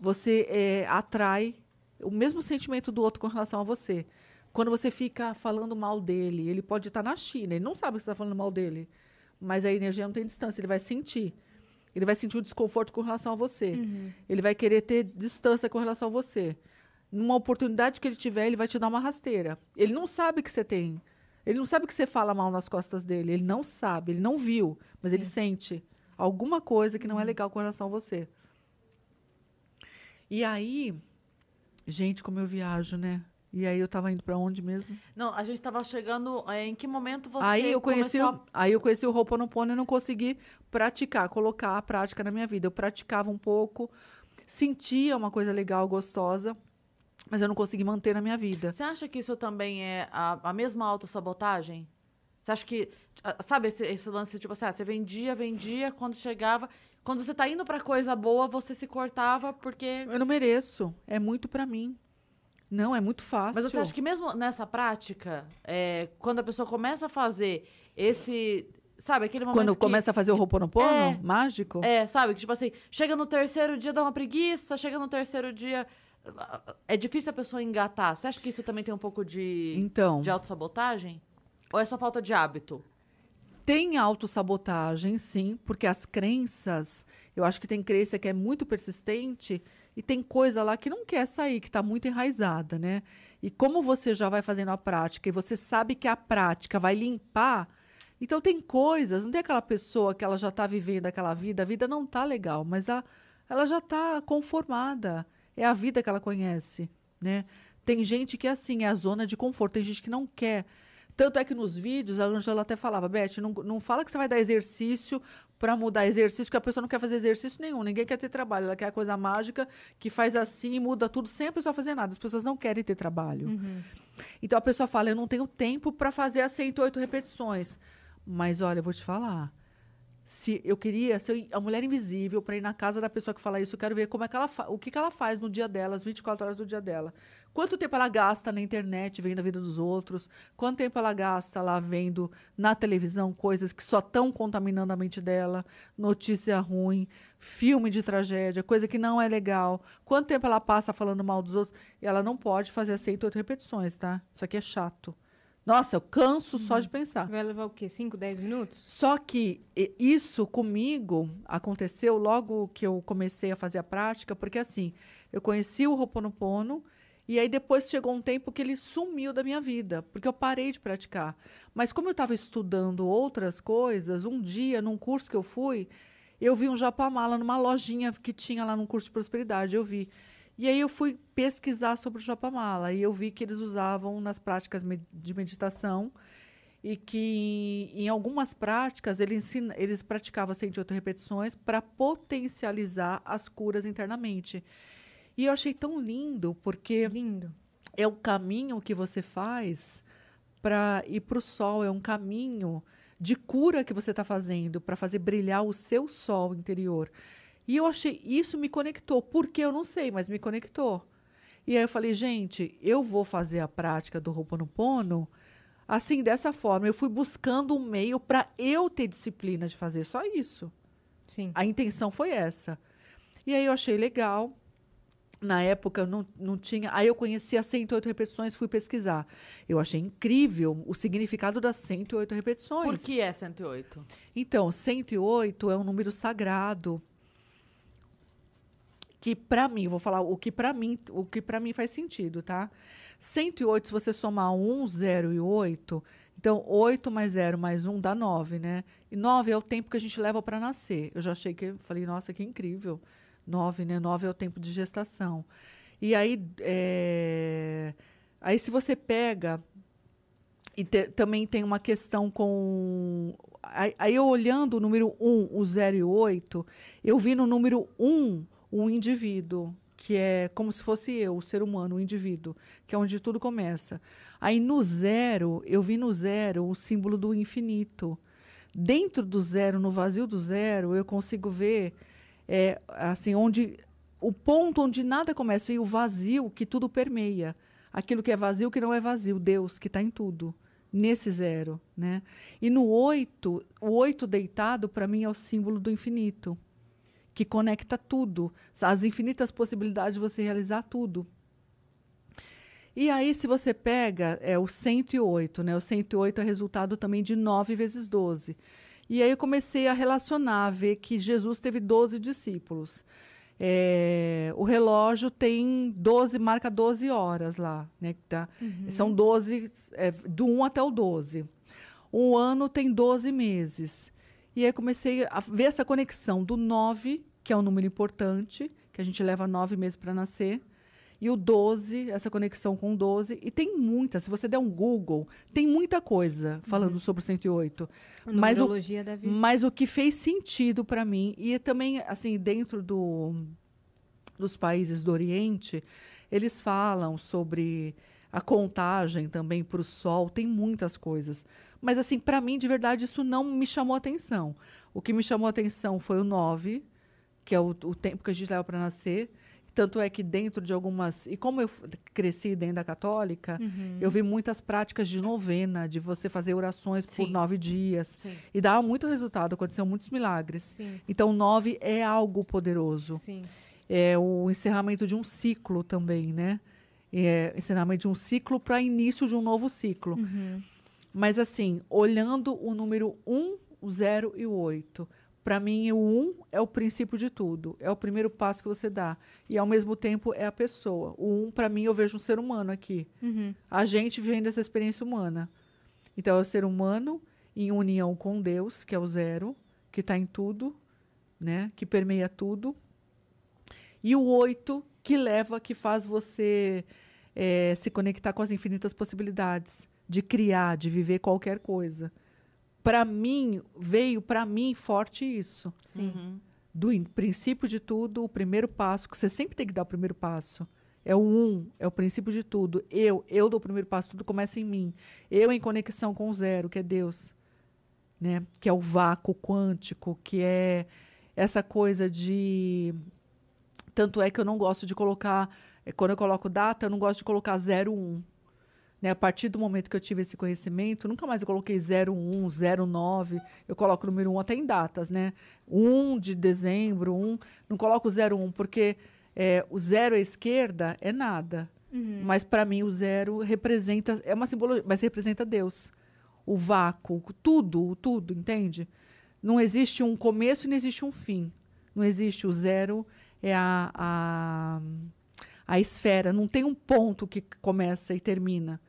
você eh, atrai o mesmo sentimento do outro com relação a você. Quando você fica falando mal dele, ele pode estar na China, ele não sabe que você está falando mal dele, mas a energia não tem distância, ele vai sentir. Ele vai sentir o desconforto com relação a você. Ele vai querer ter distância com relação a você. Numa oportunidade que ele tiver, ele vai te dar uma rasteira. Ele não sabe que você tem. Ele não sabe que você fala mal nas costas dele. Ele não sabe, ele não viu, mas ele sente alguma coisa que não é legal com relação a você. E aí, gente, como eu viajo, né? E aí eu tava indo pra onde mesmo? Não, a gente tava chegando. é, em que momento você. aí eu conheci, começou o, aí eu conheci o Ho'oponopono e não consegui praticar, colocar a prática na minha vida. Eu praticava um pouco, sentia uma coisa legal, gostosa, mas eu não consegui manter na minha vida. Você acha que isso também é a, a mesma autossabotagem? Você acha que. Sabe esse, esse lance, tipo assim, ah, você vendia, vendia, quando chegava. Quando você tá indo pra coisa boa, você se cortava porque. Eu não mereço, é muito pra mim. Não, é muito fácil. Mas você acha que mesmo nessa prática, é, quando a pessoa começa a fazer esse. Sabe, aquele momento. quando que- começa a fazer o Ho'oponopono É. mágico? É, sabe? Que tipo assim, chega no terceiro dia, dá uma preguiça, chega no terceiro dia. É difícil a pessoa engatar. Você acha que isso também tem um pouco de, Então, de autossabotagem? Ou é só falta de hábito? Tem autossabotagem, sim, porque as crenças, eu acho que tem crença que é muito persistente e tem coisa lá que não quer sair, que está muito enraizada, né? E como você já vai fazendo a prática e você sabe que a prática vai limpar, então tem coisas, não tem aquela pessoa que ela já está vivendo aquela vida, a vida não tá legal, mas a, ela já está conformada, é a vida que ela conhece, né? Tem gente que é assim, é a zona de conforto, tem gente que não quer. Tanto é que nos vídeos a Angela até falava, Beth, não, não fala que você vai dar exercício para mudar exercício, porque a pessoa não quer fazer exercício nenhum, ninguém quer ter trabalho, ela quer a coisa mágica que faz assim e muda tudo sem a pessoa fazer nada. As pessoas não querem ter trabalho. Então a pessoa fala, eu não tenho tempo para fazer as 108 repetições. Mas olha, eu vou te falar. Se eu queria ser a mulher invisível para ir na casa da pessoa que fala isso, eu quero ver como é que ela o que, que ela faz no dia dela, as 24 horas do dia dela. Quanto tempo ela gasta na internet vendo a vida dos outros? Quanto tempo ela gasta lá vendo na televisão coisas que só estão contaminando a mente dela? Notícia ruim, filme de tragédia, coisa que não é legal. Quanto tempo ela passa falando mal dos outros? E ela não pode fazer 108 repetições, tá? Isso aqui é chato. Nossa, eu canso só de pensar. Vai levar o quê? 5, 10 minutos? Só que isso comigo aconteceu logo que eu comecei a fazer a prática, porque assim, eu conheci o Ho'oponopono e aí depois chegou um tempo que ele sumiu da minha vida, porque eu parei de praticar. Mas como eu estava estudando outras coisas, um dia, num curso que eu fui, eu vi um japamala numa lojinha que tinha lá num curso de prosperidade, eu vi. E aí eu fui pesquisar sobre o japamala e eu vi que eles usavam nas práticas de meditação e que em algumas práticas ele ensina, eles praticavam 108 repetições para potencializar as curas internamente. E eu achei tão lindo, porque Lindo. é o caminho que você faz para ir para o sol, é um caminho de cura que você está fazendo para fazer brilhar o seu sol interior. E eu achei, isso me conectou, porque eu não sei, mas me conectou. E aí eu falei, gente, eu vou fazer a prática do Ho'oponopono assim, dessa forma. Eu fui buscando um meio para eu ter disciplina de fazer só isso. Sim. A intenção foi essa. E aí eu achei legal. Na época não, não tinha. Aí eu conheci as 108 repetições, fui pesquisar. Eu achei incrível o significado das 108 repetições. Por que é 108? Então, 108 é um número sagrado que para mim, vou falar o que para mim, o que para mim faz sentido, tá? 108, se você somar 1, 0 e 8, então 8 mais 0 mais 1 dá 9, né? E 9 é o tempo que a gente leva para nascer. Eu já achei que, falei, nossa, que incrível. 9, né? 9 é o tempo de gestação. E aí, é, aí se você pega e te- também tem uma questão com. Aí, aí eu olhando o número 1, o 0 e o 8, eu vi no número 1 o indivíduo, que é como se fosse eu, o ser humano, o indivíduo, que é onde tudo começa. Aí no zero, eu vi no zero o símbolo do infinito. Dentro do zero, no vazio do zero, eu consigo ver é, assim, onde o ponto onde nada começa e o vazio que tudo permeia. Aquilo que é vazio que não é vazio, Deus que está em tudo, nesse zero, né? E no oito, o oito deitado para mim é o símbolo do infinito, que conecta tudo, as infinitas possibilidades de você realizar tudo. E aí, se você pega é, o 108, né? O 108 é resultado também de 9 vezes 12. E aí eu comecei a relacionar, a ver que Jesus teve 12 discípulos. É, o relógio tem 12, marca 12 horas lá, né? Tá? São 12, é, do 1 até o 12. Um ano tem 12 meses. E aí comecei a ver essa conexão do 9, que é um número importante, que a gente leva 9 meses para nascer, e o 12, essa conexão com o 12. E tem muita, se você der um Google, tem muita coisa falando sobre o 108. A Mas o- numerologia deve... Mas o que fez sentido para mim, e também, assim, dentro do, dos países do Oriente, eles falam sobre a contagem também para o sol, tem muitas coisas. Mas, assim, para mim, de verdade, isso não me chamou atenção. O que me chamou atenção foi o 9, que é o, o tempo que a gente leva para nascer. Tanto é que dentro de algumas. E como eu cresci dentro da católica, Uhum. eu vi muitas práticas de novena, de você fazer orações por Sim. nove dias. Sim. E dava muito resultado, aconteceram muitos milagres. Sim, Então, nove é algo poderoso. É o encerramento de um ciclo também, né? É encerramento de um ciclo para início de um novo ciclo. Uhum. Mas, assim, olhando o número 1, o 0 e o 8, para mim, o 1 é o princípio de tudo. É o primeiro passo que você dá. E, ao mesmo tempo, é a pessoa. O 1, para mim, eu vejo um ser humano aqui. Uhum. A gente vivendo essa experiência humana. Então, é o ser humano em união com Deus, que é o zero, que está em tudo, né? que permeia tudo. E o oito, que leva, que faz você eh, se conectar com as infinitas possibilidades de criar, de viver qualquer coisa. Para mim, veio para mim forte isso. Sim. Uhum. Do in- princípio de tudo, o primeiro passo, que você sempre tem que dar o primeiro passo. É o um, é o princípio de tudo. Eu, eu dou o primeiro passo, tudo começa em mim. Eu em conexão com o zero, que é Deus. Né? Que é o vácuo quântico, que é essa coisa de. Tanto é que eu não gosto de colocar É, quando eu coloco data, eu não gosto de colocar 01. Né? A partir do momento que eu tive esse conhecimento, nunca mais eu coloquei 01, 09. Eu coloco o número 1 até em datas, né? 1 de dezembro, 1. Não coloco 01, porque é, o zero à esquerda é nada. Uhum. Mas para mim o zero representa é uma simbologia, mas representa Deus. O vácuo, tudo, tudo, entende? Não existe um começo e não existe um fim. Não existe o zero é a, a a esfera, não tem um ponto que começa e termina.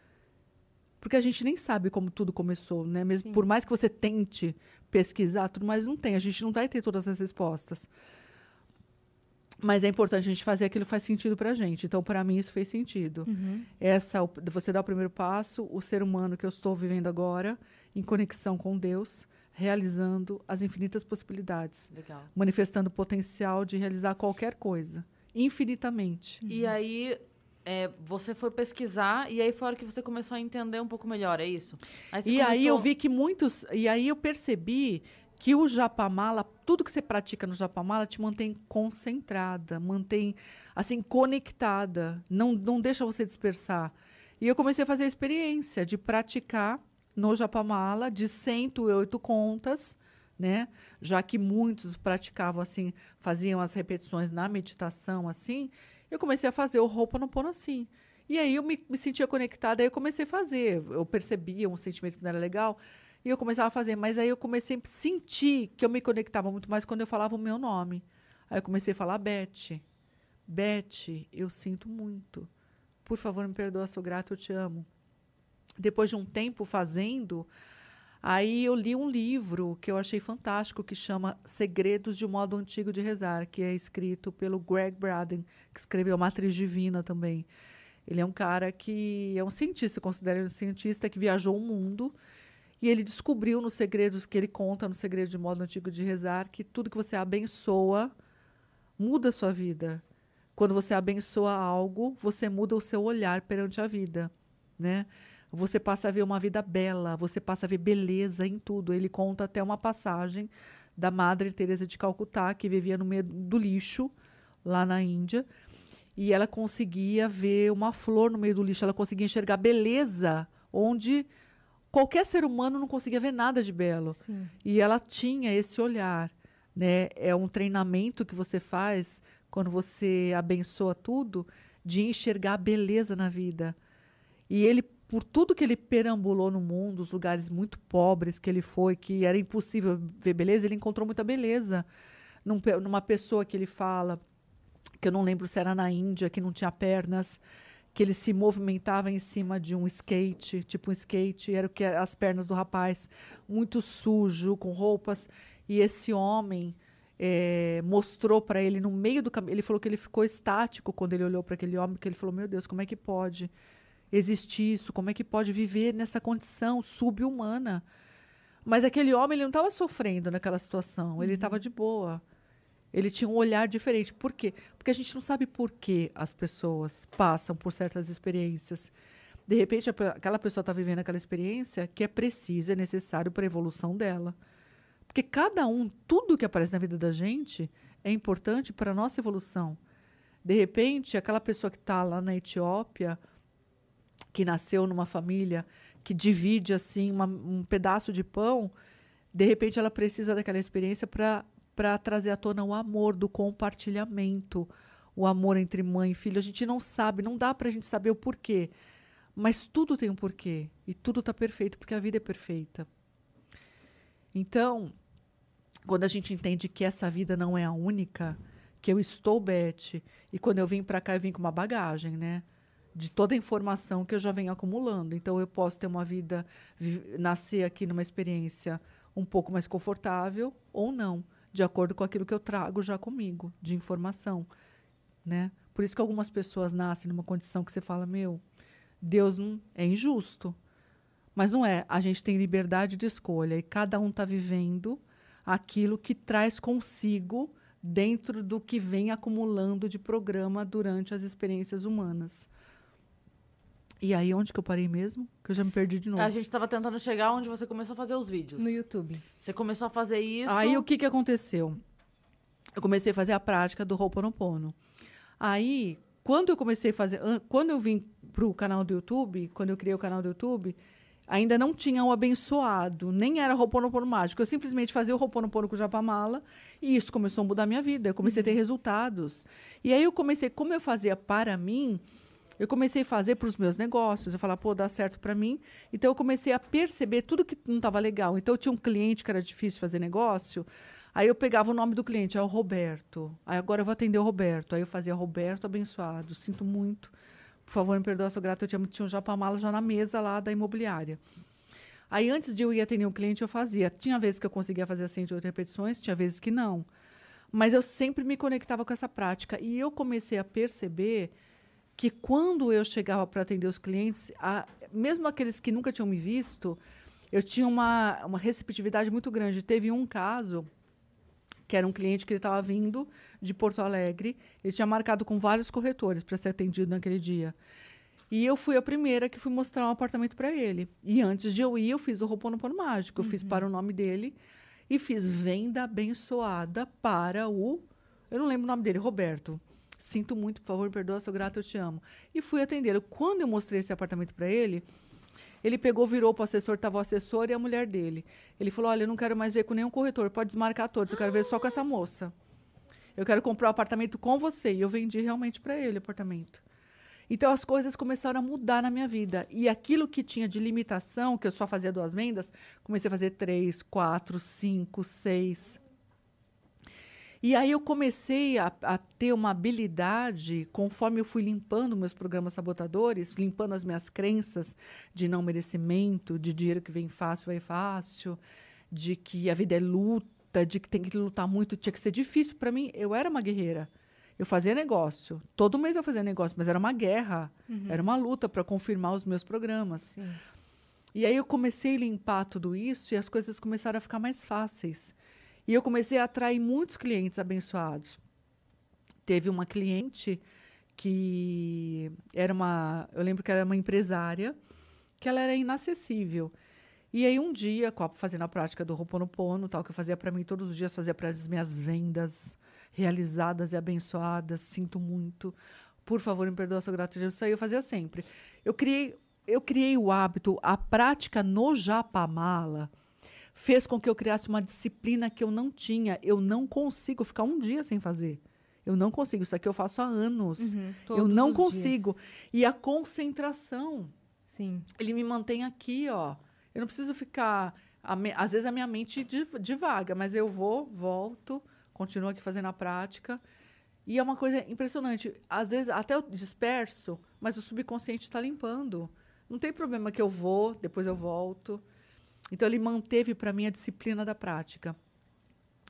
Porque a gente nem sabe como tudo começou, né? Mesmo Sim. por mais que você tente pesquisar, tudo mais não tem, a gente não vai ter todas as respostas. Mas é importante a gente fazer aquilo que faz sentido pra gente. Então, para mim, isso fez sentido. Uhum. Essa, o- você dá o primeiro passo, o ser humano que eu estou vivendo agora, em conexão com Deus, realizando as infinitas possibilidades, Legal. manifestando o potencial de realizar qualquer coisa, infinitamente. E aí, é, você foi pesquisar e aí foi a hora que você começou a entender um pouco melhor, é isso? você E aí eu começou- vi que muitos, e aí eu percebi que o japamala, tudo que você pratica no japamala te mantém concentrada, mantém assim conectada, não não deixa você dispersar. E eu comecei a fazer a experiência de praticar no japamala de 108 contas, né? Já que muitos praticavam assim, faziam as repetições na meditação assim, eu comecei a fazer o Ho'oponopono assim. E aí eu me, me sentia conectada, aí eu comecei a fazer. Eu percebia um sentimento que não era legal, e eu começava a fazer. Mas aí eu comecei a sentir que eu me conectava muito mais quando eu falava o meu nome. Aí eu comecei a falar Beth. Beth, eu sinto muito. Por favor, me perdoa, sou grata, eu te amo. Depois de um tempo fazendo, aí eu li um livro que eu achei fantástico, que chama Segredos de Modo Antigo de Rezar, que é escrito pelo Greg Braden, que escreveu Matriz Divina também. Ele é um cara que é um cientista, ele um cientista que viajou o mundo e ele descobriu nos segredos que ele conta no segredo de modo antigo de rezar que tudo que você abençoa muda a sua vida. Quando você abençoa algo, você muda o seu olhar perante a vida, né? Você passa a ver uma vida bela, você passa a ver beleza em tudo. Ele conta até uma passagem da Madre Teresa de Calcutá, que vivia no meio do lixo lá na Índia, e ela conseguia ver uma flor no meio do lixo, ela conseguia enxergar beleza onde qualquer ser humano não conseguia ver nada de belo. Sim. E ela tinha esse olhar, né? É um treinamento que você faz quando você abençoa tudo de enxergar a beleza na vida. E ele, por tudo que ele perambulou no mundo, os lugares muito pobres que ele foi, que era impossível ver beleza, ele encontrou muita beleza num numa pessoa que ele fala, que eu não lembro se era na Índia, que não tinha pernas, que ele se movimentava em cima de um skate, tipo um skate, era o que as pernas do rapaz, muito sujo, com roupas, e esse homem eh, mostrou para ele no meio do caminho, ele falou que ele ficou estático quando ele olhou para aquele homem, que ele falou, meu Deus, como é que pode existir isso? Como é que pode viver nessa condição subhumana? Mas aquele homem, ele não estava sofrendo naquela situação, ele estava de boa. Ele tinha um olhar diferente. Por quê? Porque a gente não sabe por que as pessoas passam por certas experiências. De repente, aquela pessoa está vivendo aquela experiência que é preciso, é necessário para a evolução dela. Porque cada um, tudo que aparece na vida da gente é importante para a nossa evolução. De repente, aquela pessoa que está lá na Etiópia, que nasceu numa família que divide assim uma- um pedaço de pão, de repente ela precisa daquela experiência para trazer à tona o amor do compartilhamento, o amor entre mãe e filho. A gente não sabe, não dá para a gente saber o porquê, mas tudo tem um porquê e tudo está perfeito porque a vida é perfeita. Então, quando a gente entende que essa vida não é a única, que eu estou Beth, e quando eu vim para cá eu vim com uma bagagem, né? De toda a informação que eu já venho acumulando. Então eu posso ter uma vida, vi- nascer aqui numa experiência um pouco mais confortável ou não, de acordo com aquilo que eu trago já comigo, de informação, né? Por isso que algumas pessoas nascem numa condição que você fala, meu, Deus não é injusto. Mas não é, a gente tem liberdade de escolha e cada um está vivendo aquilo que traz consigo dentro do que vem acumulando de programa durante as experiências humanas. E aí, onde que eu parei mesmo? Que eu já me perdi de novo. A gente tava tentando chegar onde você começou a fazer os vídeos. No YouTube. Você começou a fazer isso. Aí o que, que aconteceu? Eu comecei a fazer a prática do Ho'oponopono. Aí, quando eu comecei a fazer, an- quando eu vim para o canal do YouTube, quando eu criei o canal do YouTube, ainda não tinha o abençoado, nem era Roponopono mágico. Eu simplesmente fazia o Roponopono com o Japamala e isso começou a mudar a minha vida. Eu comecei a ter resultados. E aí eu comecei, como eu fazia para mim, eu comecei a fazer para os meus negócios. Eu falava, pô, dá certo para mim. Então eu comecei a perceber tudo que não estava legal. Então eu tinha um cliente que era difícil fazer negócio. Aí eu pegava o nome do cliente, é o Roberto. Aí agora eu vou atender o Roberto. Aí eu fazia Roberto abençoado. Sinto muito. Por favor, me perdoa, sou grata. Eu tinha, tinha um japamala já na mesa lá da imobiliária. Aí antes de eu ir atender um cliente, eu fazia. Tinha vezes que eu conseguia fazer as 108 repetições, tinha vezes que não. Mas eu sempre me conectava com essa prática. E eu comecei a perceber que quando eu chegava para atender os clientes, a- mesmo aqueles que nunca tinham me visto, eu tinha uma, uma receptividade muito grande. Teve um caso que era um cliente que ele estava vindo de Porto Alegre, ele tinha marcado com vários corretores para ser atendido naquele dia. E eu fui a primeira que fui mostrar um apartamento para ele. E antes de eu ir, eu fiz o Roponopono Mágico. Eu fiz para o nome dele e fiz venda abençoada para o. Eu não lembro o nome dele, Roberto. Sinto muito, por favor, me perdoa, sou grata, eu te amo. E fui atendê-lo. Quando eu mostrei esse apartamento para ele, ele pegou, virou para o assessor, estava o assessor e a mulher dele. Ele falou: Olha, eu não quero mais ver com nenhum corretor, pode desmarcar todos, eu quero ver só com essa moça. Eu quero comprar o apartamento com você. E eu vendi realmente para ele o apartamento. Então as coisas começaram a mudar na minha vida. E aquilo que tinha de limitação, que eu só fazia duas vendas, comecei a fazer três, quatro, cinco, seis. E aí eu comecei a, a ter uma habilidade, conforme eu fui limpando meus programas sabotadores, limpando as minhas crenças de não merecimento, de dinheiro que vem fácil, vai fácil, de que a vida é luta, de que tem que lutar muito, tinha que ser difícil para mim. Eu era uma guerreira. Eu fazia negócio. Todo mês eu fazia negócio, mas era uma guerra. Era uma luta para confirmar os meus programas. Sim. E aí eu comecei a limpar tudo isso e as coisas começaram a ficar mais fáceis. E eu comecei a atrair muitos clientes abençoados. Teve uma cliente que era uma, eu lembro que era uma empresária, que ela era inacessível. E aí um dia, fazendo a prática do Ho'oponopono, tal que eu fazia para mim todos os dias, fazia para as minhas vendas realizadas e abençoadas, sinto muito. Por favor, me perdoa, sou grata. Isso aí eu fazia sempre. Eu criei, eu criei o hábito, a prática no Japamala fez com que eu criasse uma disciplina que eu não tinha. Eu não consigo ficar um dia sem fazer. Eu não consigo. Isso aqui eu faço há anos. Uhum, eu não consigo. dias. E a concentração Sim. ele me mantém aqui, ó. Eu não preciso ficar. me- Às vezes a minha mente div- divaga, mas eu vou, volto, continuo aqui fazendo a prática. E é uma coisa impressionante. Às vezes até eu disperso, mas o subconsciente está limpando. Não tem problema que eu vou, depois eu volto. Então ele manteve para mim a disciplina da prática.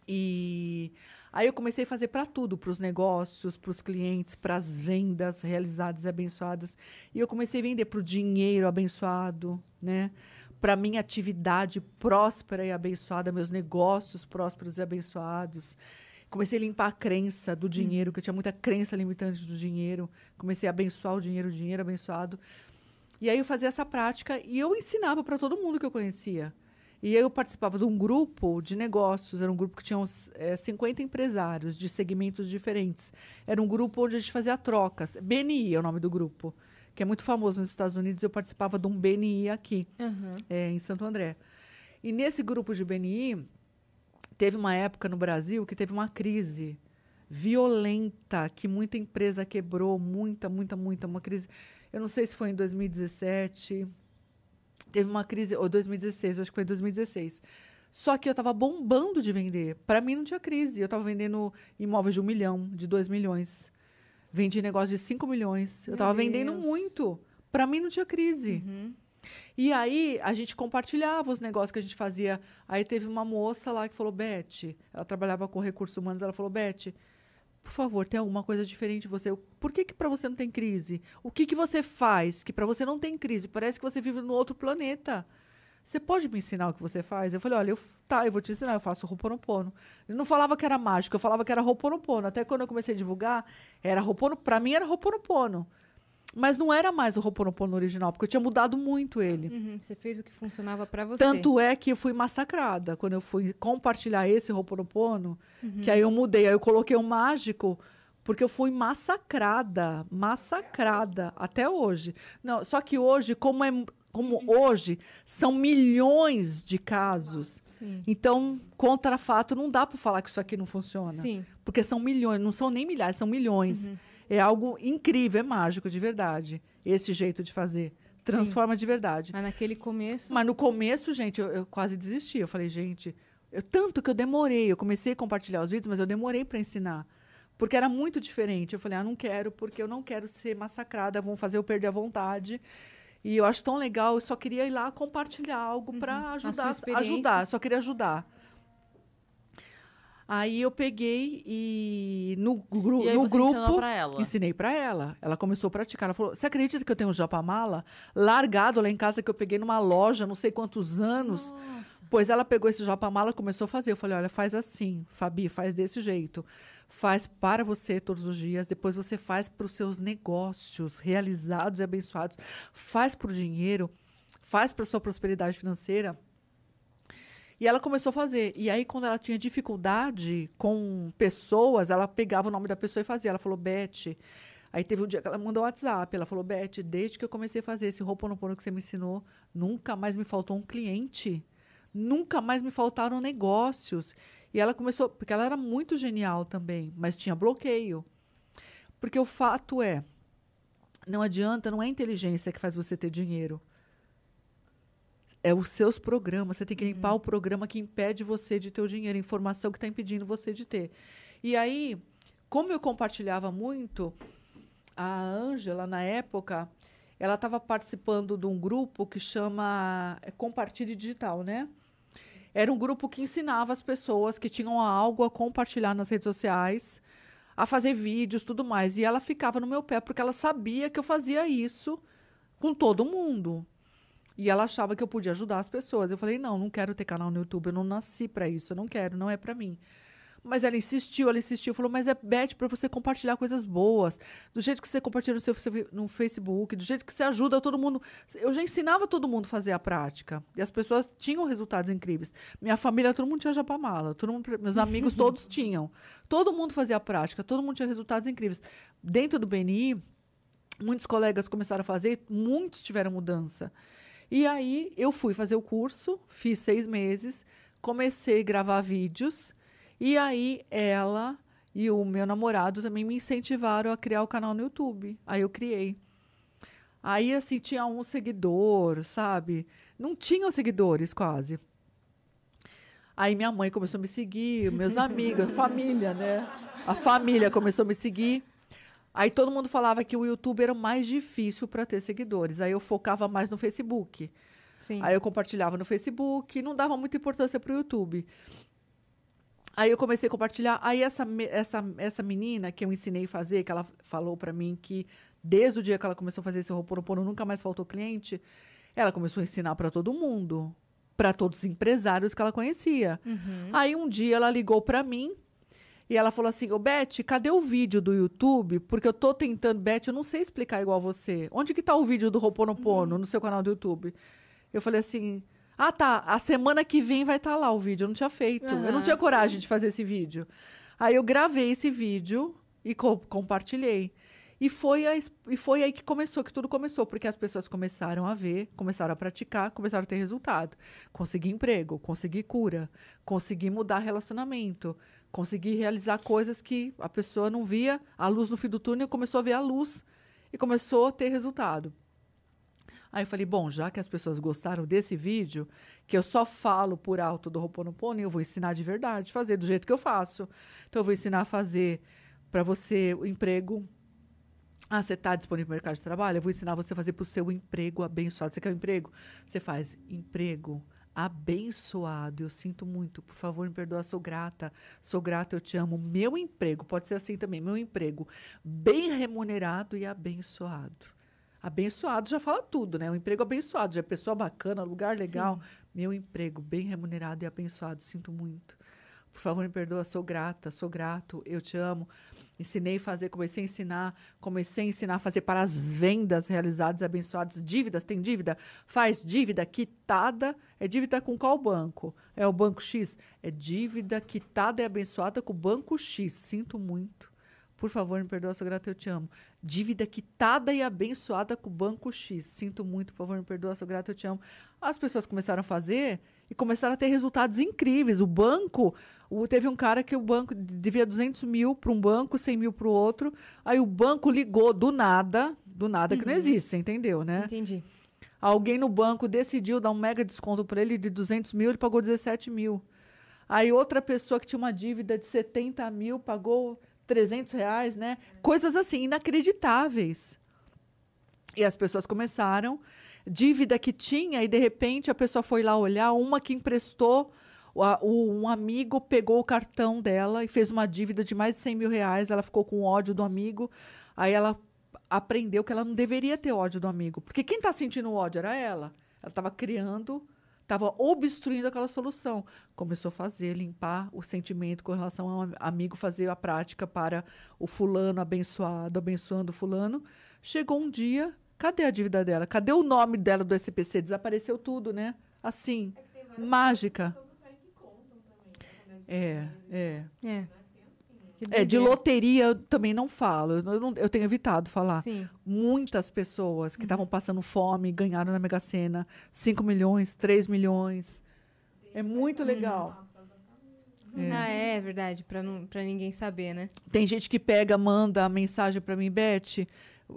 E aí eu comecei a fazer para tudo, para os negócios, para os clientes, para as vendas realizadas e abençoadas. E eu comecei a vender para o dinheiro abençoado, né? Para minha atividade próspera e abençoada, meus negócios prósperos e abençoados. Comecei a limpar a crença do dinheiro, que eu tinha muita crença limitante do dinheiro. Comecei a abençoar o dinheiro, o dinheiro abençoado. E aí eu fazia essa prática e eu ensinava para todo mundo que eu conhecia. E eu participava de um grupo de negócios, era um grupo que tinha uns, eh, 50 empresários de segmentos diferentes. Era um grupo onde a gente fazia trocas. BNI é o nome do grupo, que é muito famoso nos Estados Unidos. Eu participava de um BNI aqui, Aham. eh, em Santo André. E nesse grupo de BNI, teve uma época no Brasil que teve uma crise violenta, que muita empresa quebrou, muita, muita, muita, uma crise. Eu não sei se foi em 2017, teve uma crise, ou 2016, eu acho que foi em 2016. Só que eu estava bombando de vender. Para mim não tinha crise. Eu estava vendendo imóveis de um milhão, de dois milhões. Vendi negócio de 5 milhões. Eu estava vendendo muito. Para mim não tinha crise. Uhum. E aí a gente compartilhava os negócios que a gente fazia. Aí teve uma moça lá que falou, Beth, ela trabalhava com recursos humanos, ela falou, Beth, por favor, tem alguma coisa diferente de você? Por que que para você não tem crise? O que que você faz que para você não tem crise? Parece que você vive no outro planeta. Você pode me ensinar o que você faz? Eu falei, olha, eu, tá, eu vou te ensinar, eu faço Ho'oponopono. Eu não falava que era mágico, eu falava que era Ho'oponopono. Até quando eu comecei a divulgar, era Ho'oponopono, para mim era Ho'oponopono. Mas não era mais o Ho'oponopono original, porque eu tinha mudado muito ele. Uhum, Você fez o que funcionava pra você. Tanto é que eu fui massacrada quando eu fui compartilhar esse Ho'oponopono, que aí eu mudei, aí eu coloquei o mágico Porque eu fui massacrada, massacrada até hoje. Não, só que hoje, como é como hoje são milhões de casos, Sim. então contra fato não dá para falar que isso aqui não funciona, Sim. porque são milhões, não são nem milhares, são milhões. É algo incrível, é mágico de verdade esse jeito de fazer, transforma de verdade. Mas naquele começo. Mas no começo, gente, eu, eu quase desisti. Eu falei, gente, eu- tanto que eu demorei. Eu comecei a compartilhar os vídeos, mas eu demorei para ensinar. Porque era muito diferente. Eu falei, ah, não quero, porque eu não quero ser massacrada, vão fazer eu perder a vontade. E eu acho tão legal, eu só queria ir lá compartilhar algo para Uhum. A sua ajudar, ajudar, só queria ajudar. Aí eu peguei e no, gru E aí no você grupo pra ela. ensinei para ela. Ela começou a praticar. Ela falou: "Você acredita que eu tenho um japamala largado lá em casa que eu peguei numa loja, não sei quantos anos?" Nossa. Pois ela pegou esse japamala e começou a fazer. Eu falei: olha, faz assim, Fabi, faz desse jeito. Faz para você todos os dias, depois você faz para os seus negócios realizados e abençoados. Faz para o dinheiro, faz para sua prosperidade financeira. E ela começou a fazer. E aí, quando ela tinha dificuldade com pessoas, ela pegava o nome da pessoa e fazia. Ela falou, Beth. Aí teve um dia que ela mandou um WhatsApp. Ela falou, Beth, desde que eu comecei a fazer esse Ho'oponopono que você me ensinou, nunca mais me faltou um cliente. Nunca mais me faltaram negócios. E ela começou, porque ela era muito genial também, mas tinha bloqueio. Porque o fato é, não adianta, não é inteligência que faz você ter dinheiro. É os seus programas. Você tem que limpar o programa que impede você de ter o dinheiro, a informação que está impedindo você de ter. E aí, como eu compartilhava muito, a Ângela, na época, ela estava participando de um grupo que chama é, Compartilhe Digital, né? Era um grupo que ensinava as pessoas que tinham algo a compartilhar nas redes sociais, a fazer vídeos, tudo mais. E ela ficava no meu pé porque ela sabia que eu fazia isso com todo mundo. E ela achava que eu podia ajudar as pessoas. Eu falei: "Não, não quero ter canal no YouTube, eu não nasci para isso, eu não quero, não é para mim". Mas ela insistiu, ela insistiu, falou: "Mas é Beth para você compartilhar coisas boas, do jeito que você compartilha no seu no Facebook, do jeito que você ajuda todo mundo". Eu já ensinava todo mundo a fazer a prática. E as pessoas tinham resultados incríveis. Minha família, todo mundo tinha japamala, todo mundo, meus amigos *laughs* todos tinham. Todo mundo fazia a prática, todo mundo tinha resultados incríveis. Dentro do BNI, muitos colegas começaram a fazer, muitos tiveram mudança. E aí eu fui fazer o curso, fiz seis meses, comecei a gravar vídeos, e aí ela e o meu namorado também me incentivaram a criar o canal no YouTube. Aí eu criei. Aí, assim, tinha um seguidor, sabe? Não tinham seguidores quase. Aí minha mãe começou a me seguir, meus amigos, a família, né? A família começou a me seguir. Aí todo mundo falava que o YouTube era o mais difícil para ter seguidores. Aí eu focava mais no Facebook. Sim. Aí eu compartilhava no Facebook, não dava muita importância para o YouTube. Aí eu comecei a compartilhar. Aí essa, essa, essa menina que eu ensinei a fazer, que ela falou para mim que desde o dia que ela começou a fazer esse Ho'oponopono nunca mais faltou cliente, ela começou a ensinar para todo mundo, para todos os empresários que ela conhecia. Uhum. Aí um dia ela ligou para mim e ela falou assim: Ô Beth, cadê o vídeo do YouTube? Porque eu tô tentando, Beth, eu não sei explicar igual você. Onde que tá o vídeo do Roponopono no seu canal do YouTube? Eu falei assim: Ah, tá. A semana que vem vai estar lá o vídeo. Eu não tinha feito. Eu não tinha coragem de fazer esse vídeo. Aí eu gravei esse vídeo e co- compartilhei. E foi, a e foi aí que começou, que tudo começou, porque as pessoas começaram a ver, começaram a praticar, começaram a ter resultado. Consegui emprego, consegui cura, consegui mudar relacionamento, consegui realizar coisas que a pessoa não via, a luz no fim do túnel começou a ver a luz e começou a ter resultado. Aí eu falei, bom, já que as pessoas gostaram desse vídeo, que eu só falo por alto do Ho'oponopono, eu vou ensinar de verdade, fazer do jeito que eu faço. Então eu vou ensinar a fazer para você o emprego. Ah, você está disponível no mercado de trabalho? Eu vou ensinar você a fazer para o seu emprego abençoado. Você quer um emprego? Você faz emprego abençoado. Eu sinto muito. Por favor, me perdoa, sou grata. Sou grata, eu te amo. Meu emprego, pode ser assim também, meu emprego bem remunerado e abençoado. Abençoado já fala tudo, né? Um emprego abençoado, já é pessoa bacana, lugar legal. Meu emprego bem remunerado e abençoado. Sinto muito. Por favor, me perdoa, sou grata, sou grato, eu te amo. Ensinei a fazer, comecei a ensinar, comecei a ensinar a fazer para as vendas realizadas abençoadas. Dívidas, tem dívida? Faz dívida quitada. É dívida com qual banco? É o banco X? É dívida quitada e abençoada com o banco X. Sinto muito. Por favor, me perdoa, sou grata, eu te amo. Dívida quitada e abençoada com o Banco X. Sinto muito, por favor, me perdoa, sou grata, eu te amo. As pessoas começaram a fazer e começaram a ter resultados incríveis. O banco, o- teve um cara que o banco devia 200 mil para um banco, 100 mil para o outro. Aí o banco ligou do nada, do nada que não existe, você entendeu, né? Entendi. Alguém no banco decidiu dar um mega desconto para ele de 200 mil, ele pagou 17 mil. Aí outra pessoa que tinha uma dívida de 70 mil pagou 300 reais, né? Coisas assim, inacreditáveis. E as pessoas começaram, dívida que tinha, e de repente a pessoa foi lá olhar, uma que emprestou, o a- o- um amigo pegou o cartão dela e fez uma dívida de mais de 100 mil reais, ela ficou com ódio do amigo, aí ela aprendeu que ela não deveria ter ódio do amigo, porque quem está sentindo ódio era ela. Ela estava criando, estava obstruindo aquela solução. Começou a fazer, limpar o sentimento com relação ao am- amigo, fazer a prática para o fulano abençoado, abençoando o fulano. Chegou um dia, cadê a dívida dela? Cadê o nome dela do SPC? Desapareceu tudo, né? Assim, mágica. É, é. É. É, de loteria eu também não falo. Eu, não- eu tenho evitado falar. Sim. Muitas pessoas que estavam passando fome ganharam na Mega Sena 5 milhões, 3 milhões. É muito legal. Ah, é verdade, pra, não, pra ninguém saber, né? Tem gente que pega, manda a mensagem para mim, Beth.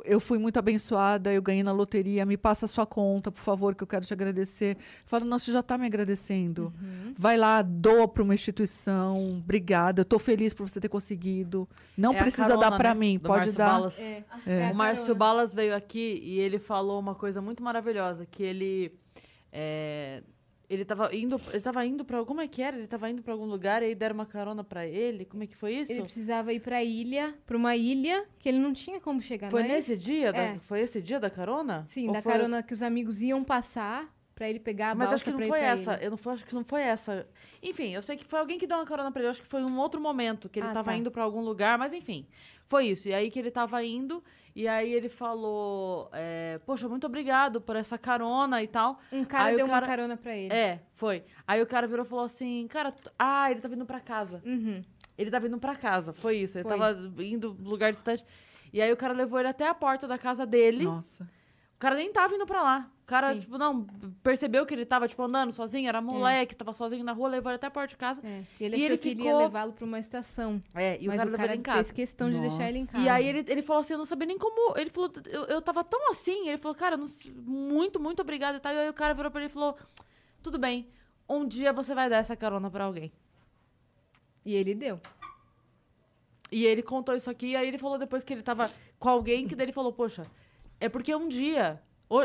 Eu fui muito abençoada, eu ganhei na loteria, me passa a sua conta, por favor, que eu quero te agradecer. Eu falo, não, você já está me agradecendo. Vai lá, doa para uma instituição, obrigada, eu estou feliz por você ter conseguido. Não É precisa carona, dar para né, mim, do pode Márcio dar. Balas. É. É. O Márcio. Balas veio aqui e ele falou uma coisa muito maravilhosa, que ele é, ele tava indo, ele tava indo para como é que era? Ele tava indo para algum lugar e aí deram uma carona para ele. Como é que foi isso? Ele precisava ir pra ilha, pra uma ilha que ele não tinha como chegar. Foi é nesse isso? dia? da- É. foi esse dia da carona? Sim, Ou da foi- carona que os amigos iam passar pra ele pegar a Mas acho que não foi essa. ilha. Eu não foi, acho que não foi essa. Enfim, eu sei que foi alguém que deu uma carona pra ele. Acho que foi um outro momento que ele Ah, tava tá. indo pra algum lugar, mas enfim. Foi isso. E aí que ele tava indo, e aí ele falou: é, Poxa, muito obrigado por essa carona e tal. Um cara Aí deu cara- uma carona pra ele. É, foi. Aí o cara virou e falou assim: Cara, t- ah, ele tá vindo pra casa. Uhum. Ele tava indo pra casa. Foi isso. Ele Foi. tava indo lugar distante. E aí o cara levou ele até a porta da casa dele. Nossa. O cara nem tava indo pra lá. O cara, Sim. tipo, não, percebeu que ele tava, tipo, andando sozinho, era moleque, tava sozinho na rua, levou ele até a porta de casa. É. E ele E ele que ele ia ficou- levá-lo pra uma estação. É, e o cara em casa. fez questão de deixar ele em Nossa. casa. E aí ele, ele falou assim, eu não sabia nem como. Ele falou, eu, eu tava tão assim. Ele falou, cara, não muito, muito obrigado e tal. E aí o cara virou pra ele e falou: Tudo bem, um dia você vai dar essa carona pra alguém. E ele deu. E ele contou isso aqui, e aí ele falou depois que ele tava com alguém, que daí ele falou, poxa, é porque um dia.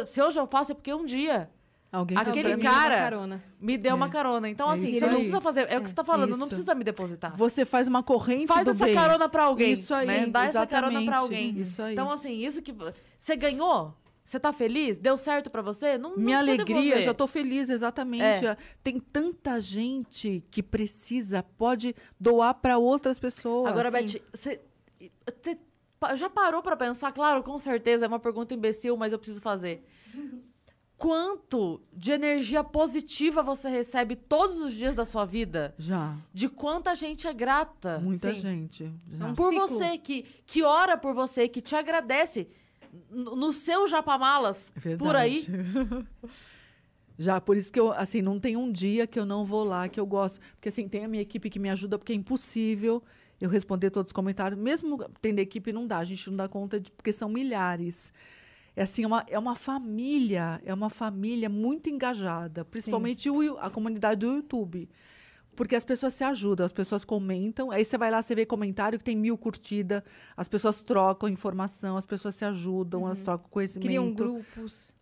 Se hoje eu faço, é porque um dia Alguém Aquele cara- carona. me deu É. uma carona. Então, É assim, você não precisa fazer. É, o que você tá falando, não Isso. precisa me depositar. Você faz uma corrente Faz do essa bem. carona pra alguém. Isso aí, né? Dá essa carona pra exatamente. alguém. Isso aí. Então, assim, isso que. Você ganhou? Você tá feliz? Deu certo pra você? Não, não Minha alegria, devolver. já tô feliz, exatamente. É. Tem tanta gente que precisa, pode doar para outras pessoas. Agora, Sim. Beth, você. Já parou pra pensar? Claro, com certeza, é uma pergunta imbecil, mas eu preciso fazer. *laughs* Quanto de energia positiva você recebe todos os dias da sua vida? Já, De quanta gente é grata muita Sim. gente. Já. É um por ciclo. você, que, que ora por você, que te agradece no, no seu japamalas, É por aí. *laughs* Já, por isso que eu, assim, não tem um dia que eu não vou lá, que eu gosto. Porque, assim, tem a minha equipe que me ajuda, porque é impossível eu responder todos os comentários. Mesmo tendo equipe, não dá, a gente não dá conta, de, porque são milhares. É assim, é uma, é uma família, é uma família muito engajada, principalmente o, a comunidade do YouTube. Porque as pessoas se ajudam, as pessoas comentam, aí você vai lá, você vê comentário que tem mil curtidas, as pessoas trocam informação, as pessoas se ajudam, elas trocam conhecimento. Criam grupos.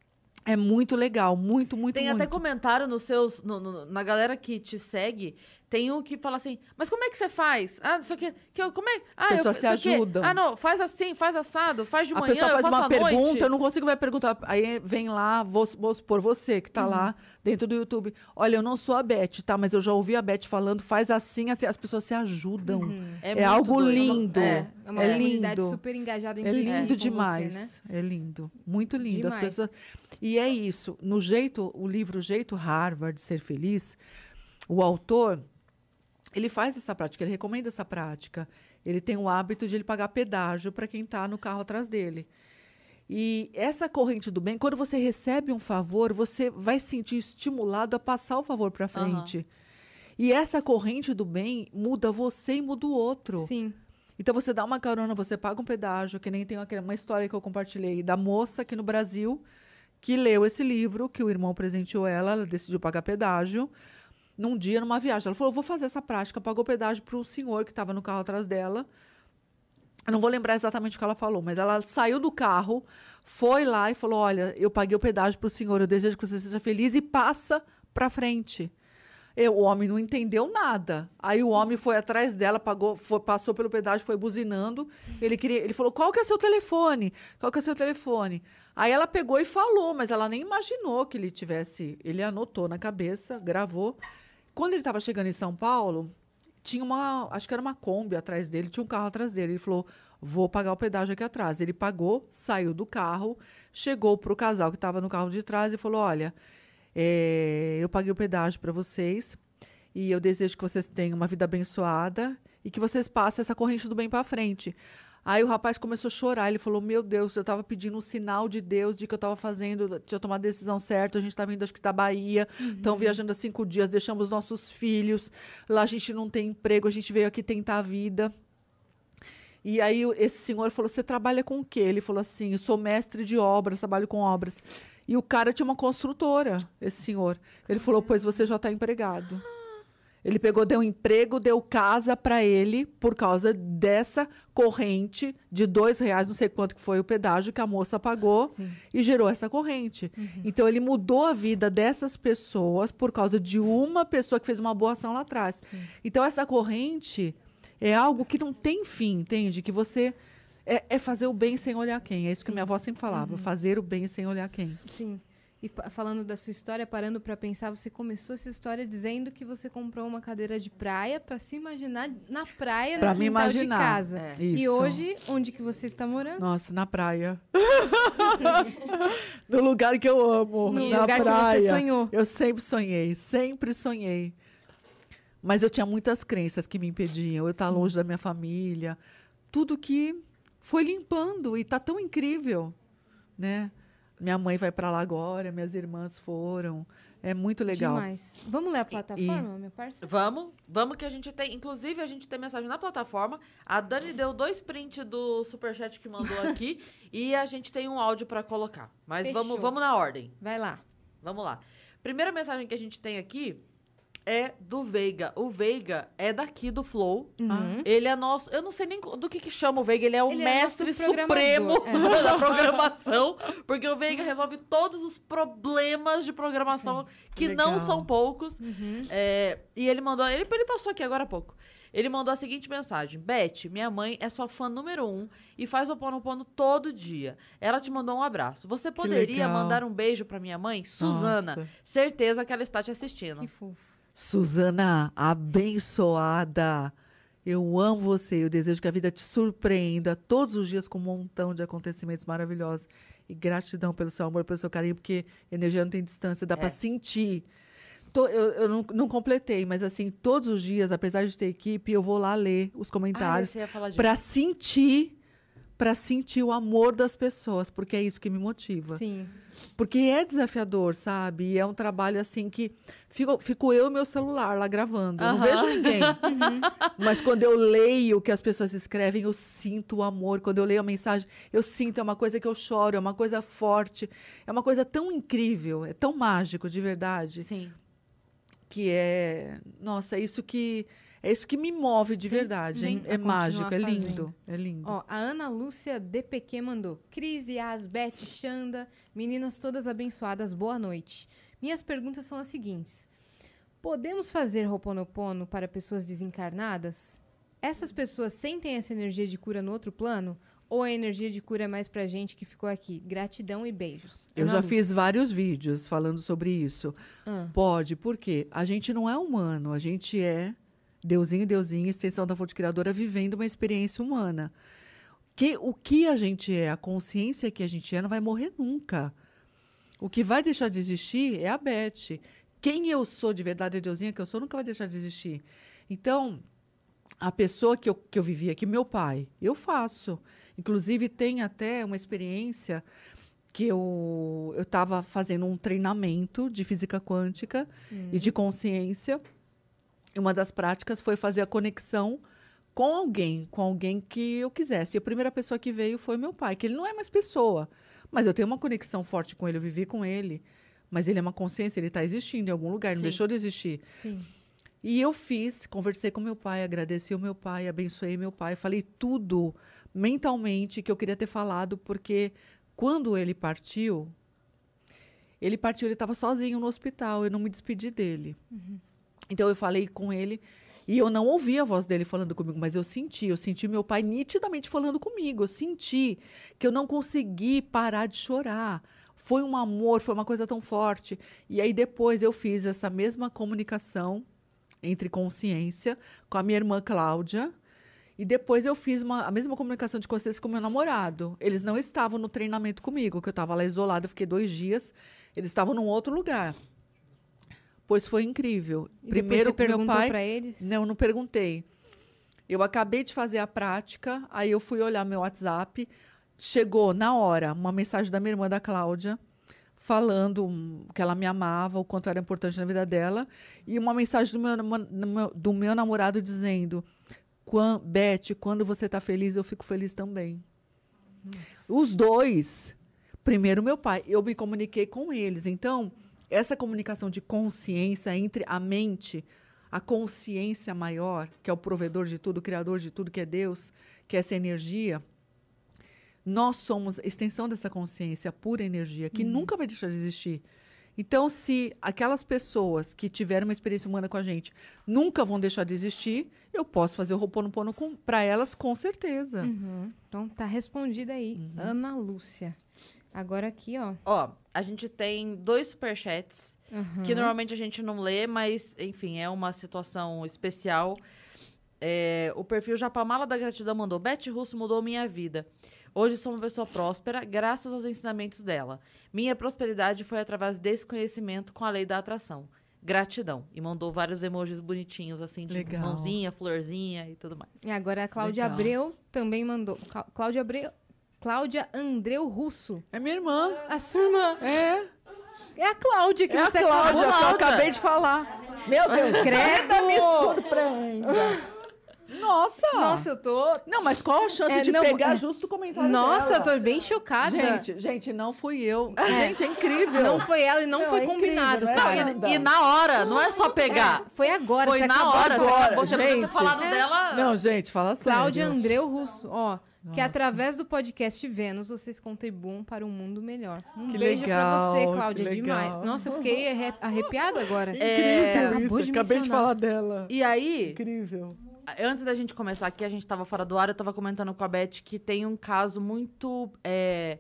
É muito legal, muito, muito, Tem muito. até comentário nos seus. no- no- na galera que te segue, tem um que fala assim, mas como é que você faz? Ah, isso aqui. Que, eu- como é? Ah, pessoas eu, se ajudam. Ah, não, faz assim, faz assado, faz de a manhã, pessoa faz uma à noite. pergunta, eu não consigo vai perguntar. Aí vem lá, vou, vou supor você que tá lá dentro do YouTube. Olha, eu não sou a Beth, tá? Mas eu já ouvi a Beth falando, faz assim, assim as pessoas se ajudam. É, muito algo doido. lindo. É. É uma É comunidade lindo. super engajada É entre si lindo demais. Você, né? É lindo. Muito lindo. As Demais. pessoas... E é isso. No jeito, o livro Jeito Harvard de Ser Feliz, o autor, ele faz essa prática, ele recomenda essa prática. ele tem o hábito de ele pagar pedágio para quem está no carro atrás dele. E essa corrente do bem, quando você recebe um favor, você vai se sentir estimulado a passar o favor para frente. E essa corrente do bem muda você e muda o outro. Sim. Então você dá uma carona, você paga um pedágio, que nem tem aquela- uma história que eu compartilhei da moça aqui no Brasil que leu esse livro, que o irmão presenteou ela, ela decidiu pagar pedágio. Num dia, numa viagem, ela falou: "Vou fazer essa prática". Pagou pedágio para o senhor que estava no carro atrás dela. Eu não vou lembrar exatamente o que ela falou, mas ela saiu do carro, foi lá e falou: "Olha, eu paguei o pedágio para o senhor, eu desejo que você seja feliz e passa para frente". Eu- o homem não entendeu nada. Aí o homem foi atrás dela, pagou, foi- passou pelo pedágio, foi buzinando. Ele queria, ele falou: "Qual que é seu telefone? Qual que é seu telefone?" Aí ela pegou e falou, mas ela nem imaginou que ele tivesse. Ele anotou na cabeça, gravou. Quando ele estava chegando em São Paulo, tinha uma, acho que era uma Kombi atrás dele, tinha um carro atrás dele. Ele falou: "Vou pagar o pedágio aqui atrás". Ele pagou, saiu do carro, chegou para o casal que estava no carro de trás e falou: "Olha, é, eu paguei o pedágio para vocês e eu desejo que vocês tenham uma vida abençoada e que vocês passem essa corrente do bem para frente. Aí o rapaz começou a chorar. Ele falou: Meu Deus, eu estava pedindo um sinal de Deus de que eu estava fazendo, tinha tomado a decisão certa. A gente está vindo, acho que da Bahia, estão viajando há cinco dias, deixamos nossos filhos. Lá a gente não tem emprego, a gente veio aqui tentar a vida. E aí esse senhor falou: Você trabalha com o quê? Ele falou assim: Eu sou mestre de obras, trabalho com obras. E o cara tinha uma construtora, esse senhor. Ele falou: Pois você já está empregado. Ele pegou, deu um emprego, deu casa para ele por causa dessa corrente de dois reais, não sei quanto que foi o pedágio que a moça pagou Sim. e gerou essa corrente. Então ele mudou a vida dessas pessoas por causa de uma pessoa que fez uma boa ação lá atrás. Então essa corrente é algo que não tem fim, entende? Que você é, é fazer o bem sem olhar quem. É isso que minha avó sempre falava, fazer o bem sem olhar quem. Sim. E falando da sua história, parando pra pensar, você começou essa história dizendo que você comprou uma cadeira de praia pra se imaginar na praia, Pra no me quintal imaginar. de casa. É. E hoje, onde que você está morando? Nossa, na praia. *laughs* no lugar que eu amo, No na lugar que praia. você sonhou. Eu sempre sonhei, sempre sonhei. Mas eu tinha muitas crenças que me impediam. Eu estar longe da minha família. Tudo que foi limpando e tá tão incrível, né? Minha mãe vai para lá agora, minhas irmãs foram. É muito legal. Demais. Vamos ler a plataforma, minha parça? Vamos, vamos que a gente tem. Inclusive, a gente tem mensagem na plataforma. A Dani deu dois prints do superchat que mandou *laughs* aqui e a gente tem um áudio pra colocar. Mas vamos, vamos na ordem. Vai lá. Vamos lá. Primeira mensagem que a gente tem aqui é do Veiga. O Veiga é daqui do Flow. Uhum. Ele é nosso. Eu não sei nem do que, que chama o Veiga. Ele é o Ele é mestre supremo programador. É. *laughs* da programação. Porque o Veiga resolve todos os problemas de programação, que não Legal. são poucos. Uhum. É, e ele mandou. Ele, ele passou aqui agora há pouco. Ele mandou a seguinte mensagem: Beth, minha mãe é sua fã número um e faz o Pono todo dia. Ela te mandou um abraço. Você poderia mandar um beijo pra minha mãe? Suzana. Certeza que ela está te assistindo. Que fofo. Suzana, abençoada. Eu amo você. Eu desejo que a vida te surpreenda todos os dias com um montão de acontecimentos maravilhosos. E gratidão pelo seu amor, pelo seu carinho, porque energia não tem distância, dá É. pra sentir. To- eu eu não, não completei, mas assim, todos os dias, apesar de ter equipe, eu vou lá ler os Ah, comentários disso. pra sentir, para sentir o amor das pessoas, porque é isso que me motiva. Sim. Porque é desafiador, sabe? E é um trabalho assim que fico, fico eu e meu celular lá gravando. Não vejo ninguém. *laughs* Mas quando eu leio o que as pessoas escrevem, eu sinto o amor. Quando eu leio a mensagem, eu sinto. É uma coisa que eu choro, é uma coisa forte. É uma coisa tão incrível, é tão mágico, de verdade. Sim. Que é. Nossa, é isso que. É isso que me move de Sim, verdade, hein? sim, É mágico, é lindo. É lindo. Ó, a Ana Lúcia DPQ mandou. Cris, Yas, Beth, Xanda, meninas todas abençoadas, boa noite. Minhas perguntas são as seguintes. Podemos fazer Roponopono para pessoas desencarnadas? Essas pessoas sentem essa energia de cura no outro plano? Ou a energia de cura é mais pra gente que ficou aqui? Gratidão e beijos. Eu Ana já Lúcia. fiz vários vídeos falando sobre isso. Ah, Pode, por quê? A gente não é humano, a gente é Deusinho, Deusinho, extensão da fonte criadora, vivendo uma experiência humana. Que, o que a gente é, a consciência que a gente é, não vai morrer nunca. O que vai deixar de existir é a Beth. Quem eu sou de verdade, a Deusinha que eu sou, nunca vai deixar de existir. Então, a pessoa que eu, que eu vivia aqui, meu pai, eu faço. Inclusive, tem até uma experiência que eu estava fazendo um treinamento de física quântica e de consciência. Uma das práticas foi fazer a conexão com alguém, com alguém que eu quisesse. E a primeira pessoa que veio foi meu pai, que ele não é mais pessoa, mas eu tenho uma conexão forte com ele, eu vivi com ele. Mas ele é uma consciência, ele está existindo em algum lugar, ele não Sim. deixou de existir. Sim. E eu fiz, conversei com meu pai, agradeci o meu pai, abençoei meu pai, falei tudo mentalmente que eu queria ter falado, porque quando ele partiu, ele partiu, ele estava sozinho no hospital, eu não me despedi dele. Então eu falei com ele e eu não ouvi a voz dele falando comigo, mas eu senti, eu senti meu pai nitidamente falando comigo, eu senti que eu não consegui parar de chorar. Foi um amor, foi uma coisa tão forte. E aí depois eu fiz essa mesma comunicação entre consciência com a minha irmã Cláudia. E depois eu fiz uma, a mesma comunicação de consciência com meu namorado. Eles não estavam no treinamento comigo, que eu estava lá isolada, fiquei dois dias. Eles estavam num outro lugar. Pois foi incrível. E Primeiro com meu pai. pra eles? Não, não perguntei. Eu acabei de fazer a prática, aí eu fui olhar meu WhatsApp. Chegou na hora uma mensagem da minha irmã, da Cláudia, falando que ela me amava, o quanto era importante na vida dela, e uma mensagem do meu, do meu namorado dizendo: "Quan- Beth, quando você está feliz, eu fico feliz também. Os dois. Primeiro, meu pai. Eu me comuniquei com eles. Então, essa comunicação de consciência entre a mente, a consciência maior, que é o provedor de tudo, o criador de tudo, que é Deus, que é essa energia, nós somos a extensão dessa consciência, a pura energia, que nunca vai deixar de existir. Então, se aquelas pessoas que tiveram uma experiência humana com a gente nunca vão deixar de existir, eu posso fazer o Ho'oponopono para elas com certeza. Uhum. Então tá respondida aí. Uhum. Ana Lúcia. Agora aqui, ó. Ó, a gente tem dois superchats Uhum. que normalmente a gente não lê, mas, enfim, é uma situação especial. É, o perfil Japamala da Gratidão mandou: Beth Russo mudou minha vida. Hoje sou uma pessoa próspera graças aos ensinamentos dela. Minha prosperidade foi através desse conhecimento com a lei da atração. Gratidão. E mandou vários emojis bonitinhos, assim, tipo Legal. mãozinha, florzinha e tudo mais. E agora a Cláudia Legal. Abreu também mandou. Clá- Cláudia Abreu. Cláudia Andreu Russo. É minha irmã. A sua irmã. É, É a Cláudia que é a você Cláudia, acabou- que eu Cláudia. acabei de falar. Meu Deus, Credo! Nossa! Nossa, eu tô. Não, mas qual a chance É, de não, pegar é- justo o comentário Nossa, dela? eu tô bem chocada. Gente, gente, não fui eu. Gente, é incrível. Não foi ela e não, Não, foi é incrível, combinado, né? cara. Não, E, e na hora, não é só pegar. É, foi agora, Foi você na hora. de Você, agora, acabou, você ter falado É. dela. Não, gente, fala sério. Cláudia Andreu Russo, ó, que através do podcast Vênus vocês contribuam para um mundo melhor. Um Que beijo legal, pra você, Cláudia, demais. Nossa, eu fiquei arre- arrepiada agora. Incrível acabou isso. de Acabei de mencionar. falar dela. E aí, Incrível. Antes da gente começar aqui, a gente tava fora do ar, eu tava comentando com a Beth que tem um caso muito. é,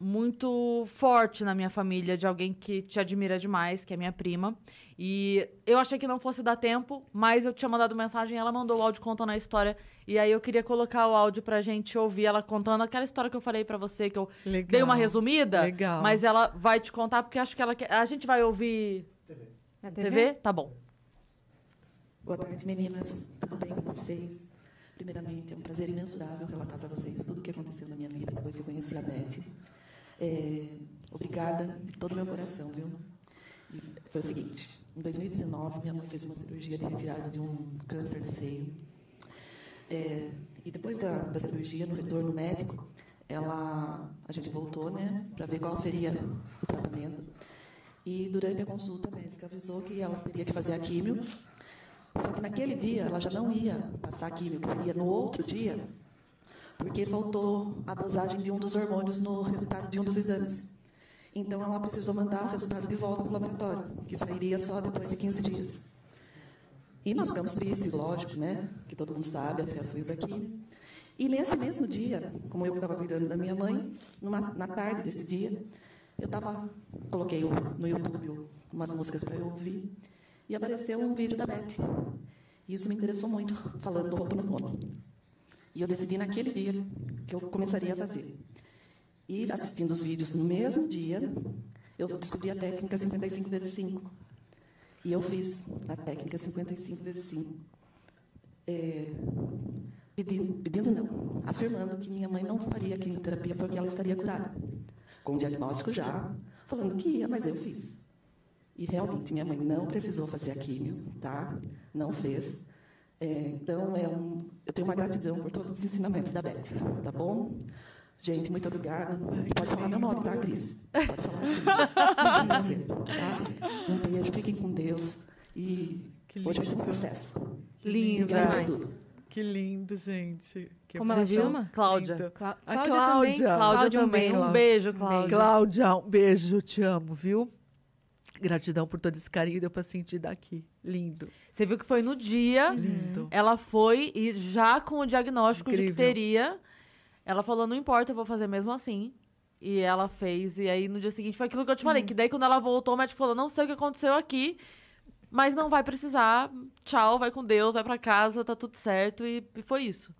muito forte na minha família de alguém que te admira demais, que é minha prima. E eu achei que não fosse dar tempo, mas eu tinha mandado mensagem, ela mandou o áudio contando a história. E aí eu queria colocar o áudio pra gente ouvir ela contando aquela história que eu falei pra você, que eu Legal. dei uma resumida. Legal. Mas ela vai te contar, porque acho que ela quer. A gente vai ouvir Na TV? Tá bom. Boa tarde, meninas. Tudo bem com vocês? Primeiramente, é um prazer imensurável relatar para vocês tudo o que aconteceu na minha vida depois que eu conheci a Beth. É, obrigada de todo o meu coração, viu? E foi o seguinte: em 2019, minha mãe fez uma cirurgia de retirada de um câncer de seio. É, e depois da, da cirurgia, no retorno médico, ela, a gente voltou, né, para ver qual seria o tratamento. E durante a consulta, médica avisou que ela teria que fazer a químio só que naquele dia ela já não ia passar a químio, que seria no outro dia, porque faltou a dosagem de um dos hormônios no resultado de um dos exames. Então ela precisou mandar o resultado de volta para o laboratório, que sairia só depois de 15 dias. E nós ficamos tristes, lógico, né? Que todo mundo sabe as reações da químio. E nesse mesmo dia, como eu estava cuidando da minha mãe, numa, na tarde desse dia, eu tava, coloquei no YouTube umas músicas para eu ouvir e apareceu um vídeo da Beth. E isso me interessou muito, falando do Ho'oponopono. E eu decidi naquele dia que eu começaria a fazer. E assistindo os vídeos no mesmo dia, eu descobri a técnica 55 vezes 5. E eu fiz a técnica 55 vezes 5. é, pedindo, pedindo não, afirmando que minha mãe não faria quimioterapia porque ela estaria curada. Com o diagnóstico já, falando que ia, mas eu fiz. E realmente, minha mãe não precisou fazer a químio, tá? Não fez. É, então, é um, eu tenho uma gratidão por todos os ensinamentos da Beth, tá bom? Gente, muito obrigada. E pode falar meu nome, tá, Cris? Pode falar assim. Prazer, *laughs* tá? Um beijo, fiquem com Deus. E hoje vai ser um lindo. sucesso. Linda. Obrigada por tudo. Que lindo, gente. Que Como ela chama? Cláudia. Lindo. Clá- A Cláudia Cláudia. também. Cláudia um também. beijo. Um beijo, Cláudia. Cláudia, um beijo, te amo, viu? Gratidão por todo esse carinho, deu pra sentir daqui. Lindo, Você viu que foi no dia. lindo. Ela foi e já com o diagnóstico de que Incrível. teria, ela falou: não importa, eu vou fazer mesmo assim. E ela fez. E aí no dia seguinte foi aquilo que eu te falei: que daí quando ela voltou, o médico falou: não sei o que aconteceu aqui, mas não vai precisar. Tchau, vai com Deus, vai pra casa, tá tudo certo. E, e foi isso.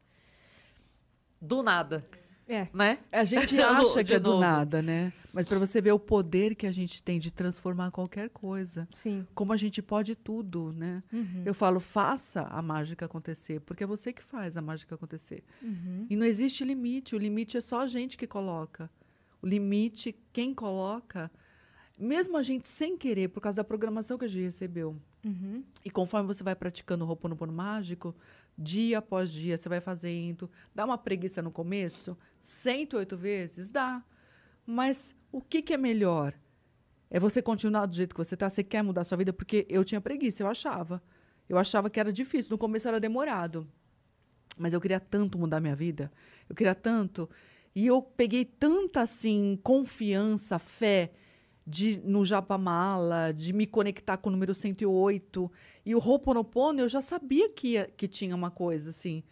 Do nada, É. né? A gente *laughs* acha que é do novo. nada, né? Mas pra você ver o poder que a gente tem de transformar qualquer coisa. Sim. Como a gente pode tudo, né? Uhum. Eu falo, faça a mágica acontecer, porque é você que faz a mágica acontecer. Uhum. E não existe limite, o limite é só a gente que coloca. O limite, quem coloca, mesmo a gente sem querer, por causa da programação que a gente recebeu. Uhum. E conforme você vai praticando o Ho'oponopono mágico, dia após dia, você vai fazendo. Dá uma preguiça no começo? 108 vezes? Dá. Mas o que, que é melhor? É você continuar do jeito que você está? Você quer mudar a sua vida? Porque eu tinha preguiça, eu achava. Eu achava que era difícil. No começo era demorado. Mas eu queria tanto mudar minha vida. Eu queria tanto. E eu peguei tanta, assim, confiança, fé de no Japamala, de me conectar com o número 108. E o Ho'oponopono, eu já sabia que, ia- que tinha uma coisa, assim,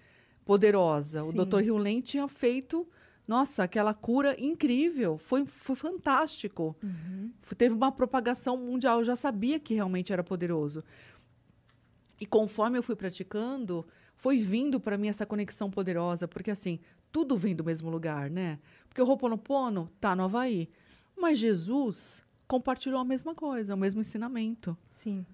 poderosa. Sim. O Dr. Hewlett tinha feito, nossa, aquela cura incrível. Foi, foi fantástico. F- Teve uma propagação mundial. Eu já sabia que realmente era poderoso. E conforme eu fui praticando, foi vindo para mim essa conexão poderosa, porque assim, tudo vem do mesmo lugar, né? Porque o Ho'oponopono tá no Havaí, mas Jesus compartilhou a mesma coisa, o mesmo ensinamento. Sim.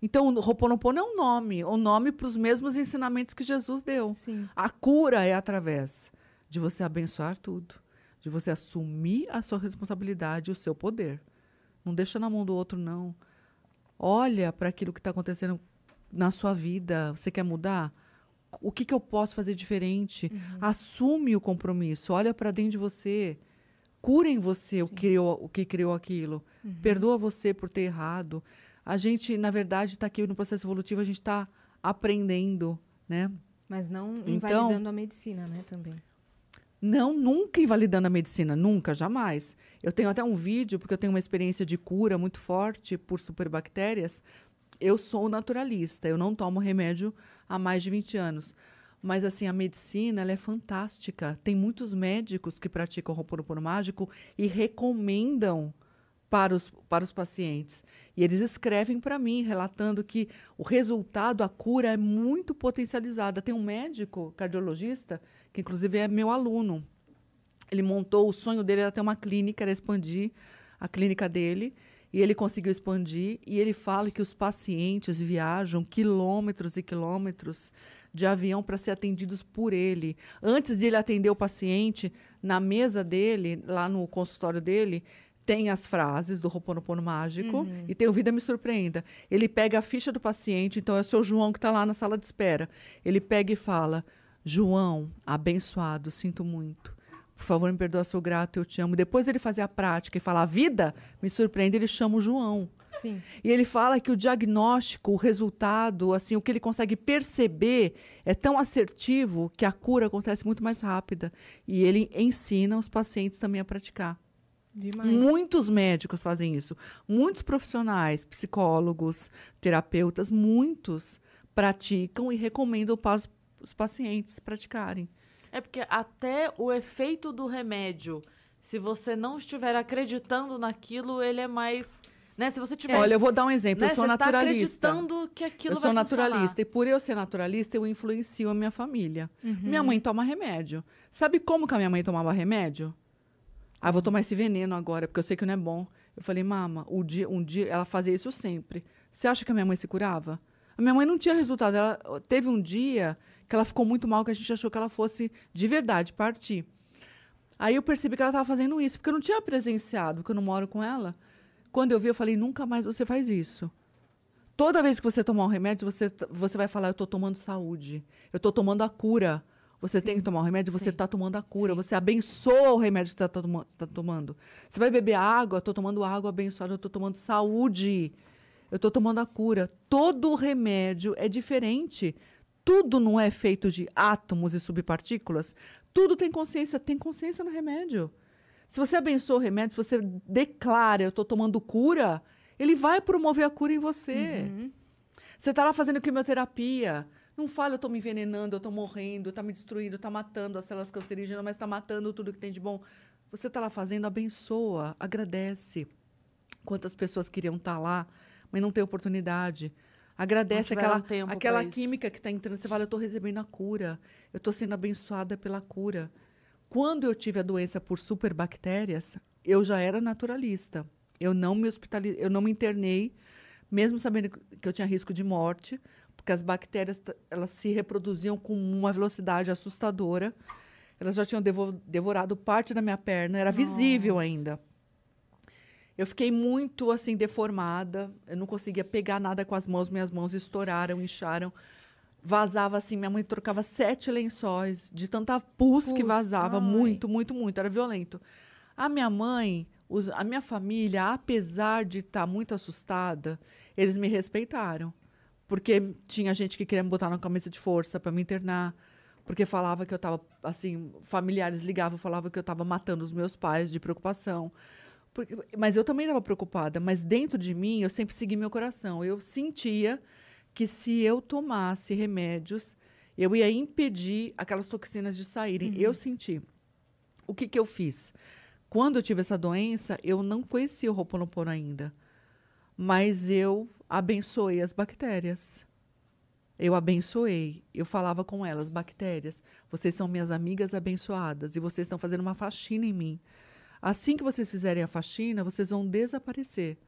Então, o Ho'oponopono é um nome, um nome para os mesmos ensinamentos que Jesus deu. Sim. A cura é através de você abençoar tudo, de você assumir a sua responsabilidade e o seu poder. Não deixa na mão do outro, não. Olha para aquilo que está acontecendo na sua vida. Você quer mudar? O que, que eu posso fazer diferente? Assume o compromisso. Olha para dentro de você. Cura em você o que criou, o que criou aquilo. Perdoa você por ter errado. A gente, na verdade, está aqui no processo evolutivo, a gente está aprendendo, né? Mas não Então- invalidando a medicina, né, também. Não, nunca invalidando a medicina, nunca, jamais. Eu tenho até um vídeo, porque eu tenho uma experiência de cura muito forte por superbactérias. Eu sou naturalista, eu não tomo remédio há mais de 20 anos. Mas, assim, a medicina, ela é fantástica. Tem muitos médicos que praticam Ho'oponopono mágico e recomendam para os, para os pacientes. E eles escrevem para mim, relatando que o resultado, a cura é muito potencializada. Tem um médico cardiologista, que inclusive é meu aluno. Ele montou, o sonho dele era ter uma clínica, era expandir a clínica dele. E ele conseguiu expandir. E ele fala que os pacientes viajam quilômetros e quilômetros de avião para ser atendidos por ele. Antes de ele atender o paciente, na mesa dele, lá no consultório dele, tem as frases do Ho'oponopono mágico e tem o Vida Me Surpreenda. Ele pega a ficha do paciente, então é o seu João que está lá na sala de espera. Ele pega e fala: João, abençoado, sinto muito. Por favor, me perdoa, sou grato, eu te amo. Depois ele fazer a prática e falar, vida, me surpreende, ele chama o João. Sim. E ele fala que o diagnóstico, o resultado, assim, o que ele consegue perceber é tão assertivo que a cura acontece muito mais rápida. E ele ensina os pacientes também a praticar. Demais. Muitos médicos fazem isso. Muitos profissionais, psicólogos, terapeutas, muitos praticam e recomendam para os pacientes praticarem. É porque até o efeito do remédio, se você não estiver acreditando naquilo, ele é mais. Né? Se você tiver. Olha, eu vou dar um exemplo. né? eu sou você tá naturalista. acreditando que aquilo eu vai sou naturalista. funcionar. E por eu ser naturalista, eu influencio a minha família. Uhum. Minha mãe toma remédio. Sabe como que a minha mãe tomava remédio? Ah, vou tomar esse veneno agora, porque eu sei que não é bom. Eu falei, mama, o dia, um dia ela fazia isso sempre. Você acha que a minha mãe se curava? A minha mãe não tinha resultado. Ela teve um dia que ela ficou muito mal, que a gente achou que ela fosse de verdade partir. Aí eu percebi que ela estava fazendo isso, porque eu não tinha presenciado, porque eu não moro com ela. Quando eu vi, eu falei, nunca mais você faz isso. Toda vez que você tomar um remédio, você, você vai falar, eu estou tomando saúde. Eu estou tomando a cura. Você tem que tomar um remédio, você Sim. está tomando a cura. Você abençoa o remédio que está tá tomando. Você vai beber água, estou tomando água abençoada, eu estou tomando saúde. Eu estou tomando a cura. Todo remédio é diferente. Tudo não é feito de átomos e subpartículas. Tudo tem consciência. Tem consciência no remédio. Se você abençoa o remédio, se você declara, eu estou tomando cura, ele vai promover a cura em você. Você está lá fazendo quimioterapia. Não fala, eu estou me envenenando, eu estou morrendo, está me destruindo, está matando as células cancerígenas, mas está matando tudo que tem de bom. Você está lá fazendo, abençoa, agradece. Quantas pessoas queriam estar lá, mas não tem oportunidade. Agradece aquela, aquela química que está entrando. Você fala, eu estou recebendo a cura, eu estou sendo abençoada pela cura. Quando eu tive a doença por superbactérias, eu já era naturalista. Eu não me hospitali eu não me internei, mesmo sabendo que eu tinha risco de morte, porque as bactérias elas se reproduziam com uma velocidade assustadora. Elas já tinham devo- devorado parte da minha perna, era visível Nossa. ainda. Eu fiquei muito assim deformada, eu não conseguia pegar nada com as mãos, minhas mãos estouraram, incharam. Vazava assim, minha mãe trocava sete lençóis de tanta pus, que Pus, vazava, ai. muito, muito, muito, era violento. A minha mãe, os- a minha família, apesar de estar muito assustada, eles me respeitaram. Porque tinha gente que queria me botar na camisa de força para me internar. Porque falava que eu estava, assim, familiares ligavam, falavam que eu estava matando os meus pais de preocupação. Porque- mas eu também estava preocupada. Mas dentro de mim, eu sempre segui meu coração. Eu sentia que se eu tomasse remédios, eu ia impedir aquelas toxinas de saírem. Eu senti. O que, que eu fiz? Quando eu tive essa doença, eu não conhecia o Ho'oponopono ainda. Mas eu abençoei as bactérias. Eu abençoei. Eu falava com elas, bactérias, vocês são minhas amigas abençoadas e vocês estão fazendo uma faxina em mim. Assim que vocês fizerem a faxina, vocês vão desaparecer.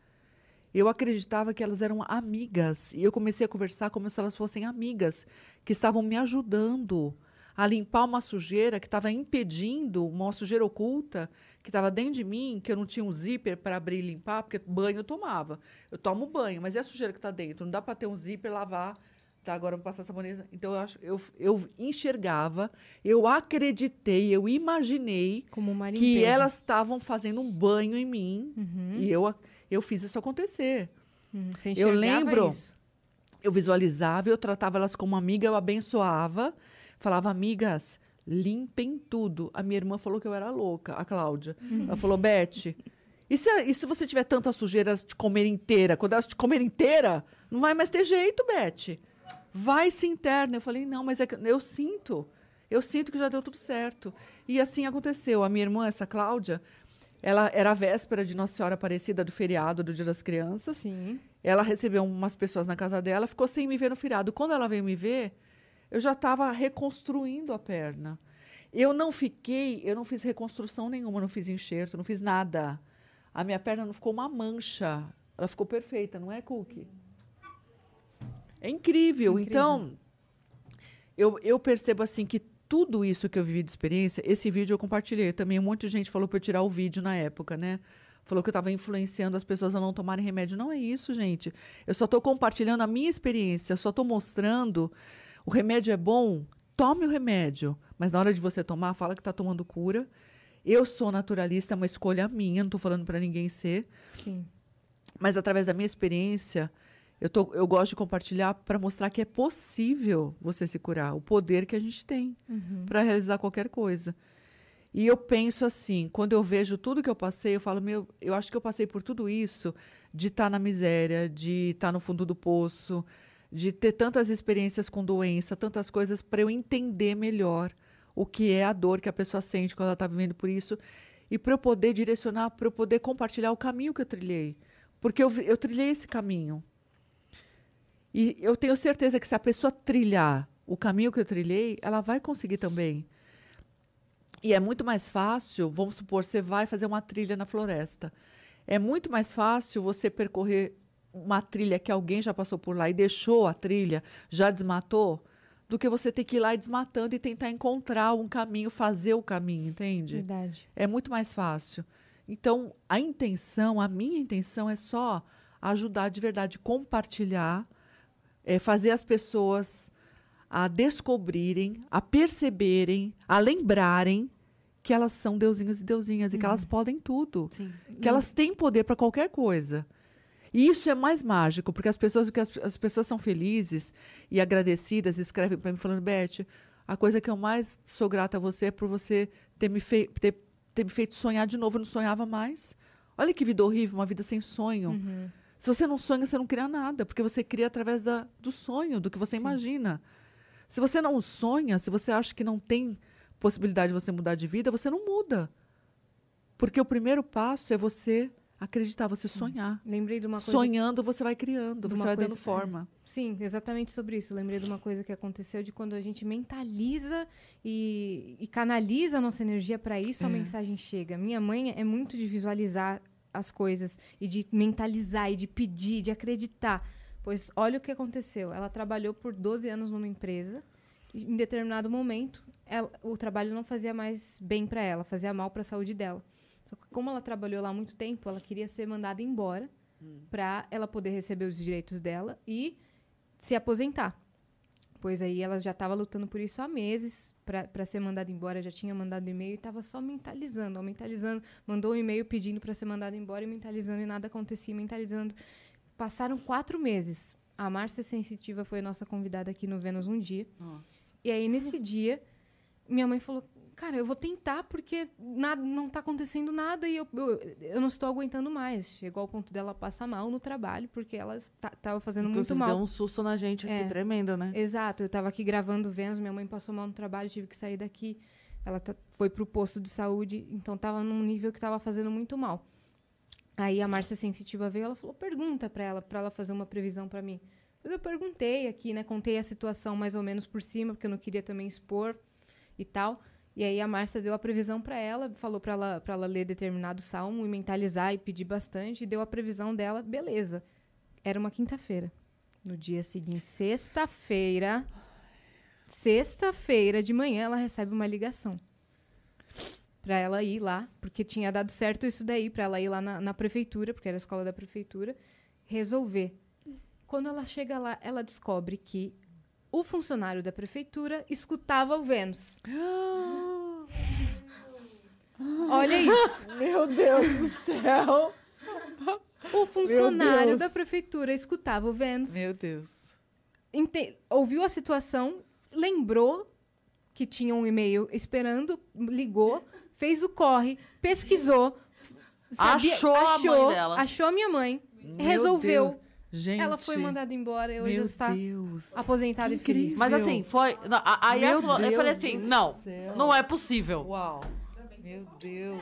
Eu acreditava que elas eram amigas e eu comecei a conversar como se elas fossem amigas que estavam me ajudando a limpar uma sujeira que estava impedindo, uma sujeira oculta que estava dentro de mim, que eu não tinha um zíper para abrir e limpar, porque banho eu tomava. Eu tomo banho, mas e a sujeira que está dentro? Não dá para ter um zíper, lavar. Tá, agora eu vou passar sabonete. Então eu, acho, eu, eu enxergava, eu acreditei, eu imaginei que elas estavam fazendo um banho em mim Uhum, e eu, eu fiz isso acontecer. uhum. Você eu lembro- isso? Eu visualizava, eu tratava elas como amiga, eu abençoava, falava, amigas, limpem tudo. A minha irmã falou que eu era louca, a Cláudia. Ela falou, Beth, e se, e se você tiver tanta sujeira, elas te comerem inteira? Quando elas te comerem inteira, não vai mais ter jeito, Beth. Vai se interna. Eu falei, não, mas é que eu sinto. Eu sinto que já deu tudo certo. E assim aconteceu. A minha irmã, essa Cláudia, ela era a véspera de Nossa Senhora Aparecida do feriado do Dia das Crianças. Sim. Ela recebeu umas pessoas na casa dela, ficou sem me ver no feriado. Quando ela veio me ver, eu já estava reconstruindo a perna. Eu não fiquei, eu não fiz reconstrução nenhuma, não fiz enxerto, não fiz nada. A minha perna não ficou uma mancha. Ela ficou perfeita, não é, Cookie? É incrível. Incrível. Então, eu, eu percebo assim que tudo isso que eu vivi de experiência, esse vídeo eu compartilhei também. Um monte de gente falou para eu tirar o vídeo na época, né? Falou que eu estava influenciando as pessoas a não tomarem remédio. Não é isso, gente. Eu só estou compartilhando a minha experiência. Eu só estou mostrando. O remédio é bom, tome o remédio. Mas na hora de você tomar, fala que está tomando cura. Eu sou naturalista, é uma escolha minha, não estou falando para ninguém ser. Sim. Mas através da minha experiência, eu, tô, eu gosto de compartilhar para mostrar que é possível você se curar, o poder que a gente tem para realizar qualquer coisa. E eu penso assim, quando eu vejo tudo que eu passei, eu falo, meu, eu acho que eu passei por tudo isso de estar na miséria, de estar no fundo do poço, de ter tantas experiências com doença, tantas coisas para eu entender melhor o que é a dor que a pessoa sente quando ela está vivendo por isso e para eu poder direcionar, para eu poder compartilhar o caminho que eu trilhei. Porque eu, eu trilhei esse caminho. E eu tenho certeza que se a pessoa trilhar o caminho que eu trilhei, ela vai conseguir também. E é muito mais fácil, vamos supor, você vai fazer uma trilha na floresta. É muito mais fácil você percorrer uma trilha que alguém já passou por lá e deixou a trilha, já desmatou, do que você ter que ir lá desmatando e tentar encontrar um caminho, fazer o caminho, entende? Verdade. É muito mais fácil. Então, a intenção, a minha intenção é só ajudar de verdade, compartilhar, é, fazer as pessoas a descobrirem, a perceberem, a lembrarem que elas são deusinhos e deusinhas e que elas podem tudo, Sim. que elas têm poder para qualquer coisa. E isso é mais mágico, porque as pessoas, que as, as pessoas são felizes e agradecidas, escrevem para mim falando, Beth, a coisa que eu mais sou grata a você é por você ter me, fei- ter, ter me feito sonhar de novo, eu não sonhava mais. Olha que vida horrível, uma vida sem sonho. Uhum. Se você não sonha, você não cria nada, porque você cria através da, do sonho, do que você imagina. Se você não sonha, se você acha que não tem possibilidade de você mudar de vida, você não muda. Porque o primeiro passo é você acreditar, você sonhar. Lembrei de uma coisa. Sonhando, você vai criando, você vai coisa- dando forma. Sim, exatamente sobre isso. Lembrei de uma coisa que aconteceu de quando a gente mentaliza e, e canaliza a nossa energia para isso, a É. mensagem chega. Minha mãe é muito de visualizar as coisas e de mentalizar e de pedir, de acreditar. Pois olha o que aconteceu. Ela trabalhou por 12 anos numa empresa. E, em determinado momento, ela- o trabalho não fazia mais bem para ela, fazia mal para a saúde dela. Só que como ela trabalhou lá muito tempo, ela queria ser mandada embora para ela poder receber os direitos dela e se aposentar. Pois aí ela já estava lutando por isso há meses para ser mandada embora, já tinha mandado e-mail e estava só mentalizando, ó, mentalizando, mandou um e-mail pedindo para ser mandada embora e mentalizando e nada acontecia, mentalizando. Passaram quatro meses. A Márcia Sensitiva foi a nossa convidada aqui no Vênus um dia. E aí, nesse dia, minha mãe falou: Cara, eu vou tentar porque nada, não está acontecendo nada e eu, eu, eu não estou aguentando mais. Chegou ao ponto dela passar mal no trabalho porque ela estava fazendo Inclusive, muito mal. deu um susto na gente aqui, É. tremendo, né? Exato, eu estava aqui gravando Vênus, minha mãe passou mal no trabalho, tive que sair daqui. Ela tá- foi pro posto de saúde, então estava num nível que estava fazendo muito mal. Aí a Márcia Sensitiva veio, ela falou: "Pergunta para ela, para ela fazer uma previsão para mim". Mas eu perguntei aqui, né, contei a situação mais ou menos por cima, porque eu não queria também expor e tal. E aí a Márcia deu a previsão para ela, falou para ela para ela ler determinado salmo e mentalizar e pedir bastante, e deu a previsão dela, beleza. Era uma quinta-feira. No dia seguinte, sexta-feira, sexta-feira de manhã, ela recebe uma ligação para ela ir lá, porque tinha dado certo isso daí, para ela ir lá na, na prefeitura, porque era a escola da prefeitura, resolver. Quando ela chega lá, ela descobre que o funcionário da prefeitura escutava o Vênus. *gasps* Olha isso. Meu Deus do céu! O funcionário da prefeitura escutava o Vênus. Meu Deus. ente- ouviu a situação, lembrou que tinha um e-mail esperando, ligou, fez o corre, pesquisou, Achou a mãe dela. achou a minha mãe, Meu resolveu. Deus. Gente. Ela foi mandada embora e hoje Meu está Deus. aposentada e feliz. Mas assim, foi. não, a- Aí Meu ela falou- eu Deus falei assim: do não, céu. não é possível. Uau. Meu Deus.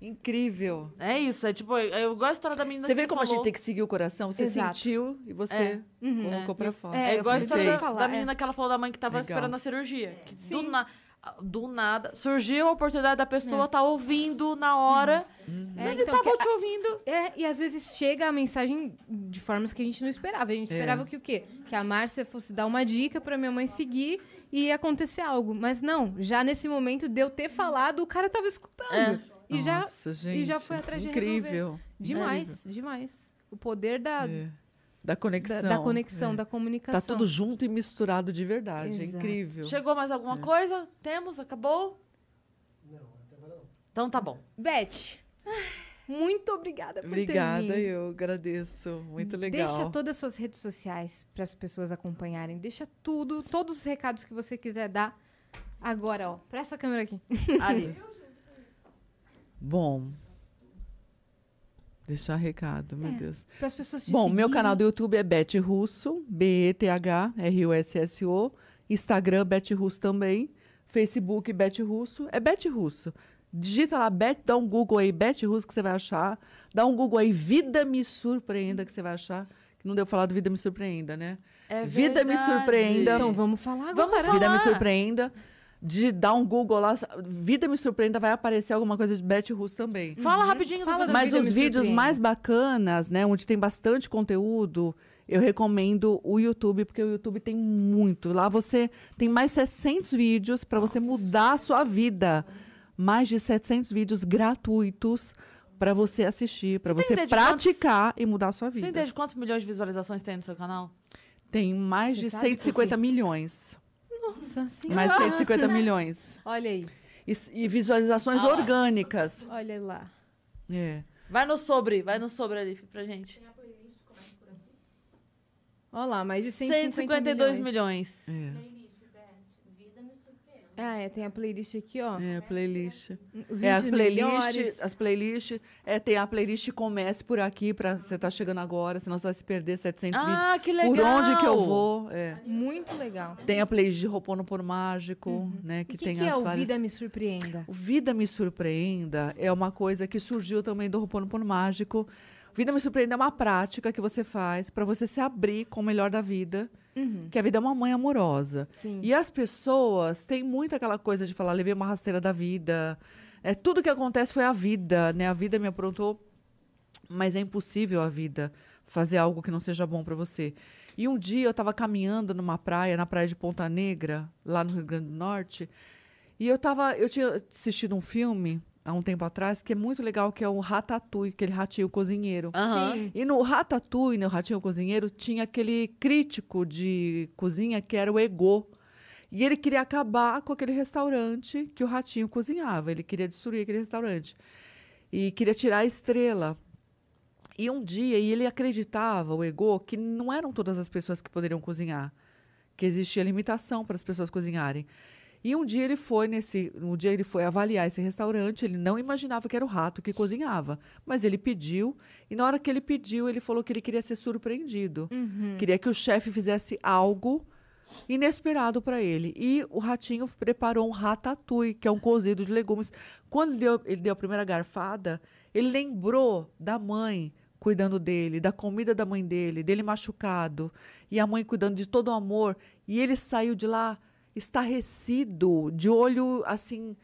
Incrível. É isso, é tipo, eu gosto da história da menina Você que vê como a gente falou. tem que seguir o coração? Você Exato. sentiu e você É. Uhum. colocou pra fora. É, É igual a eu história da, da é. menina que ela falou da mãe que tava Legal. esperando a cirurgia. Que do, Sim. Do nada. Surgiu a oportunidade da pessoa tá ouvindo na hora. É, Ele então, tava que te ouvindo. É, e às vezes chega a mensagem de formas que a gente não esperava. A gente É. esperava que o quê? Que a Márcia fosse dar uma dica pra minha mãe seguir e ia acontecer algo. Mas não, já nesse momento de eu ter falado, o cara tava escutando. E, já, Nossa, gente. e já foi atrás de Incrível. demais, demais. O poder da, É. Da da, conexão. da conexão, É. da comunicação. Tá tudo junto e misturado de verdade. É Exato. incrível. Chegou mais alguma coisa? Temos? Acabou? Não, até agora não. Então tá bom. Beth, muito obrigada por Obrigada, ter vindo. eu agradeço. Muito legal. Deixa todas as suas redes sociais para as pessoas acompanharem. Deixa tudo, todos os recados que você quiser dar. Agora, ó, pra essa câmera aqui. Ali. *laughs* Bom. Deixar recado, meu É, Deus. Para as pessoas te Bom, meu canal do YouTube é Beth Russo, B-E-T-H-R-U-S-S-O. Instagram, Beth Russo também. Facebook, Beth Russo. É Beth Russo. Digita lá, Beth, dá um Google aí, Beth Russo, que você vai achar. Dá um Google aí, Vida Me Surpreenda, que você vai achar. Que não deu falar do Vida Me Surpreenda, né? É Vida me surpreenda. Então, vamos falar agora. Vamos Vida Me falar. Surpreenda. De dar um Google lá, Vida Me Surpreenda, vai aparecer alguma coisa de Beth Russo também. Fala rapidinho Fala do Mas os vídeos mais bacanas, né, onde tem bastante conteúdo, eu recomendo o YouTube, porque o YouTube tem muito. Lá você tem mais 700 vídeos para você mudar a sua vida. Mais de 700 vídeos gratuitos para você assistir, para Você você de quantos- praticar e mudar a sua Você vida. tem ideia de quantos milhões de visualizações tem no seu canal? Tem mais Você de sabe por 150 milhões. Nossa sim. Mais 150 milhões. Olha aí. E, e visualizações Ah lá. orgânicas. Olha lá. É. Vai no sobre, vai no sobre ali pra gente. Olha lá, mais de 150 152 milhões. milhões. É. Ah, é, tem a playlist aqui, ó. É, a playlist. Os É, as vídeos playlists, melhores. as playlists, é, tem a playlist Comece por aqui, para você tá chegando agora, senão você vai se perder 700 Ah, que vídeos. legal! Por onde que eu vou? É. Muito legal. Tem a playlist de Roponopono Mágico, né, O que, que, tem que as é o várias... Vida Me Surpreenda? O Vida Me Surpreenda é uma coisa que surgiu também do Roponopono Mágico. Vida Me Surpreenda é uma prática que você faz para você se abrir com o melhor da vida, que a vida é uma mãe amorosa. Sim. E as pessoas têm muito aquela coisa de falar, levei uma rasteira da vida. É, tudo que acontece foi a vida, né? A vida me aprontou, mas é impossível a vida fazer algo que não seja bom para você. E um dia eu estava caminhando numa praia, na praia de Ponta Negra, lá no Rio Grande do Norte, e eu tava, eu tinha assistido um filme há um tempo atrás que é muito legal, que é o Ratatouille, aquele ratinho cozinheiro. Sim. E no Ratatouille, no Ratinho Cozinheiro, tinha aquele crítico de cozinha que era o Ego. E ele queria acabar com aquele restaurante que o Ratinho cozinhava. Ele queria destruir aquele restaurante. E queria tirar a estrela. E um dia, e ele acreditava, o Ego, que não eram todas as pessoas que poderiam cozinhar. Que existia limitação para as pessoas cozinharem. E um dia ele foi nesse, um dia ele foi avaliar esse restaurante, ele não imaginava que era o rato que cozinhava, mas ele pediu, e na hora que ele pediu, ele falou que ele queria ser surpreendido. Queria que o chefe fizesse algo inesperado para ele. E o ratinho preparou um ratatouille, que é um cozido de legumes. Quando ele deu, ele deu a primeira garfada, ele lembrou da mãe cuidando dele, da comida da mãe dele, dele machucado, e a mãe cuidando de todo o amor, e ele saiu de lá estarrecido, de olho assim,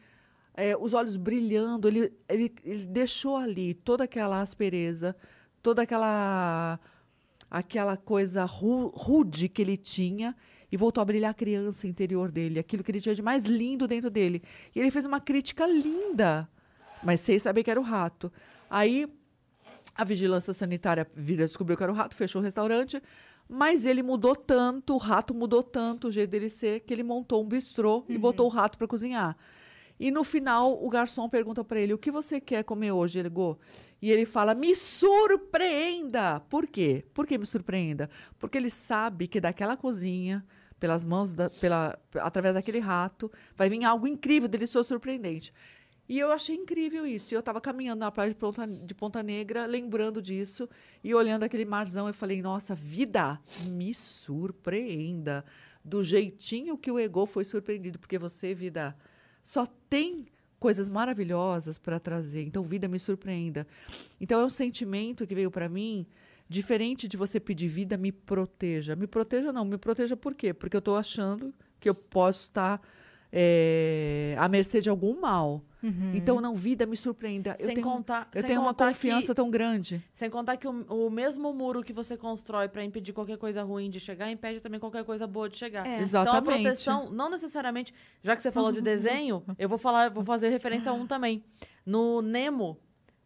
é, os olhos brilhando. Ele, ele, ele deixou ali toda aquela aspereza, toda aquela aquela coisa ru- rude que ele tinha e voltou a brilhar a criança interior dele, aquilo que ele tinha de mais lindo dentro dele. E ele fez uma crítica linda, mas sem saber que era o rato. Aí a vigilância sanitária vira, descobriu que era o rato, fechou o restaurante, mas ele mudou tanto, o rato mudou tanto o jeito dele ser, que ele montou um bistrô e botou o rato para cozinhar. E no final, o garçom pergunta para ele: O que você quer comer hoje, Elgo? E ele fala: Me surpreenda! Por quê? Por que me surpreenda? Porque ele sabe que daquela cozinha, pelas mãos, da, pela, através daquele rato, vai vir algo incrível, delicioso, surpreendente. E eu achei incrível isso. Eu estava caminhando na praia de Ponta, de Ponta Negra, lembrando disso, e olhando aquele marzão, eu falei: Nossa, vida, me surpreenda. Do jeitinho que o Ego foi surpreendido, porque você, vida só tem coisas maravilhosas para trazer. Então, vida me surpreenda. Então, é um sentimento que veio para mim, diferente de você pedir vida, me proteja. Me proteja não, me proteja por quê? Porque eu estou achando que eu posso estar é, à mercê de algum mal. Então, não, vida me surpreenda. eu Sem tenho, contar- eu sem tenho uma confiança que- tão grande. Sem contar que o, o mesmo muro que você constrói pra impedir qualquer coisa ruim de chegar, impede também qualquer coisa boa de chegar. É. Então a Exatamente. proteção, não necessariamente, já que você falou de desenho, *laughs* eu vou falar, vou fazer referência a um também. No Nemo,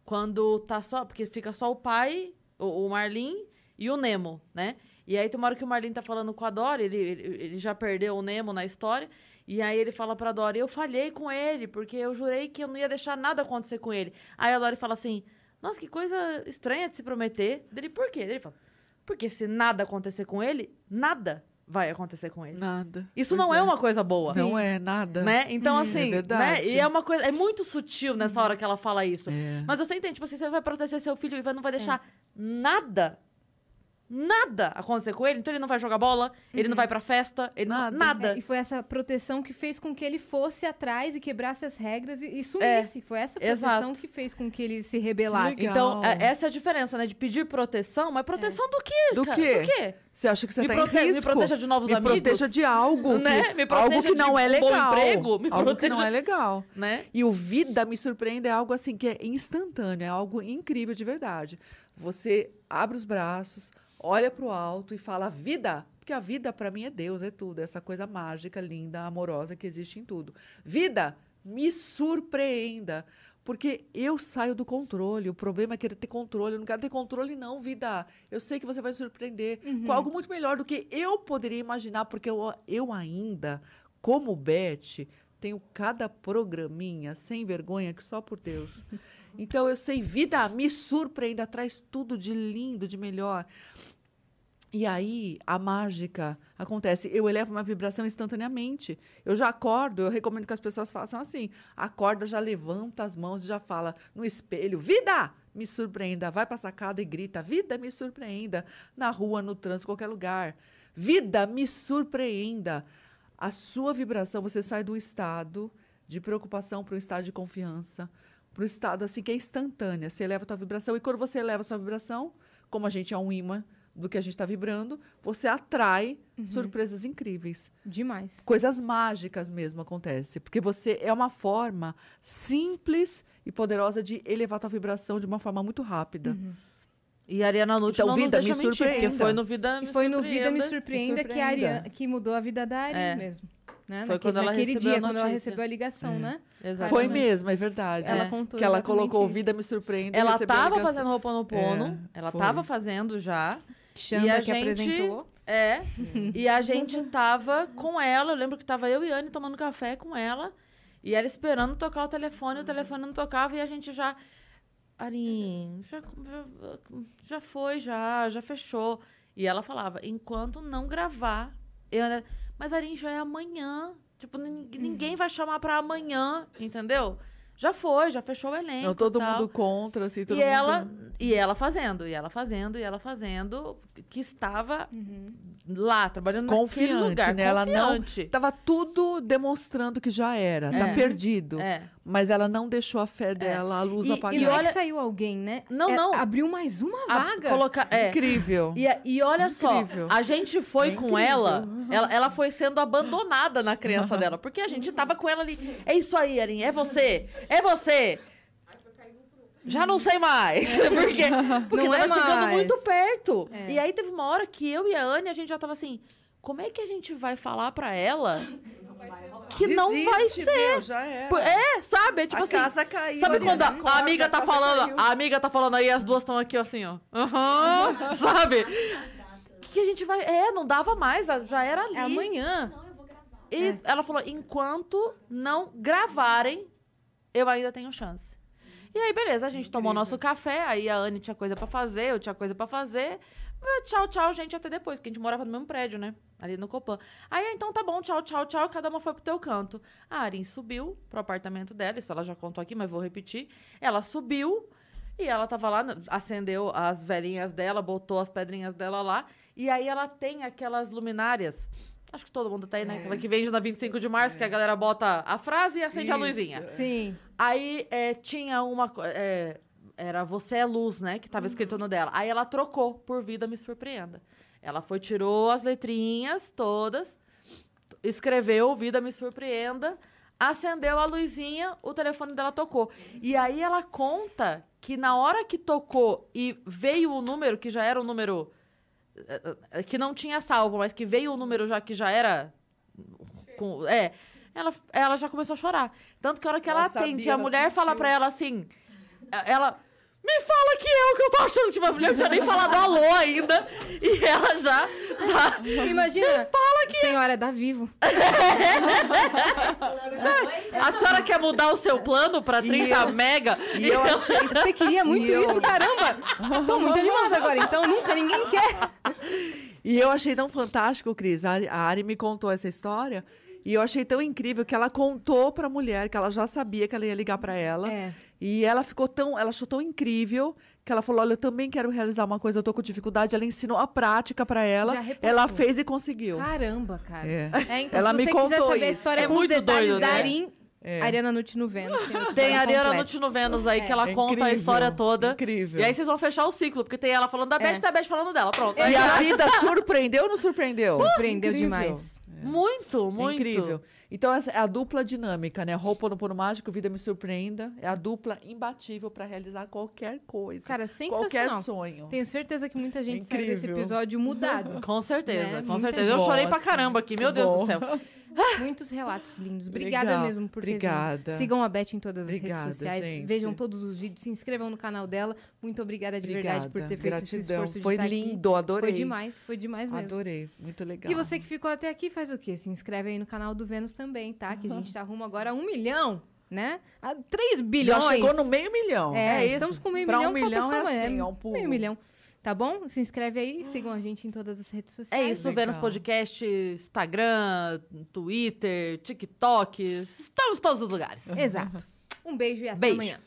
quando tá só, porque fica só o pai, o, o Marlin e o Nemo, né? E aí tem uma hora que o Marlin tá falando com a Dory, ele, ele, ele já perdeu o Nemo na história, e aí ele fala pra Dory, eu falhei com ele, porque eu jurei que eu não ia deixar nada acontecer com ele. Aí a Dory fala assim, nossa, que coisa estranha de se prometer. Dele, por quê? Ele fala, porque se nada acontecer com ele, nada vai acontecer com ele. Nada. Isso Pois não é. uma coisa boa. Não é nada. Né? Então, Hum, assim, é verdade. né? E é uma coisa. É muito sutil nessa hora que ela fala isso. É. Mas você entende, tipo assim, você vai proteger seu filho e vai- não vai deixar nada. Nada acontecer com ele, então ele não vai jogar bola, ele não vai pra festa, ele Nada. não, nada. É, e foi essa proteção que fez com que ele fosse atrás e quebrasse as regras e, e sumisse. foi essa proteção É, exato. que fez com que ele se rebelasse. Legal. Então, é- essa é a diferença, né? De pedir proteção, mas proteção do quê? Do quê? Do quê? Você acha que você Me tá prote- em me risco? proteja de novos me amigos? proteja de algo *laughs* Né? que, Me proteja algo que não é bom legal. emprego, me algo que proteja- não é legal. Né? E o Vida Me Surpreende é algo assim que é instantâneo, é algo incrível de verdade. Você abre os braços, olha para o alto e fala vida, porque a vida para mim é Deus, é tudo, é essa coisa mágica, linda, amorosa que existe em tudo. Vida, me surpreenda. Porque eu saio do controle. O problema é querer ter controle. Eu não quero ter controle, não, vida. Eu sei que você vai me surpreender com algo muito melhor do que eu poderia imaginar, porque eu, eu ainda, como Beth, tenho cada programinha sem vergonha que só por Deus. *laughs* Então eu sei, vida, me surpreenda, traz tudo de lindo, de melhor. E aí a mágica acontece. Eu elevo uma vibração instantaneamente. Eu já acordo, eu recomendo que as pessoas façam assim. Acorda, já levanta as mãos e já fala no espelho: Vida, me surpreenda. Vai para sacada e grita: Vida, me surpreenda. Na rua, no trânsito, qualquer lugar. Vida, me surpreenda. A sua vibração, você sai do estado de preocupação para um estado de confiança, para um estado assim que é instantânea. Você eleva a tua vibração e quando você eleva a sua vibração, como a gente é um imã do que a gente está vibrando, você atrai surpresas incríveis. Demais. Coisas mágicas mesmo acontecem, porque você é uma forma simples e poderosa de elevar a tua vibração de uma forma muito rápida. E a Ariana Nucci Então, não Vida, nos deixa me mentir, surpreenda. foi no Vida E Me foi no Vida Me Surpreenda. Que, a surpreenda. Ariane, que mudou a vida da Ari É. mesmo. Né? Foi quando ela naquele recebeu dia, a quando ela recebeu a ligação, né? Exatamente. Foi mesmo, é verdade. Ela É. contou Que ela colocou isso. Vida Me Surpreende. Ela recebeu a tava ligação. fazendo Ho'oponopono, É, ela foi. tava fazendo já. Xanda E a que gente- apresentou. É. e a gente tava com ela. Eu lembro que tava eu e Anne tomando café com ela. E ela esperando tocar o telefone, o telefone não tocava e a gente já. Arim, já, já, foi, já, já fechou. E ela falava, enquanto não gravar. Eu, mas Arim, já é amanhã. Tipo, nin- ninguém vai chamar pra amanhã, entendeu? Já foi, já fechou o elenco. Não, todo mundo contra, assim, todo e mundo... ela e ela fazendo, e ela fazendo, e ela fazendo, que estava lá, trabalhando naquele Confiante, lugar. né? Ela não- confiante. Tava tudo demonstrando que já era, tá É. perdido. É. Mas ela não deixou a fé dela, a luz E- apagar. E não é olha- que saiu alguém, né? Não, É, não. Abriu mais uma A- vaga. colocar, é. Incrível. E, e olha Incrível. só, a gente foi É com ela, ela, ela foi sendo abandonada na criança dela, porque a gente tava com ela ali. É isso aí, Arin, é você, é você. Já não sei mais. *laughs* Porque, porque Não tava é chegando muito perto. É. E aí teve uma hora que eu e a Anne, a gente já tava assim, como é que a gente vai falar pra ela que não vai Desiste, ser? meu, já era. É, sabe? É tipo a assim. casa caiu. Sabe quando a, acorda, a amiga tá casa falando, caiu. a amiga tá falando aí, as duas estão aqui assim, ó. Aham, *laughs* sabe? Que a gente vai. É, não dava mais, a- já era ali. É amanhã. Não, eu vou gravar. E ela falou: enquanto não gravarem, eu ainda tenho chance. E aí, beleza, a gente tomou nosso café, aí a Anne tinha coisa pra fazer, eu tinha coisa pra fazer. Tchau, tchau, gente, até depois, porque a gente morava no mesmo prédio, né? Ali no Copan. Aí, ah, então tá bom, tchau, tchau, tchau, cada uma foi pro teu canto. A Arin subiu pro apartamento dela, isso ela já contou aqui, mas vou repetir. Ela subiu e ela tava lá, acendeu as velhinhas dela, botou as pedrinhas dela lá. E aí ela tem aquelas luminárias. Acho que todo mundo tem, né? Aquela que vende na 25 de março, que a galera bota a frase e acende a Isso. luzinha. Sim. Aí é, tinha uma. é, era Você é Luz, né? Que tava escrito no dela. Aí ela trocou por Vida Me Surpreenda. Ela foi, tirou as letrinhas todas, escreveu Vida Me Surpreenda, acendeu a luzinha, o telefone dela tocou. E aí ela conta que na hora que tocou e veio o número, que já era o número. eh, eh, que não tinha salvo, mas que veio o número já que já era. com- é. Ela, ela já começou a chorar. Tanto que a hora que ela, Ela atende, sabia, a mulher fala sentiu. pra ela assim. eh, Ela. Me fala que é o que eu tô achando. Tipo, a mulher não tinha nem falado alô ainda. E ela já. já Imagina. Fala que... Senhora, dá vivo. *laughs* a senhora quer mudar o seu plano pra 30 mega? E eu achei... Você queria muito eu- isso, caramba? Tô muito animada agora, então nunca ninguém quer. E eu achei tão fantástico, Cris. A Ari, a Ari me contou essa história. E eu achei tão incrível que ela contou pra mulher que ela já sabia que ela ia ligar pra ela. É. E ela ficou tão, ela achou tão incrível que ela falou: "Olha, eu também quero realizar uma coisa, eu tô com dificuldade". Ela ensinou a prática pra ela. Ela fez e conseguiu. Caramba, cara. É. É, então, Ela se me você quiser contou saber a isso. história É com os muito detalhes doido, da né? Arin, É. Ariana Nutti no Vênus. Tem, a Ariana. Nutti no Vênus aí, que ela É conta a história toda. Incrível. E aí vocês vão fechar o ciclo, porque tem ela falando da Beth É. e da Beth falando dela. Pronto. E Aí a vida surpreendeu ou não surpreendeu? Surpreendeu Incrível. demais. Muito, É muito. Incrível. Então, é a dupla dinâmica, né? Roupa no Pono Mágico, Vida Me Surpreenda. É a dupla imbatível para realizar qualquer coisa. Cara, qualquer sensacional. sonho. Tenho certeza que muita gente saiu desse Incrível. episódio mudado. *laughs* Com certeza, Né? com Muita certeza. Eu chorei pra caramba aqui, meu Deus bom. do céu. *laughs* Muitos relatos lindos. Obrigada Legal. mesmo por ter Obrigada. vindo. Sigam a Beth em todas as Obrigada, redes sociais. gente. Vejam todos os vídeos. Se inscrevam no canal dela. Muito obrigada de verdade por ter feito esse Gratidão. esforço de Foi estar aqui. lindo, adorei. Foi demais, foi demais mesmo. Adorei. Muito legal. E você que ficou até aqui faz o quê? Se inscreve aí no canal do Vênus também, tá? Que a gente tá rumo agora a um milhão, né? A 3 bilhões. Já chegou no meio milhão. É, isso. estamos com meio Pra milhão, um falta milhão é mais- assim, é um pulo. Meio milhão. Tá bom? Se inscreve aí, sigam a gente em todas as redes É sociais. isso, legal. Vênus Podcast, Instagram, Twitter, TikTok. Estamos em todos os lugares. Exato. Um beijo e até Beijo. amanhã.